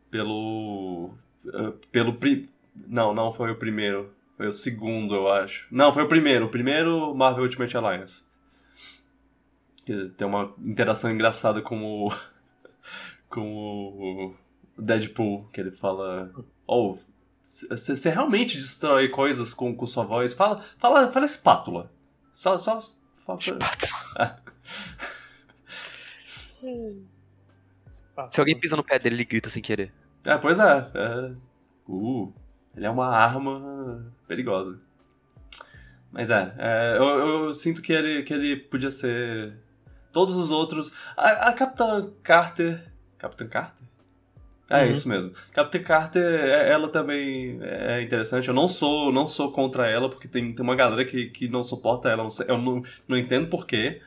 pelo. eh, pelo. pri- Não, não foi o primeiro. Foi o segundo, eu acho. Não, foi o primeiro. O primeiro Marvel Ultimate Alliance. Que tem uma interação engraçada com o. com o Deadpool, que ele fala. Oh, você realmente destrói coisas com, com sua voz? Fala, fala, fala espátula. Só. só fala- Se alguém pisa no pé dele, ele grita sem querer. É, pois é. é. Uh, ele é uma arma perigosa. Mas é, é, eu, eu sinto que ele, que ele podia ser. Todos os outros. A, a Capitã Carter. Capitã Carter? É Uhum. isso mesmo. Capitã Carter, é- ela também é interessante. Eu não sou, não sou contra ela, porque tem, tem uma galera que, que não suporta ela. Eu não, não, entendo porquê.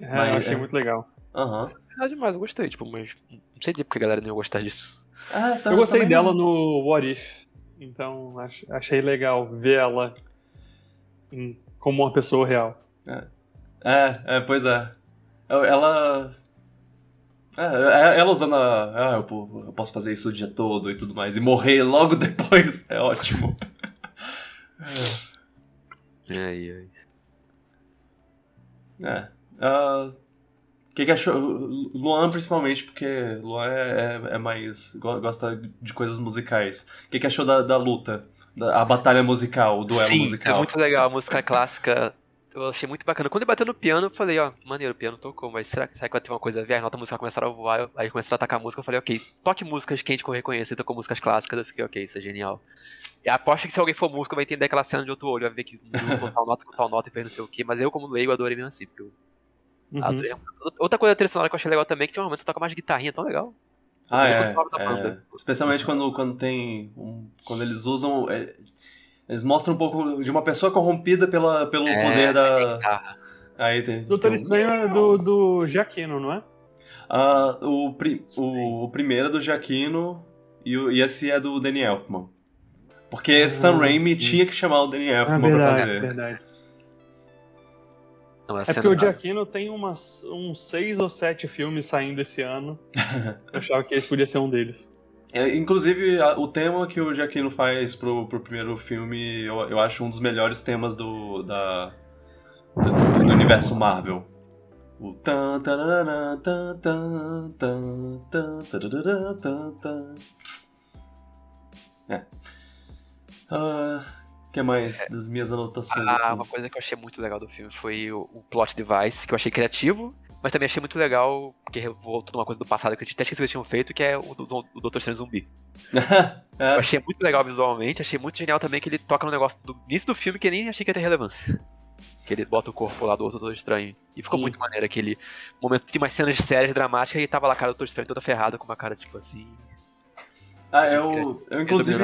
É, Mas, eu achei é. muito legal. Aham. É demais, eu gostei, tipo, mas não sei dizer porque a galera não ia gostar disso. Ah, tá- eu gostei também dela no What If, então ach- achei legal ver ela como uma pessoa real. É, é, pois é. Ela. É, é, ela usando a. Ah, eu, po- eu posso fazer isso o dia todo e tudo mais. E morrer logo depois é ótimo. Ai, ai. É. Ah, O que, que achou? Luan, principalmente, porque Luan é, é, é mais. go- gosta de coisas musicais. O que, que achou da, da luta? Da, a batalha musical, o duelo Sim, musical? é muito legal, a música clássica. Eu achei muito bacana. Quando ele bateu no piano, eu falei, ó, maneiro, o piano tocou, mas será que, será que vai ter uma coisa a ver? As notas musicais começaram a voar, eu- aí começaram a atacar a música, eu falei, ok, toque músicas que a gente reconhece, ele tocou músicas clássicas, eu fiquei, ok, isso é genial. E aposto que se alguém for músico vai entender aquela cena de outro olho, vai ver que juntou tal nota com tal nota e fez não sei o que, mas eu, como leigo, adorei mesmo assim, porque eu Uhum. adorei. Outra coisa da sonora que eu achei legal também, é que tinha um momento que toca mais guitarrinha, tão legal. Ah, é, é. Especialmente quando, quando tem. um- quando eles usam. é, eles mostram um pouco de uma pessoa corrompida pela, pelo É, poder da. Guitarra. Aí tem. Doutor tem Estranho é do, do Giacchino, não é? Ah, o, pri- o, o primeiro é do Giacchino e, o- e esse é do Danny Elfman. Porque Ah, Sam Raimi sim. tinha que chamar o Danny Ah, Elfman pra verdade, fazer. verdade. Não, a É cena- porque o Giacchino tem umas, uns seis ou sete filmes saindo esse ano. Eu achava que esse podia ser um deles. É, inclusive, a- o tema que o Giacchino faz pro, pro primeiro filme, eu, eu acho um dos melhores temas do, da, do, do universo Marvel. O tan, tan, tan, tan, tan, tan, tan. É. Ah, que mais das minhas anotações Ah, aqui? uma coisa que eu achei muito legal do filme foi o, o plot device, que eu achei criativo, mas também achei muito legal, porque voltou numa coisa do passado que eu até esqueci que eles tinham feito, que é o, do, o Dr. Strange Zumbi. Eu é, achei muito legal visualmente, achei muito genial também que ele toca no negócio do início do filme que eu nem achei que ia ter relevância. Que ele bota o corpo lá do outro Doutor Estranho. E ficou Sim. muito maneiro aquele momento de umas cenas sérias, dramáticas, e tava lá a cara do Doutor Estranho toda ferrada, com uma cara tipo assim. ah, eu, eu inclusive.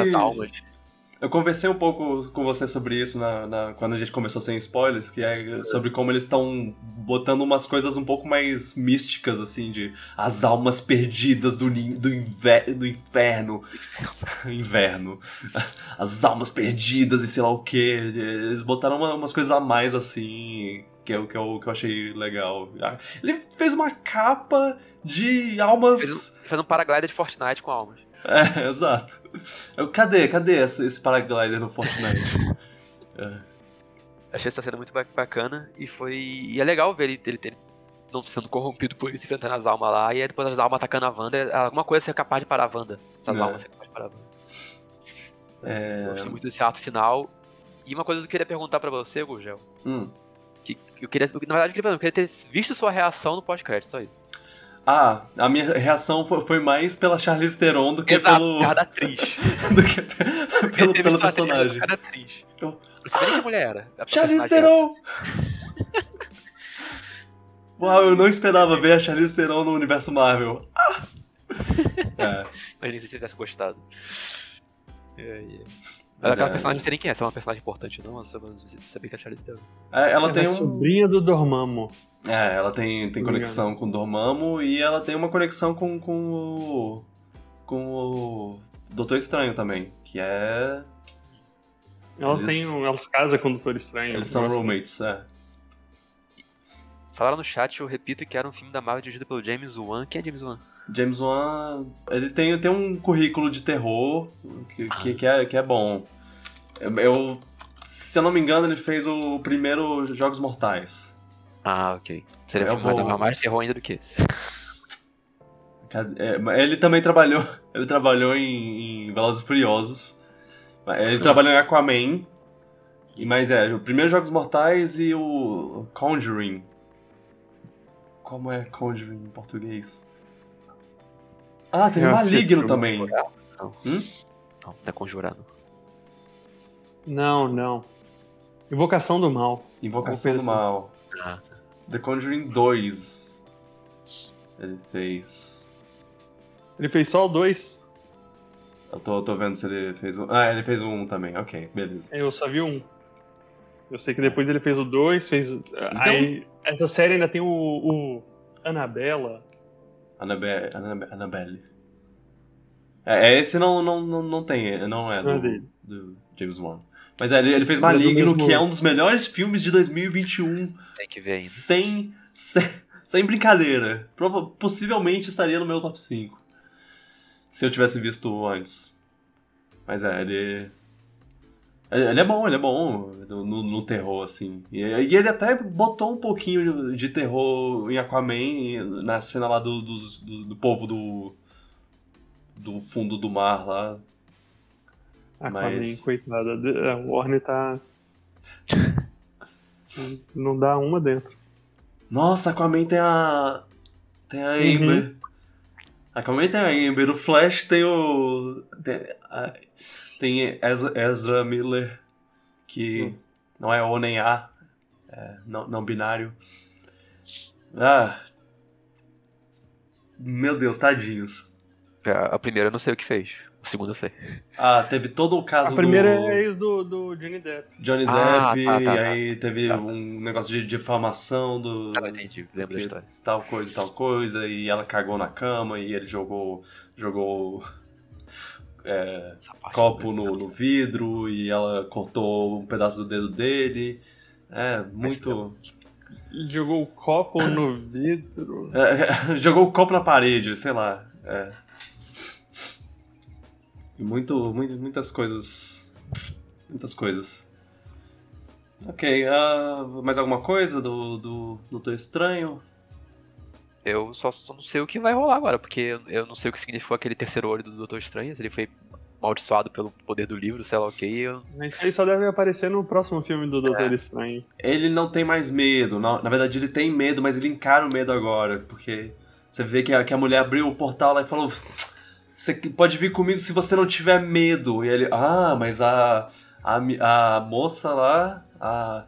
Eu conversei um pouco com você sobre isso na, na- quando a gente começou sem spoilers, que é sobre como eles estão botando umas coisas um pouco mais místicas, assim, de as almas perdidas do, do, inver- do inferno. Inverno. As almas perdidas e sei lá o que. Eles botaram uma- umas coisas a mais, assim, que é o que eu, que eu achei legal. Ele fez uma capa de almas. Fez Fazendo um paraglider de Fortnite com almas. É, exato. Eu, cadê, cadê esse, esse paraglider no Fortnite? Achei essa cena muito ba- bacana e foi. E é legal ver ele, ele, ele não sendo corrompido por isso, enfrentando as almas lá, e aí depois as almas atacando a Wanda. Alguma coisa ser capaz de parar a Wanda. Essas É. almas ser capaz de parar a Wanda. É, gostei muito desse ato final. E uma coisa que eu queria perguntar pra você, Gurgel. hum. Que, que eu queria. Na verdade, eu queria, eu queria ter visto sua reação no pós-crédito, só isso. Ah, a minha reação foi, mais pela Charlize Theron do que Exato, pelo, por causa da atriz. do que pelo, pelo personagem. causa da atriz. Eu- Não sabia nem que mulher era. Charlize Theron! Uau, eu não esperava ver a Charlize Theron no universo Marvel. Ah! É. Mas nem se tivesse gostado. É, é. Mas aquela é. personagem, não sei nem quem é, se é uma personagem importante ou não, eu só sabia que a Charlize Theron. É, ela Ela tem é um. sobrinha do Dormammu. É, ela tem, tem Obrigado. conexão com o Dormammu e ela tem uma conexão com, com o. com o Doutor Estranho também, que é. Ela Eles- tem um, elas casam com o Doutor Estranho. Eles são Nossa. roommates, é. Falaram no chat, eu repito que era um filme da Marvel dirigido pelo James Wan. Quem é James Wan? James Wan, ele tem, tem um currículo de terror que, que, que é, que é bom. Eu, se eu não me engano, ele fez o primeiro Jogos Mortais. Ah, ok. Seria Eu vou- mais terror ainda do que esse. É, ele também trabalhou, ele trabalhou em, em Velozes e Furiosos. Ele trabalhou em Aquaman. E mas é, o primeiro Jogos Mortais e o Conjuring. Como é Conjuring em português? Ah, teve Maligno também. Não. Hum? Não, não é conjurado. Não, não. Invocação do Mal. Invocação do Mal. Ah, The Conjuring 2. Ele fez. Ele fez só o 2. Eu tô, tô vendo se ele fez um. Ah, ele fez um também. Ok, beleza. Eu só vi um. Eu sei que depois ele fez o 2, fez. Aí, essa série ainda tem o, o Annabella. Annabelle. Annabelle. Annabelle. É, é, esse não, não, não, não tem, não é Não é do, dele. do James Wan. Mas é, ele, ele fez é Maligno, mesmo- que é um dos melhores filmes de 2021, tem que ver ainda. sem, sem, sem brincadeira. Possivelmente estaria no meu top 5. Se eu tivesse visto antes. Mas é, ele. Ele é bom, ele é bom no, no- terror, assim. E, e ele até botou um pouquinho de, de terror em Aquaman, na cena lá do, dos- do, do povo do. do fundo do mar lá. Aquaman, Mas- coitada. A Warner tá. Não dá uma dentro. Nossa, Aquaman tem a. Tem a Uhum. Amber. Aquaman tem a Amber. O Flash tem o. Tem, a- tem Ezra, Miller, que Hum. não é O nem A. É não, não binário. Ah. Meu Deus, tadinhos. A, a primeira eu não sei o que fez. O segundo eu sei. Ah, teve todo o caso A primeira do é ex do, do Johnny Depp. Johnny Ah, Depp, tá, tá, e tá. aí teve Tá. um negócio de difamação do Ah, entendi. Lembro da história. tal coisa e tal coisa, e ela cagou na cama e ele jogou jogou é, copo não no, no vidro e ela cortou um pedaço do dedo dele. É, muito. Jogou o copo no vidro. É, jogou o copo na parede, sei lá. É. Muito, muito, muitas coisas. Muitas coisas. Ok, ah, mais alguma coisa do, do Doutor Estranho? Eu só, só não sei o que vai rolar agora, porque eu, não sei o que significou aquele terceiro olho do Doutor Estranho, se ele foi amaldiçoado pelo poder do livro, sei lá o que. Eu... Mas isso aí só deve aparecer no próximo filme do Doutor Estranho. Ele não tem mais medo. Na, na verdade, ele tem medo, mas ele encara o medo agora. Porque você vê que a, que a mulher abriu o portal lá e falou: Você pode vir comigo se você não tiver medo. E ele, ah, mas a, a, a moça lá, a,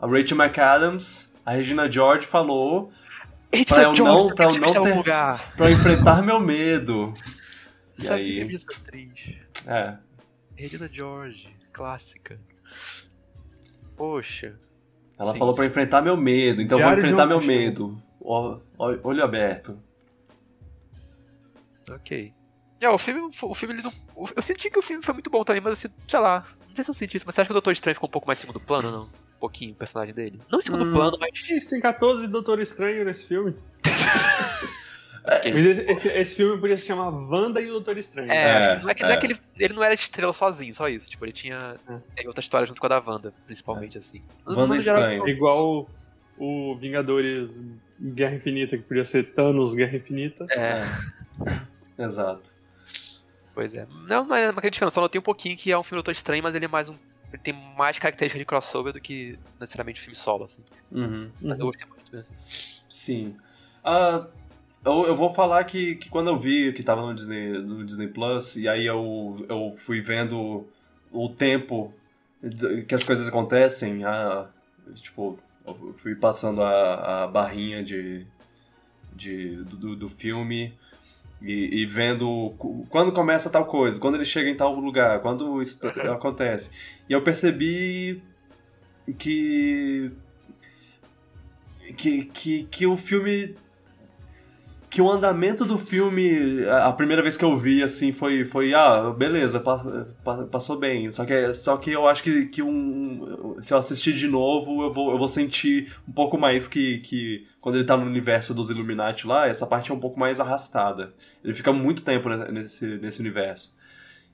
a Rachel McAdams, a Regina George falou Eita, eu não- pra eu não ter- lugar. pra eu enfrentar meu medo. E Sabe aí, é. Regina George, clássica. Poxa. Ela Sim, falou pra enfrentar meu medo, então eu vou enfrentar meu medo. Olho aberto. Ok. É, o filme, o filme ele não, eu senti que o filme foi muito bom também, mas eu sei lá, não sei se eu senti isso, mas você acha que o Doutor Estranho ficou um pouco mais em segundo plano, não? Um pouquinho o personagem dele. Não em segundo Hum. plano, mas Gente, tem 14 Doutor Estranho nesse filme. Mas esse, esse- esse filme podia se chamar Wanda e o Doutor Estranho. É, É, acho que não é que, não é é. que ele, ele não era estrela sozinho, só isso. Tipo, ele tinha É. outra história junto com a da Wanda, principalmente, assim. Wanda geral, Estranho. Igual o Vingadores Guerra Infinita, que podia ser Thanos Guerra Infinita. É, Exato. pois é. Não, mas não criticando, só notei um pouquinho que é um filme Doutor Estranho, mas ele é mais um. Ele tem mais características de crossover do que necessariamente filme solo, assim. Uhum. Eu gostei muito mesmo. Sim. Ah, eu, eu vou falar que, que quando eu vi que tava no Disney, no Disney Plus, e aí eu, eu fui vendo o tempo que as coisas acontecem, a, tipo, eu fui passando a, a barrinha de, de, do, do filme e, e vendo quando começa tal coisa, quando ele chega em tal lugar, quando isso acontece. E eu percebi que que, que, que o filme. Que o andamento do filme, a primeira vez que eu vi, assim, foi, foi ah, beleza, pa- pa- passou bem. Só que, só que eu acho que, que um, se eu assistir de novo, eu vou, eu vou sentir um pouco mais que, que quando ele tá no universo dos Illuminati lá, essa parte é um pouco mais arrastada. Ele fica muito tempo ne- nesse, nesse universo.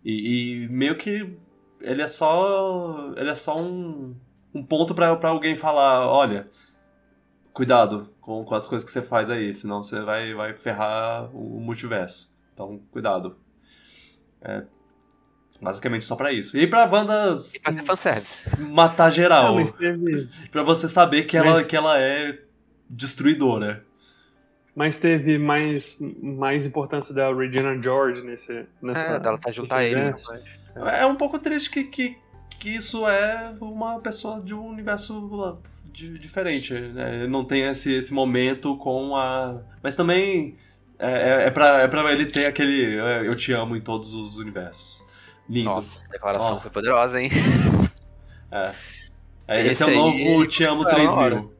E, e meio que ele é só. Ele é só um, um ponto pra alguém falar, olha cuidado com, com as coisas que você faz aí, senão você vai, vai ferrar o multiverso. Então, cuidado. É basicamente só pra isso. E pra Wanda E fazer fanservice. matar geral. teve, Pra você saber que ela, que ela é destruidora. mas teve mais, mais importância da Regina George nesse, nessa, É, dela tá junto a ele. mas- É um pouco triste que, que, que isso é uma pessoa de um universo di- diferente. Né? Não tem esse, esse momento com a. Mas também é, é, é, pra, é pra ele ter aquele é, eu te amo em todos os universos. Lindo. Nossa, essa declaração Ó. foi poderosa, hein? É. É, esse, Esse é o novo Te Amo foi da hora. 3000.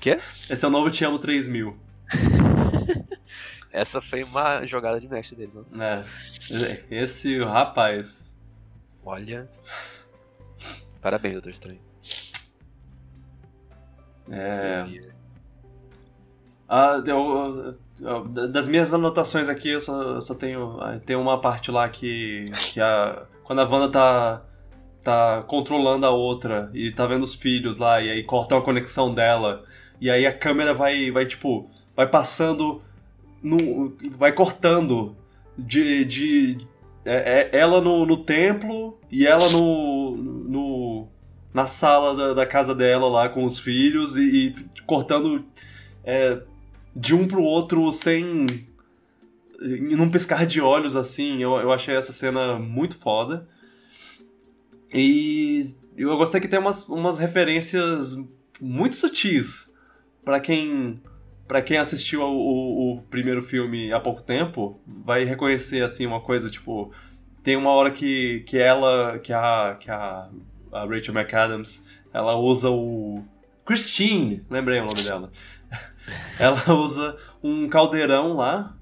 Quê? Esse é o novo Te Amo 3000. Essa foi uma jogada de mestre dele, nossa. É. Esse rapaz. Olha. Parabéns, Doutor Estranho. É. Ah, eu- eu- das minhas anotações aqui, eu só, eu só tenho. ah, Tem uma parte lá que. que a, quando a Wanda tá. tá controlando a outra e tá vendo os filhos lá, e aí cortam a conexão dela. E aí a câmera vai, vai tipo. vai passando. No, vai cortando de. de é- é ela no, no templo e ela no. Na sala da, da casa dela lá com os filhos e, e cortando é, de um pro outro sem. em um piscar de olhos assim. Eu, eu achei essa cena muito foda. E eu gostei que tem umas, umas referências muito sutis para quem pra quem assistiu o, o primeiro filme há pouco tempo, vai reconhecer, assim, uma coisa, tipo... Tem uma hora que, que ela, que a, que a, a Rachel McAdams, ela usa o... Christine, lembrei o nome dela. Ela usa um caldeirão lá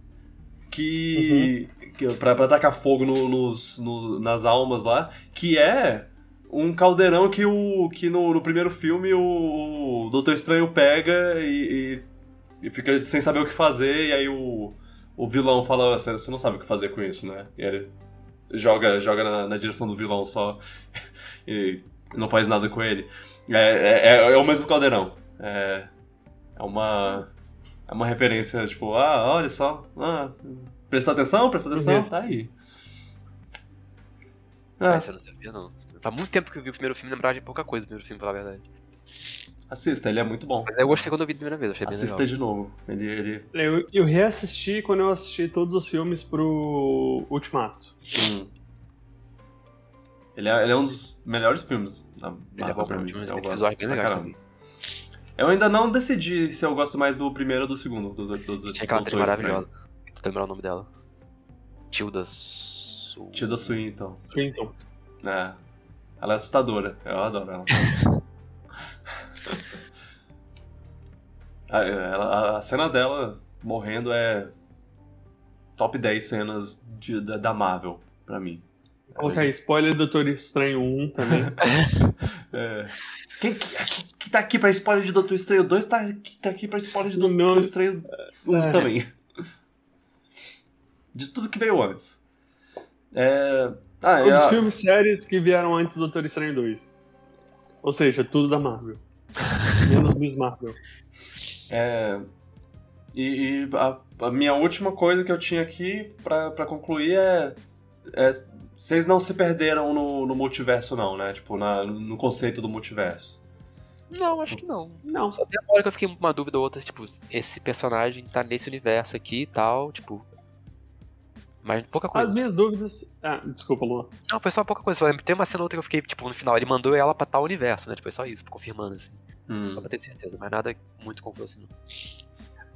que, que pra, pra tacar fogo no- nos, no- nas almas lá, que é um caldeirão que, o, que no, no primeiro filme o, o Doutor Estranho pega e, e- e fica sem saber o que fazer, e aí o, o vilão fala, você você não sabe o que fazer com isso, né? E ele joga, joga na, na direção do vilão só e não faz nada com ele. É, é, é o mesmo caldeirão. É, é uma. É uma referência, tipo, ah, olha só. Ah, presta atenção, presta atenção, Uhum. tá aí. Ah, Ah, você não sabia, não. Faz muito tempo que eu vi o primeiro filme e lembrava de pouca coisa do primeiro filme, pra falar a verdade. assista, ele é muito bom. Mas eu gostei quando eu vi a primeira vez, achei bem Assista legal. de novo. Ele, ele. Eu, eu reassisti quando eu assisti todos os filmes pro Ultimato. hum. Ele, é, ele é um dos melhores filmes da Ele é Marvel bom pra mim. Eu gosto bem caramba. também. Eu ainda não decidi se eu gosto mais do primeiro ou do segundo. Do, do, do, do Tinha aquela atriz Estranho. maravilhosa. Tô lembrar o nome dela. Tilda Su... Tilda Swinton. Então, É. Ela é assustadora. Eu adoro ela. a, ela- a cena dela morrendo é top 10 cenas de- da, da Marvel, pra mim. Vou colocar aí, spoiler do Doutor Estranho 1 também. É. Quem que, que, que tá aqui pra spoiler de Doutor Estranho 2 tá, aqui- tá aqui pra spoiler de Doutor Não. Estranho 1 É. também. De tudo que veio antes. É. Ah, Todos é os a- filmes séries que vieram antes do Doutor Estranho 2. Ou seja, tudo da Marvel. Menos Miss Marvel. É, e e a, a minha última coisa que eu tinha aqui pra, pra concluir é, é. Vocês não se perderam no, no multiverso, não, né? Tipo, na- no conceito do multiverso. Não, acho que não. Não. Só tem uma hora que eu fiquei com uma dúvida ou outra, tipo, esse personagem tá nesse universo aqui e tal, tipo. Mas pouca As coisa. minhas dúvidas. Ah, desculpa, Luan. Não, foi só pouca coisa. Só Tem uma cena ou outra que eu fiquei, tipo, no final, ele mandou ela pra tal universo, né? Tipo, foi só isso, confirmando, assim. Hum, Só pra ter certeza, mas nada muito confuso assim, não.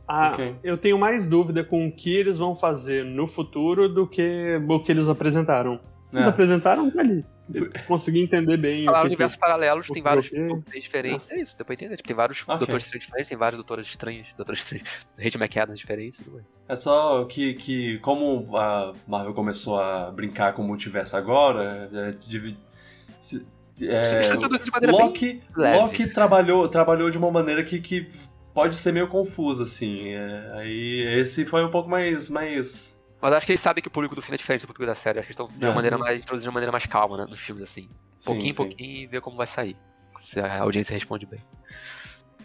Ah, Ok. eu tenho mais dúvida com o que eles vão fazer no futuro do que o que eles apresentaram. Eles é. apresentaram ali. Eu Consegui entender bem Falar o que universos que... paralelos, tem vários doutores diferentes. É isso, deu pra entender. Tipo, tem vários Ok. doutores estranhos diferentes, tem vários doutores estranhos, doutores estranhos, Rachel McAdams diferentes. É só que, que, como a Marvel começou a brincar com o multiverso agora, é, divi- se- é, é Loki. Loki trabalhou, trabalhou de uma maneira que, que pode ser meio confusa, assim. É, aí esse foi um pouco mais. mais Mas acho que eles sabem que o público do filme é diferente do público da série. Acho que estão de uma É. maneira mais, introduzindo de uma maneira mais calma, né, nos filmes, assim. sim, Pouquinho em pouquinho e ver como vai sair. Se a audiência responde bem.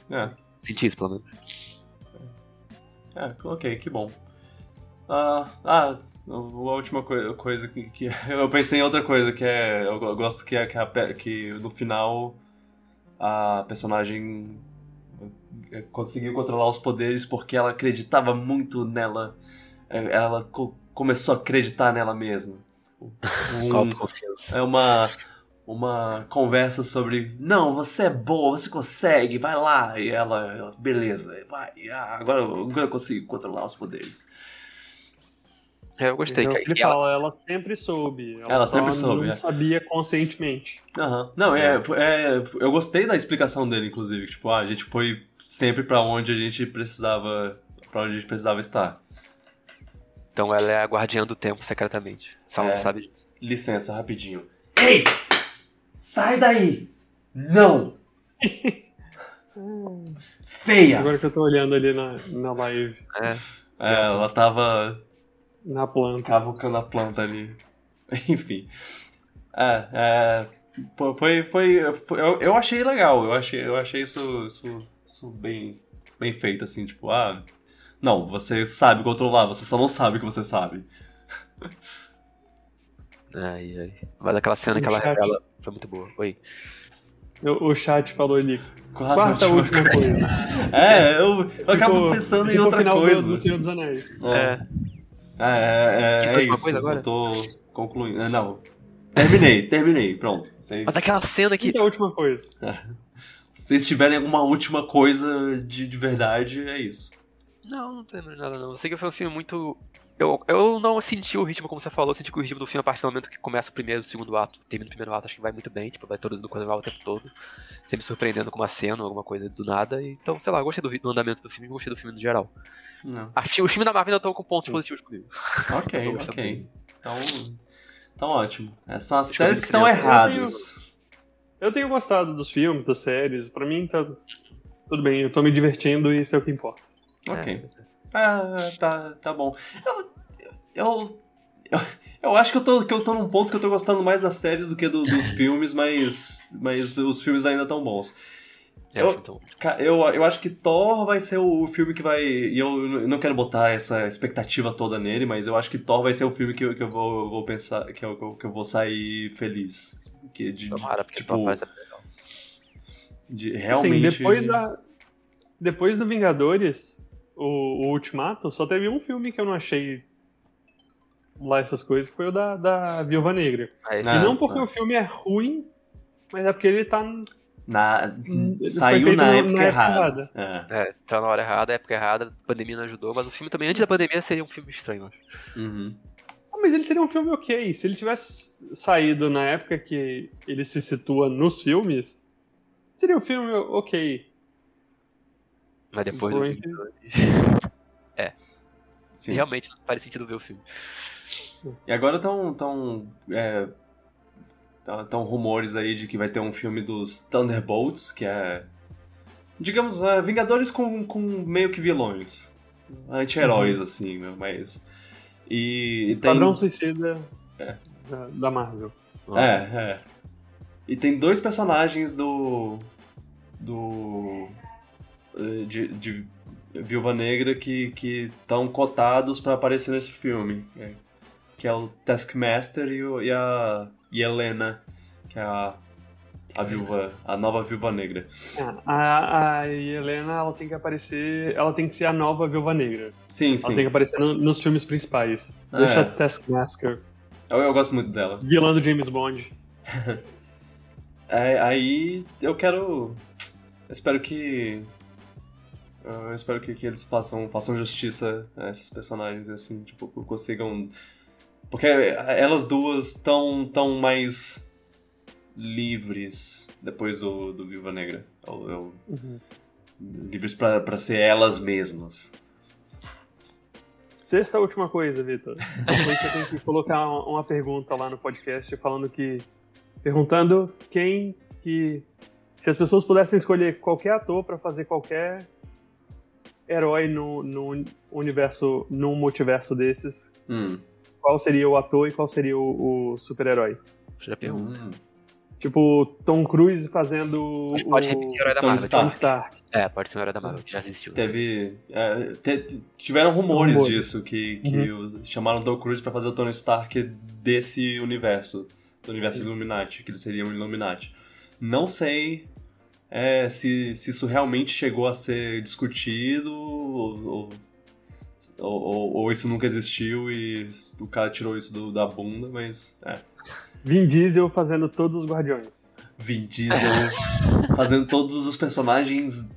É, Senti isso, pelo menos. é, ok, que bom. Ah, ah, a última coi- coisa que, que- Eu pensei em outra coisa, que é. Eu go- gosto que, é, que, a pe- que no final a personagem eh, conseguiu controlar os poderes porque ela acreditava muito nela. Ela co- começou a acreditar nela mesma. Um- Autoconfiança. é uma uma conversa sobre não, você é boa, você consegue, vai lá. E ela, ela, beleza, vai. ah, agora, eu- agora eu consigo controlar os poderes. É, eu gostei. Então, que- ela- fala, ela sempre soube. Ela só sempre soube, Não é. sabia conscientemente. Aham. Não, é, é, eu gostei da explicação dele, inclusive. Tipo, ah, a gente foi sempre pra onde a gente precisava, para onde a gente precisava estar. Então ela é a guardiã do tempo secretamente. Só não É. sabe disso. Licença, rapidinho. Ei! Sai daí! Não! Feia! Agora que eu tô olhando ali na, na live, É. É, ela tava na planta. cavucando a planta ali. Enfim. É, é. Foi. foi, foi- eu, eu achei legal, eu achei, eu achei isso, isso, isso bem, bem feito, assim, tipo, ah. Não, você sabe controlar, você só não sabe que você sabe. Ai, ai. Mas aquela cena No que ela chat. revela foi muito boa. Oi. O, o chat falou ali. Quarta, Quarta última coisa. É, eu, eu acabo Tipo, pensando em tipo o outra final coisa. Do, Senhor dos Anéis. É, é, é, Que é, última isso. coisa agora? Eu tô concluindo. É, Não. Terminei, terminei, pronto. Vocês, Mas aquela cena que. Que é a última coisa? se vocês tiverem alguma última coisa de, de verdade, é isso. Não, não tem nada não. Eu sei que foi um filme muito. Eu, eu não senti o ritmo, como você falou, eu senti que o ritmo do filme, a partir do momento que começa o primeiro, o segundo ato, termina o primeiro ato, acho que vai muito bem, tipo, vai todos no carnaval o tempo todo, sempre surpreendendo com uma cena, alguma coisa do nada. Então, sei lá, eu gostei do, do andamento do filme e gostei do filme no geral. Não. Acho, os filmes da Marvel ainda estão com pontos positivos comigo. Ok, Eu ok. muito. Então, então ótimo. Essas são as Deixa eu séries que estão eu- erradas. Eu tenho gostado dos filmes, das séries. Pra mim tá tudo bem. Eu tô me divertindo e isso é o que importa. Ok. Ah, tá, tá bom. Eu, eu, eu, eu acho que eu, tô, que eu tô num ponto que eu tô gostando mais das séries do que do- dos filmes, mas, mas os filmes ainda estão bons. É, Eu- Eu, eu acho que Thor vai ser o filme que vai. E eu não quero botar essa expectativa toda nele, mas eu acho que Thor vai ser o filme que eu, que eu vou, eu vou pensar. Que eu, que eu vou sair feliz. Que de, Tomara, porque tipo, faz legal. de Assim, realmente. depois, da, depois do Vingadores, o, o Ultimato, só teve um filme que eu não achei lá essas coisas, que foi o da, da Viúva Negra. Ah, esse Ah, e não porque ah. o filme é ruim, mas é porque ele tá. Na, ele saiu na na- época na época errada. É. É, tá na hora errada, época errada, a pandemia não ajudou, mas o filme também, antes da pandemia, seria um filme estranho, eu acho. Uhum. Ah, mas ele seria um filme ok. Se ele tivesse saído na época que ele se situa nos filmes, seria um filme ok. Mas depois do. Vingadores, Sim. realmente não faz sentido ver o filme. E agora estão tão, é, tão, tão rumores aí de que vai ter um filme dos Thunderbolts, que é. Digamos, é, Vingadores com, com meio que vilões. Anti-heróis, assim, né? Mas. E, e tem. Padrão Suicida É. da, da Marvel. É, é. E tem dois personagens do. Do. Eh, De, de Viúva Negra que estão cotados pra aparecer nesse filme. é, Que é o Taskmaster e, o- e a. E Helena, que é a. A viúva. A nova Viúva Negra. É, a, a Helena, ela tem que aparecer. Ela tem que ser a nova Viúva Negra. Sim, Ela sim. tem que aparecer no- nos filmes principais. É. Deixa a Taskmaster, Eu, eu gosto muito dela. vilã do James Bond. É, aí eu quero. Eu espero que. Eu espero que, que eles façam, façam justiça a esses personagens, assim, tipo, consigam. Porque elas duas estão tão mais livres depois do, do Viúva Negra. Eu- eu- livres pra, pra ser elas mesmas. Sexta última coisa, Vitor. Depois você tem que colocar uma, pergunta lá no podcast falando que. Perguntando quem que. Se as pessoas pudessem escolher qualquer ator pra fazer qualquer herói no, no universo, num multiverso desses, Hum. qual seria o ator e qual seria o, o super-herói? Já pergunta. Hum. Tipo, Tom Cruise fazendo Mas pode o repetir o herói da Tony Marvel. Stark. Tony Stark. É, pode ser o herói da Marvel, que já existiu. né? Teve. é, te- tiveram rumores Rumores. disso, que, que o- chamaram Tom Cruise pra fazer o Tony Stark desse universo, do universo Illuminati, que ele seria um Illuminati. Não sei é, se, se isso realmente chegou a ser discutido ou, ou, ou- ou isso nunca existiu e o cara tirou isso do- da bunda, mas é. Vin Diesel fazendo todos os Guardiões. Vin Diesel fazendo todos os personagens.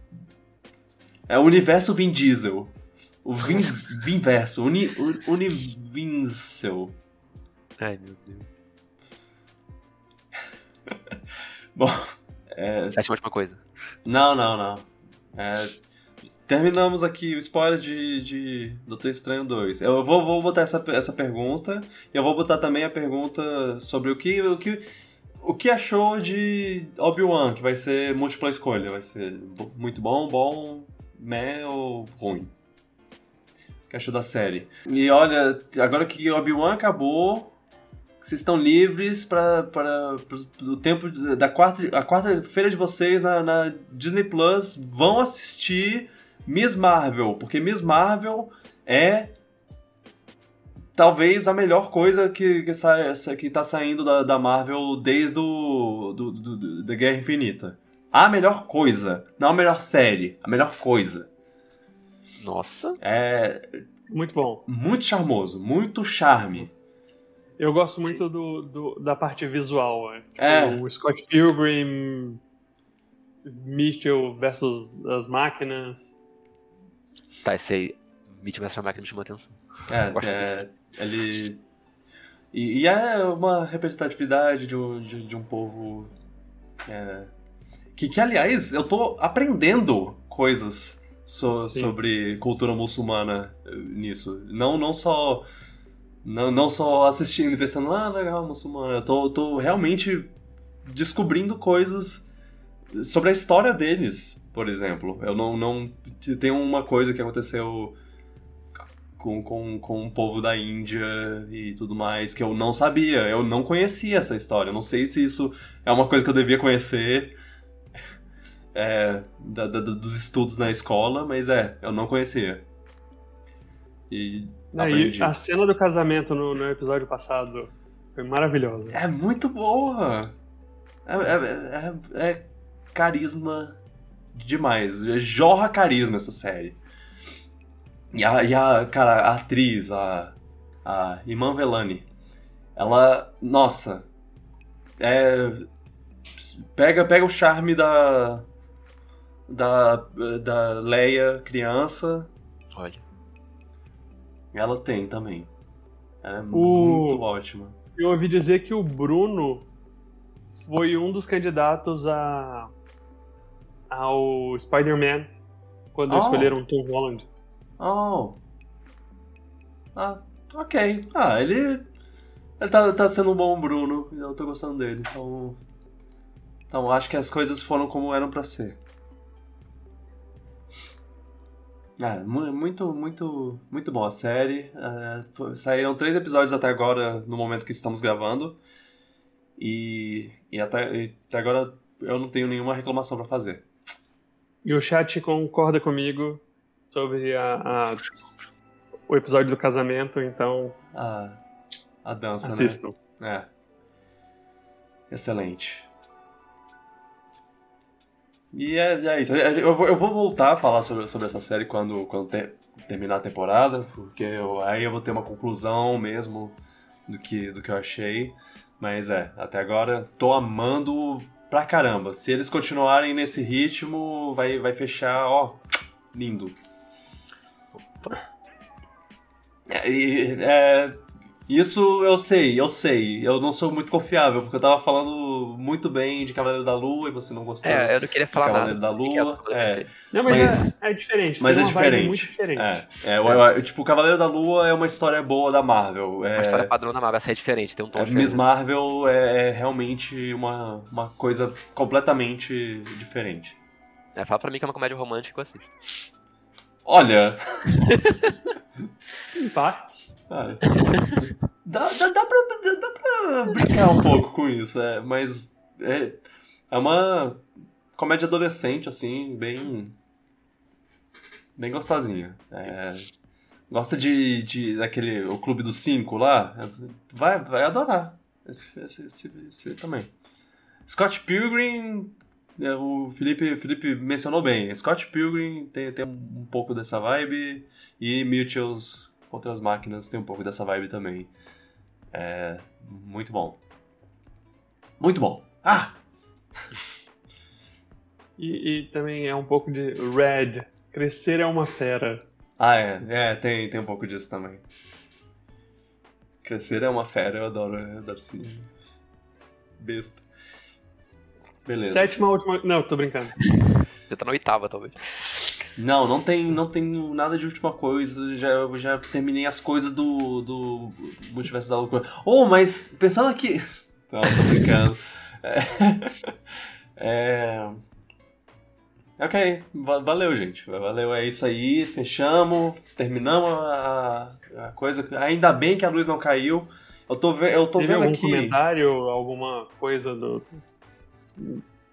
É o universo Vin Diesel. O Vin, Vinverso. Uni, u- Univincel. Ai, meu Deus. Bom, é, Sétima última coisa. não, não, não. É, terminamos aqui o spoiler de, de Doutor Estranho 2. Eu vou, vou botar essa, essa pergunta e eu vou botar também a pergunta sobre o que, o que, o que achou de Obi-Wan, que vai ser múltipla escolha. Vai ser muito bom, bom, meh ou ruim. O que achou da série? E olha, agora que Obi-Wan acabou, vocês estão livres para o tempo da quarta a quarta-feira de vocês na, na Disney Plus vão assistir Miss Marvel, porque Miss Marvel é talvez a melhor coisa que que, sai, essa- que tá saindo da, da Marvel desde o do, do- do- da Guerra Infinita. A melhor coisa, não a melhor série, a melhor coisa. Nossa. É Muito bom. muito charmoso, muito charme. Eu gosto muito do, do- da parte visual. né? Tipo, É. O Scott Pilgrim, Mitchell versus as máquinas. Tá, esse aí. Meet Master Máquina me chamou a atenção. É, Gosto é, ele. E, e é uma representatividade de um, de, de um povo. é, que, que, aliás, eu tô aprendendo coisas so- sobre cultura muçulmana eh, nisso. Não, não só. Não, não só assistindo e pensando, ah, legal, muçulmana. Eu tô, tô realmente descobrindo coisas sobre a história deles, por exemplo. Eu não. não tem uma coisa que aconteceu com, com, com o povo da Índia e tudo mais que eu não sabia. Eu não conhecia essa história. Não sei se isso é uma coisa que eu devia conhecer é, da- da- dos estudos na escola, mas é, eu não conhecia. E Aprendi. a cena do casamento no, no episódio passado foi maravilhosa. É muito boa! É, é- é- é carisma demais. É Jorra carisma essa série. E a, e a cara, a atriz, a, a Iman Velani, ela, nossa, é, pega, pega o charme da, da, da Leia criança, Olha. Ela tem também. Ela é O- muito ótima. Eu ouvi dizer que o Bruno foi um dos candidatos a ao Spider-Man quando Oh. escolheram Tom Holland. Oh. Ah, ok. Ah, ele. Ele tá, tá sendo um bom Bruno. Eu tô gostando dele. Então. Então acho que as coisas foram como eram pra ser. Ah, mu- muito, muito, muito bom a série. Pô, saíram três episódios até agora, no momento que estamos gravando. E, e, até, e até agora eu não tenho nenhuma reclamação pra fazer. E o chat concorda comigo sobre a, a- o episódio do casamento, então A, a dança, né? assistam. É. Excelente. E é, é isso. Eu vou, eu vou voltar a falar sobre, sobre essa série quando, quando ter- terminar a temporada, porque eu- aí eu vou ter uma conclusão mesmo do que, do que eu achei. Mas é, até agora tô amando pra caramba. Se eles continuarem nesse ritmo, vai, vai fechar, ó, lindo. É, e, é, isso eu sei, eu sei. Eu não sou muito confiável, porque eu tava falando muito bem de Cavaleiro da Lua e você não gostou. É, eu não queria falar Cavaleiro nada. da Fiquei quieto Lua, é. Não, mas, Mas- é, é diferente. Mas é uma diferente. muito diferente. É, é, eu- tipo, Cavaleiro da Lua é uma história boa da Marvel. É, A história padrão da Marvel, essa é diferente, tem um tom é, diferente. Miss Marvel é, é realmente uma, uma coisa completamente diferente. É, fala pra mim que é uma comédia romântica que eu assisto. Olha, Em partes. Cara, dá, dá, dá, pra, dá, pra brincar um pouco com isso, é, mas é, é uma comédia adolescente, assim, bem. bem gostosinha. É, gosta de, de daquele. o Clube dos Cinco lá? Vai, vai adorar. Esse, esse, esse, esse também. Scott Pilgrim. é, O Felipe, Felipe mencionou bem. Scott Pilgrim tem, tem um pouco dessa vibe. E Mutuals contra as máquinas tem um pouco dessa vibe também. É. Muito bom. Muito bom. Ah! E, e também é um pouco de Red. Crescer é uma fera. Ah, é. É, tem, tem um pouco disso também. Crescer é uma fera, eu adoro, eu adoro esse besta. Beleza. Sétima última. Não, tô brincando. Você tá na oitava, talvez. Não, não tem, não tem nada de última coisa. Já, já terminei as coisas do, do Multiverso da Loucura. Oh, mas pensando aqui. Não, tô brincando. É... é... Ok, va- valeu, gente. Valeu, é isso aí. Fechamos, terminamos a, a coisa. Ainda bem que a luz não caiu. Eu tô, ve eu tô Teve vendo algum aqui. comentário, alguma coisa do,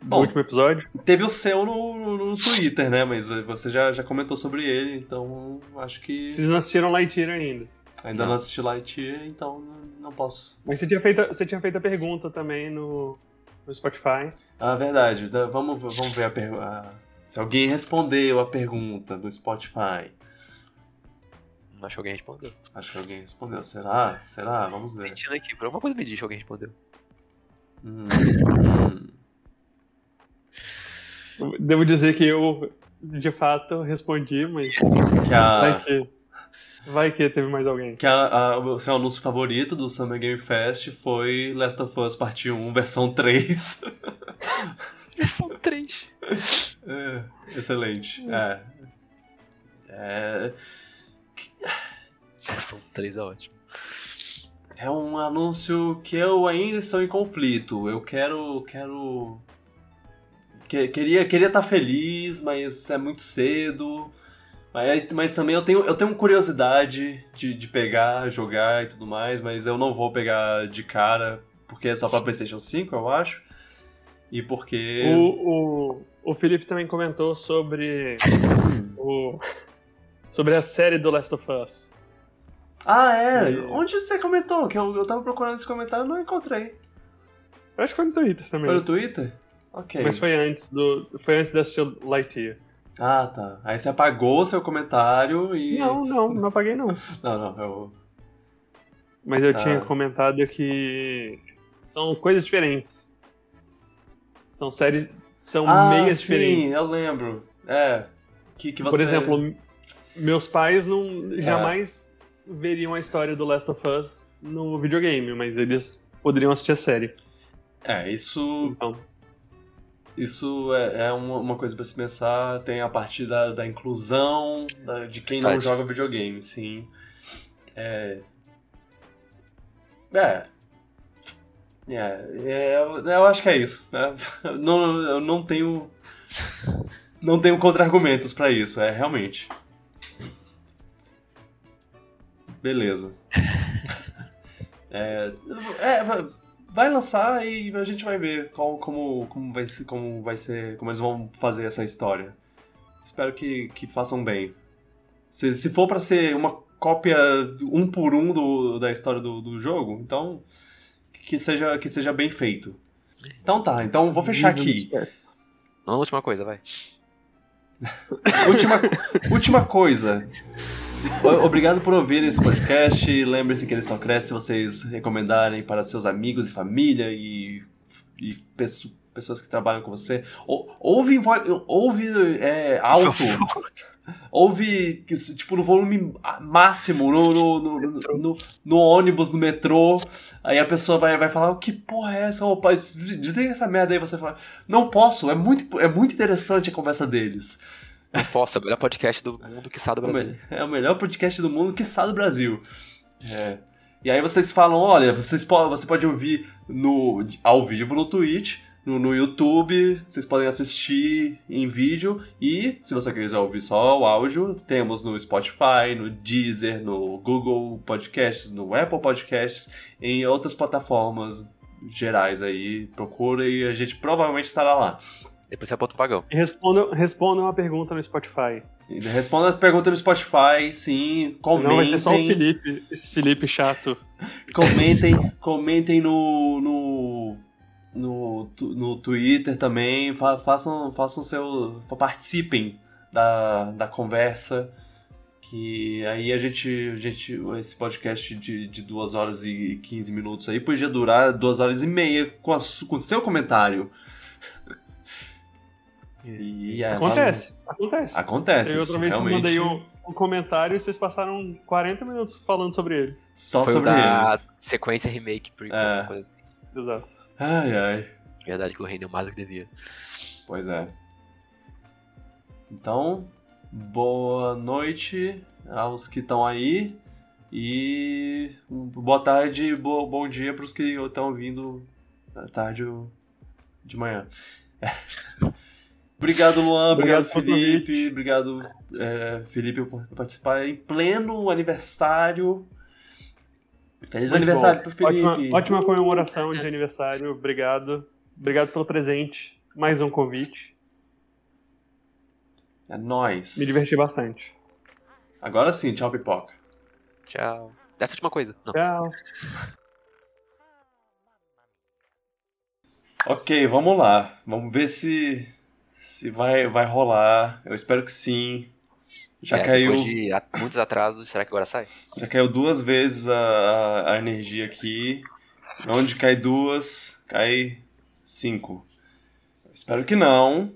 Bom, último episódio? Teve o seu no, no Twitter, né? Mas você já, já comentou sobre ele, então acho que Vocês não assistiram Lightyear ainda. ainda não, Não. assisti Lightyear, então não posso. Mas você tinha feito, você tinha feito a pergunta também no, no Spotify. Ah, verdade. Da- Vamos, vamos ver a pergunta. Se alguém respondeu a pergunta do Spotify. Acho que alguém respondeu. Acho que alguém respondeu. Será? Será? Vamos ver. Mentindo aqui, por alguma coisa me diz que alguém respondeu. Hum. Devo dizer que eu de fato, respondi, mas Que a, vai que. Vai que teve mais alguém. que a, a- o seu anúncio favorito do Summer Game Fest foi Last of Us Parte 1, versão 3. Versão 3. É, excelente. É. É, Versão 3 é ótimo. é um anúncio que eu ainda estou em conflito. Eu quero. quero. Que- queria queria estar feliz, mas é muito cedo. Mas, mas também eu tenho, eu tenho curiosidade de, de pegar, jogar e tudo mais, mas eu não vou pegar de cara, porque é só pra PlayStation 5, eu acho. E porque. O, o, o Felipe também comentou sobre o, sobre a série do Last of Us. Ah, é? E- Onde você comentou? Que eu, eu tava procurando esse comentário e não encontrei. Eu acho que foi no Twitter também. Foi no Twitter? Ok. Mas foi antes do. Foi antes de assistir Lightyear. Ah, tá. Aí você apagou o seu comentário e. Não, não, não apaguei não. Não, não, eu. Mas eu Tá. tinha comentado que são coisas diferentes. São séries. São ah, meias sim, diferentes. eu lembro. É. Que, que você. Por exemplo, meus pais não jamais veriam a história do Last of Us no videogame, mas eles poderiam assistir a série. É, isso. Então, Isso é, é uma, uma coisa pra se pensar. Tem a partir da, da inclusão da- de quem não joga videogame, sim. É. É. É, é, eu- eu acho que é isso. né? Não, eu não tenho. Não tenho contra-argumentos pra isso, é realmente. Beleza. É, é, vai- lançar e a gente vai ver qual, como, como, vai ser, como vai ser. Como eles vão fazer essa história. Espero que, que façam bem. Se, se for pra ser uma cópia um por um do, da história do, do jogo, então que seja, que seja bem feito. Então tá, então vou fechar aqui. Uma última coisa, vai. Última, última coisa. O- Obrigado por ouvir esse podcast. Lembre-se que ele só cresce se vocês recomendarem para seus amigos e família e, e pesso- pessoas que trabalham com você. Ou- Ouve, ouve é, alto. Ouve, tipo, no volume máximo, no, no, no, no- no- ônibus, no metrô. Aí a pessoa vai, vai falar, que porra é essa? Opa, des- desliga essa merda aí. Você fala, não posso, é muito, é muito interessante a conversa deles. Não posso, é o melhor podcast do mundo que sabe do É Brasil. É o melhor podcast do mundo, que do Brasil. É. E aí vocês falam, olha, vocês po você pode ouvir no, ao vivo no Twitch, no, no YouTube, vocês podem assistir em vídeo e, se você quiser ouvir só o áudio, temos no Spotify, no Deezer, no Google Podcasts, no Apple Podcasts, em outras plataformas gerais aí. Procura e a gente provavelmente estará lá. Depois você aponta o pagão. E respondam, respondam uma pergunta no Spotify. Responda a pergunta no Spotify, sim, comentem. Não vai ter só o Felipe, esse Felipe chato. Comentem, comentem no, no, no, no Twitter também, fa- façam, façam seu. participem da, da conversa. Que aí a gente, a gente. Esse podcast de, de 2 horas e 15 minutos aí podia durar 2 horas e meia com, a com o seu comentário. E é, Acontece, acontece. Acontece. Eu outra vez eu realmente. mandei um, um comentário e vocês passaram 40 minutos falando sobre ele. Só Foi sobre ele. da sequência remake prequel, É. coisa assim. Exato. Ai, ai. Verdade que o rendeu mais do que devia. Pois é. Então, boa noite aos que estão aí. E boa tarde e bo- bom dia para os que estão vindo à tarde ou de manhã. Obrigado, Luan. Obrigado, Obrigado Felipe. Obrigado, é, Felipe, por participar em pleno aniversário. Feliz Muito aniversário bom. pro Felipe. Ótima, ótima comemoração de aniversário. Obrigado. Obrigado pelo presente. Mais um convite. É nóis. Me diverti bastante. Agora sim, tchau, pipoca. Tchau. Essa última coisa. Não. Tchau. Ok, vamos lá. Vamos ver se se vai, vai rolar. Eu espero que sim. Já É, caiu, Depois de muitos atrasos, será que agora sai? já caiu duas vezes a, a, energia aqui. Onde cai duas, cai cinco. Espero que não,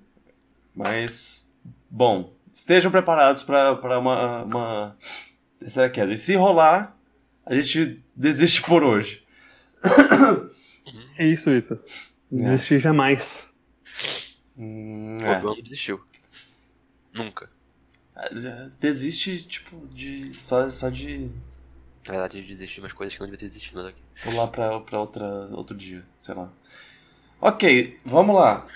mas Bom, estejam preparados para uma, uma terceira queda. E se rolar, a gente desiste por hoje. É isso, Ita. Desistir jamais. Hum, O é. Não desistiu. Nunca. Desiste, tipo, de. Só, só de Na verdade, ele desistiu umas coisas que não devia ter desistido. Ok. pular pra, pra outra, outro dia, sei lá. Ok, vamos lá.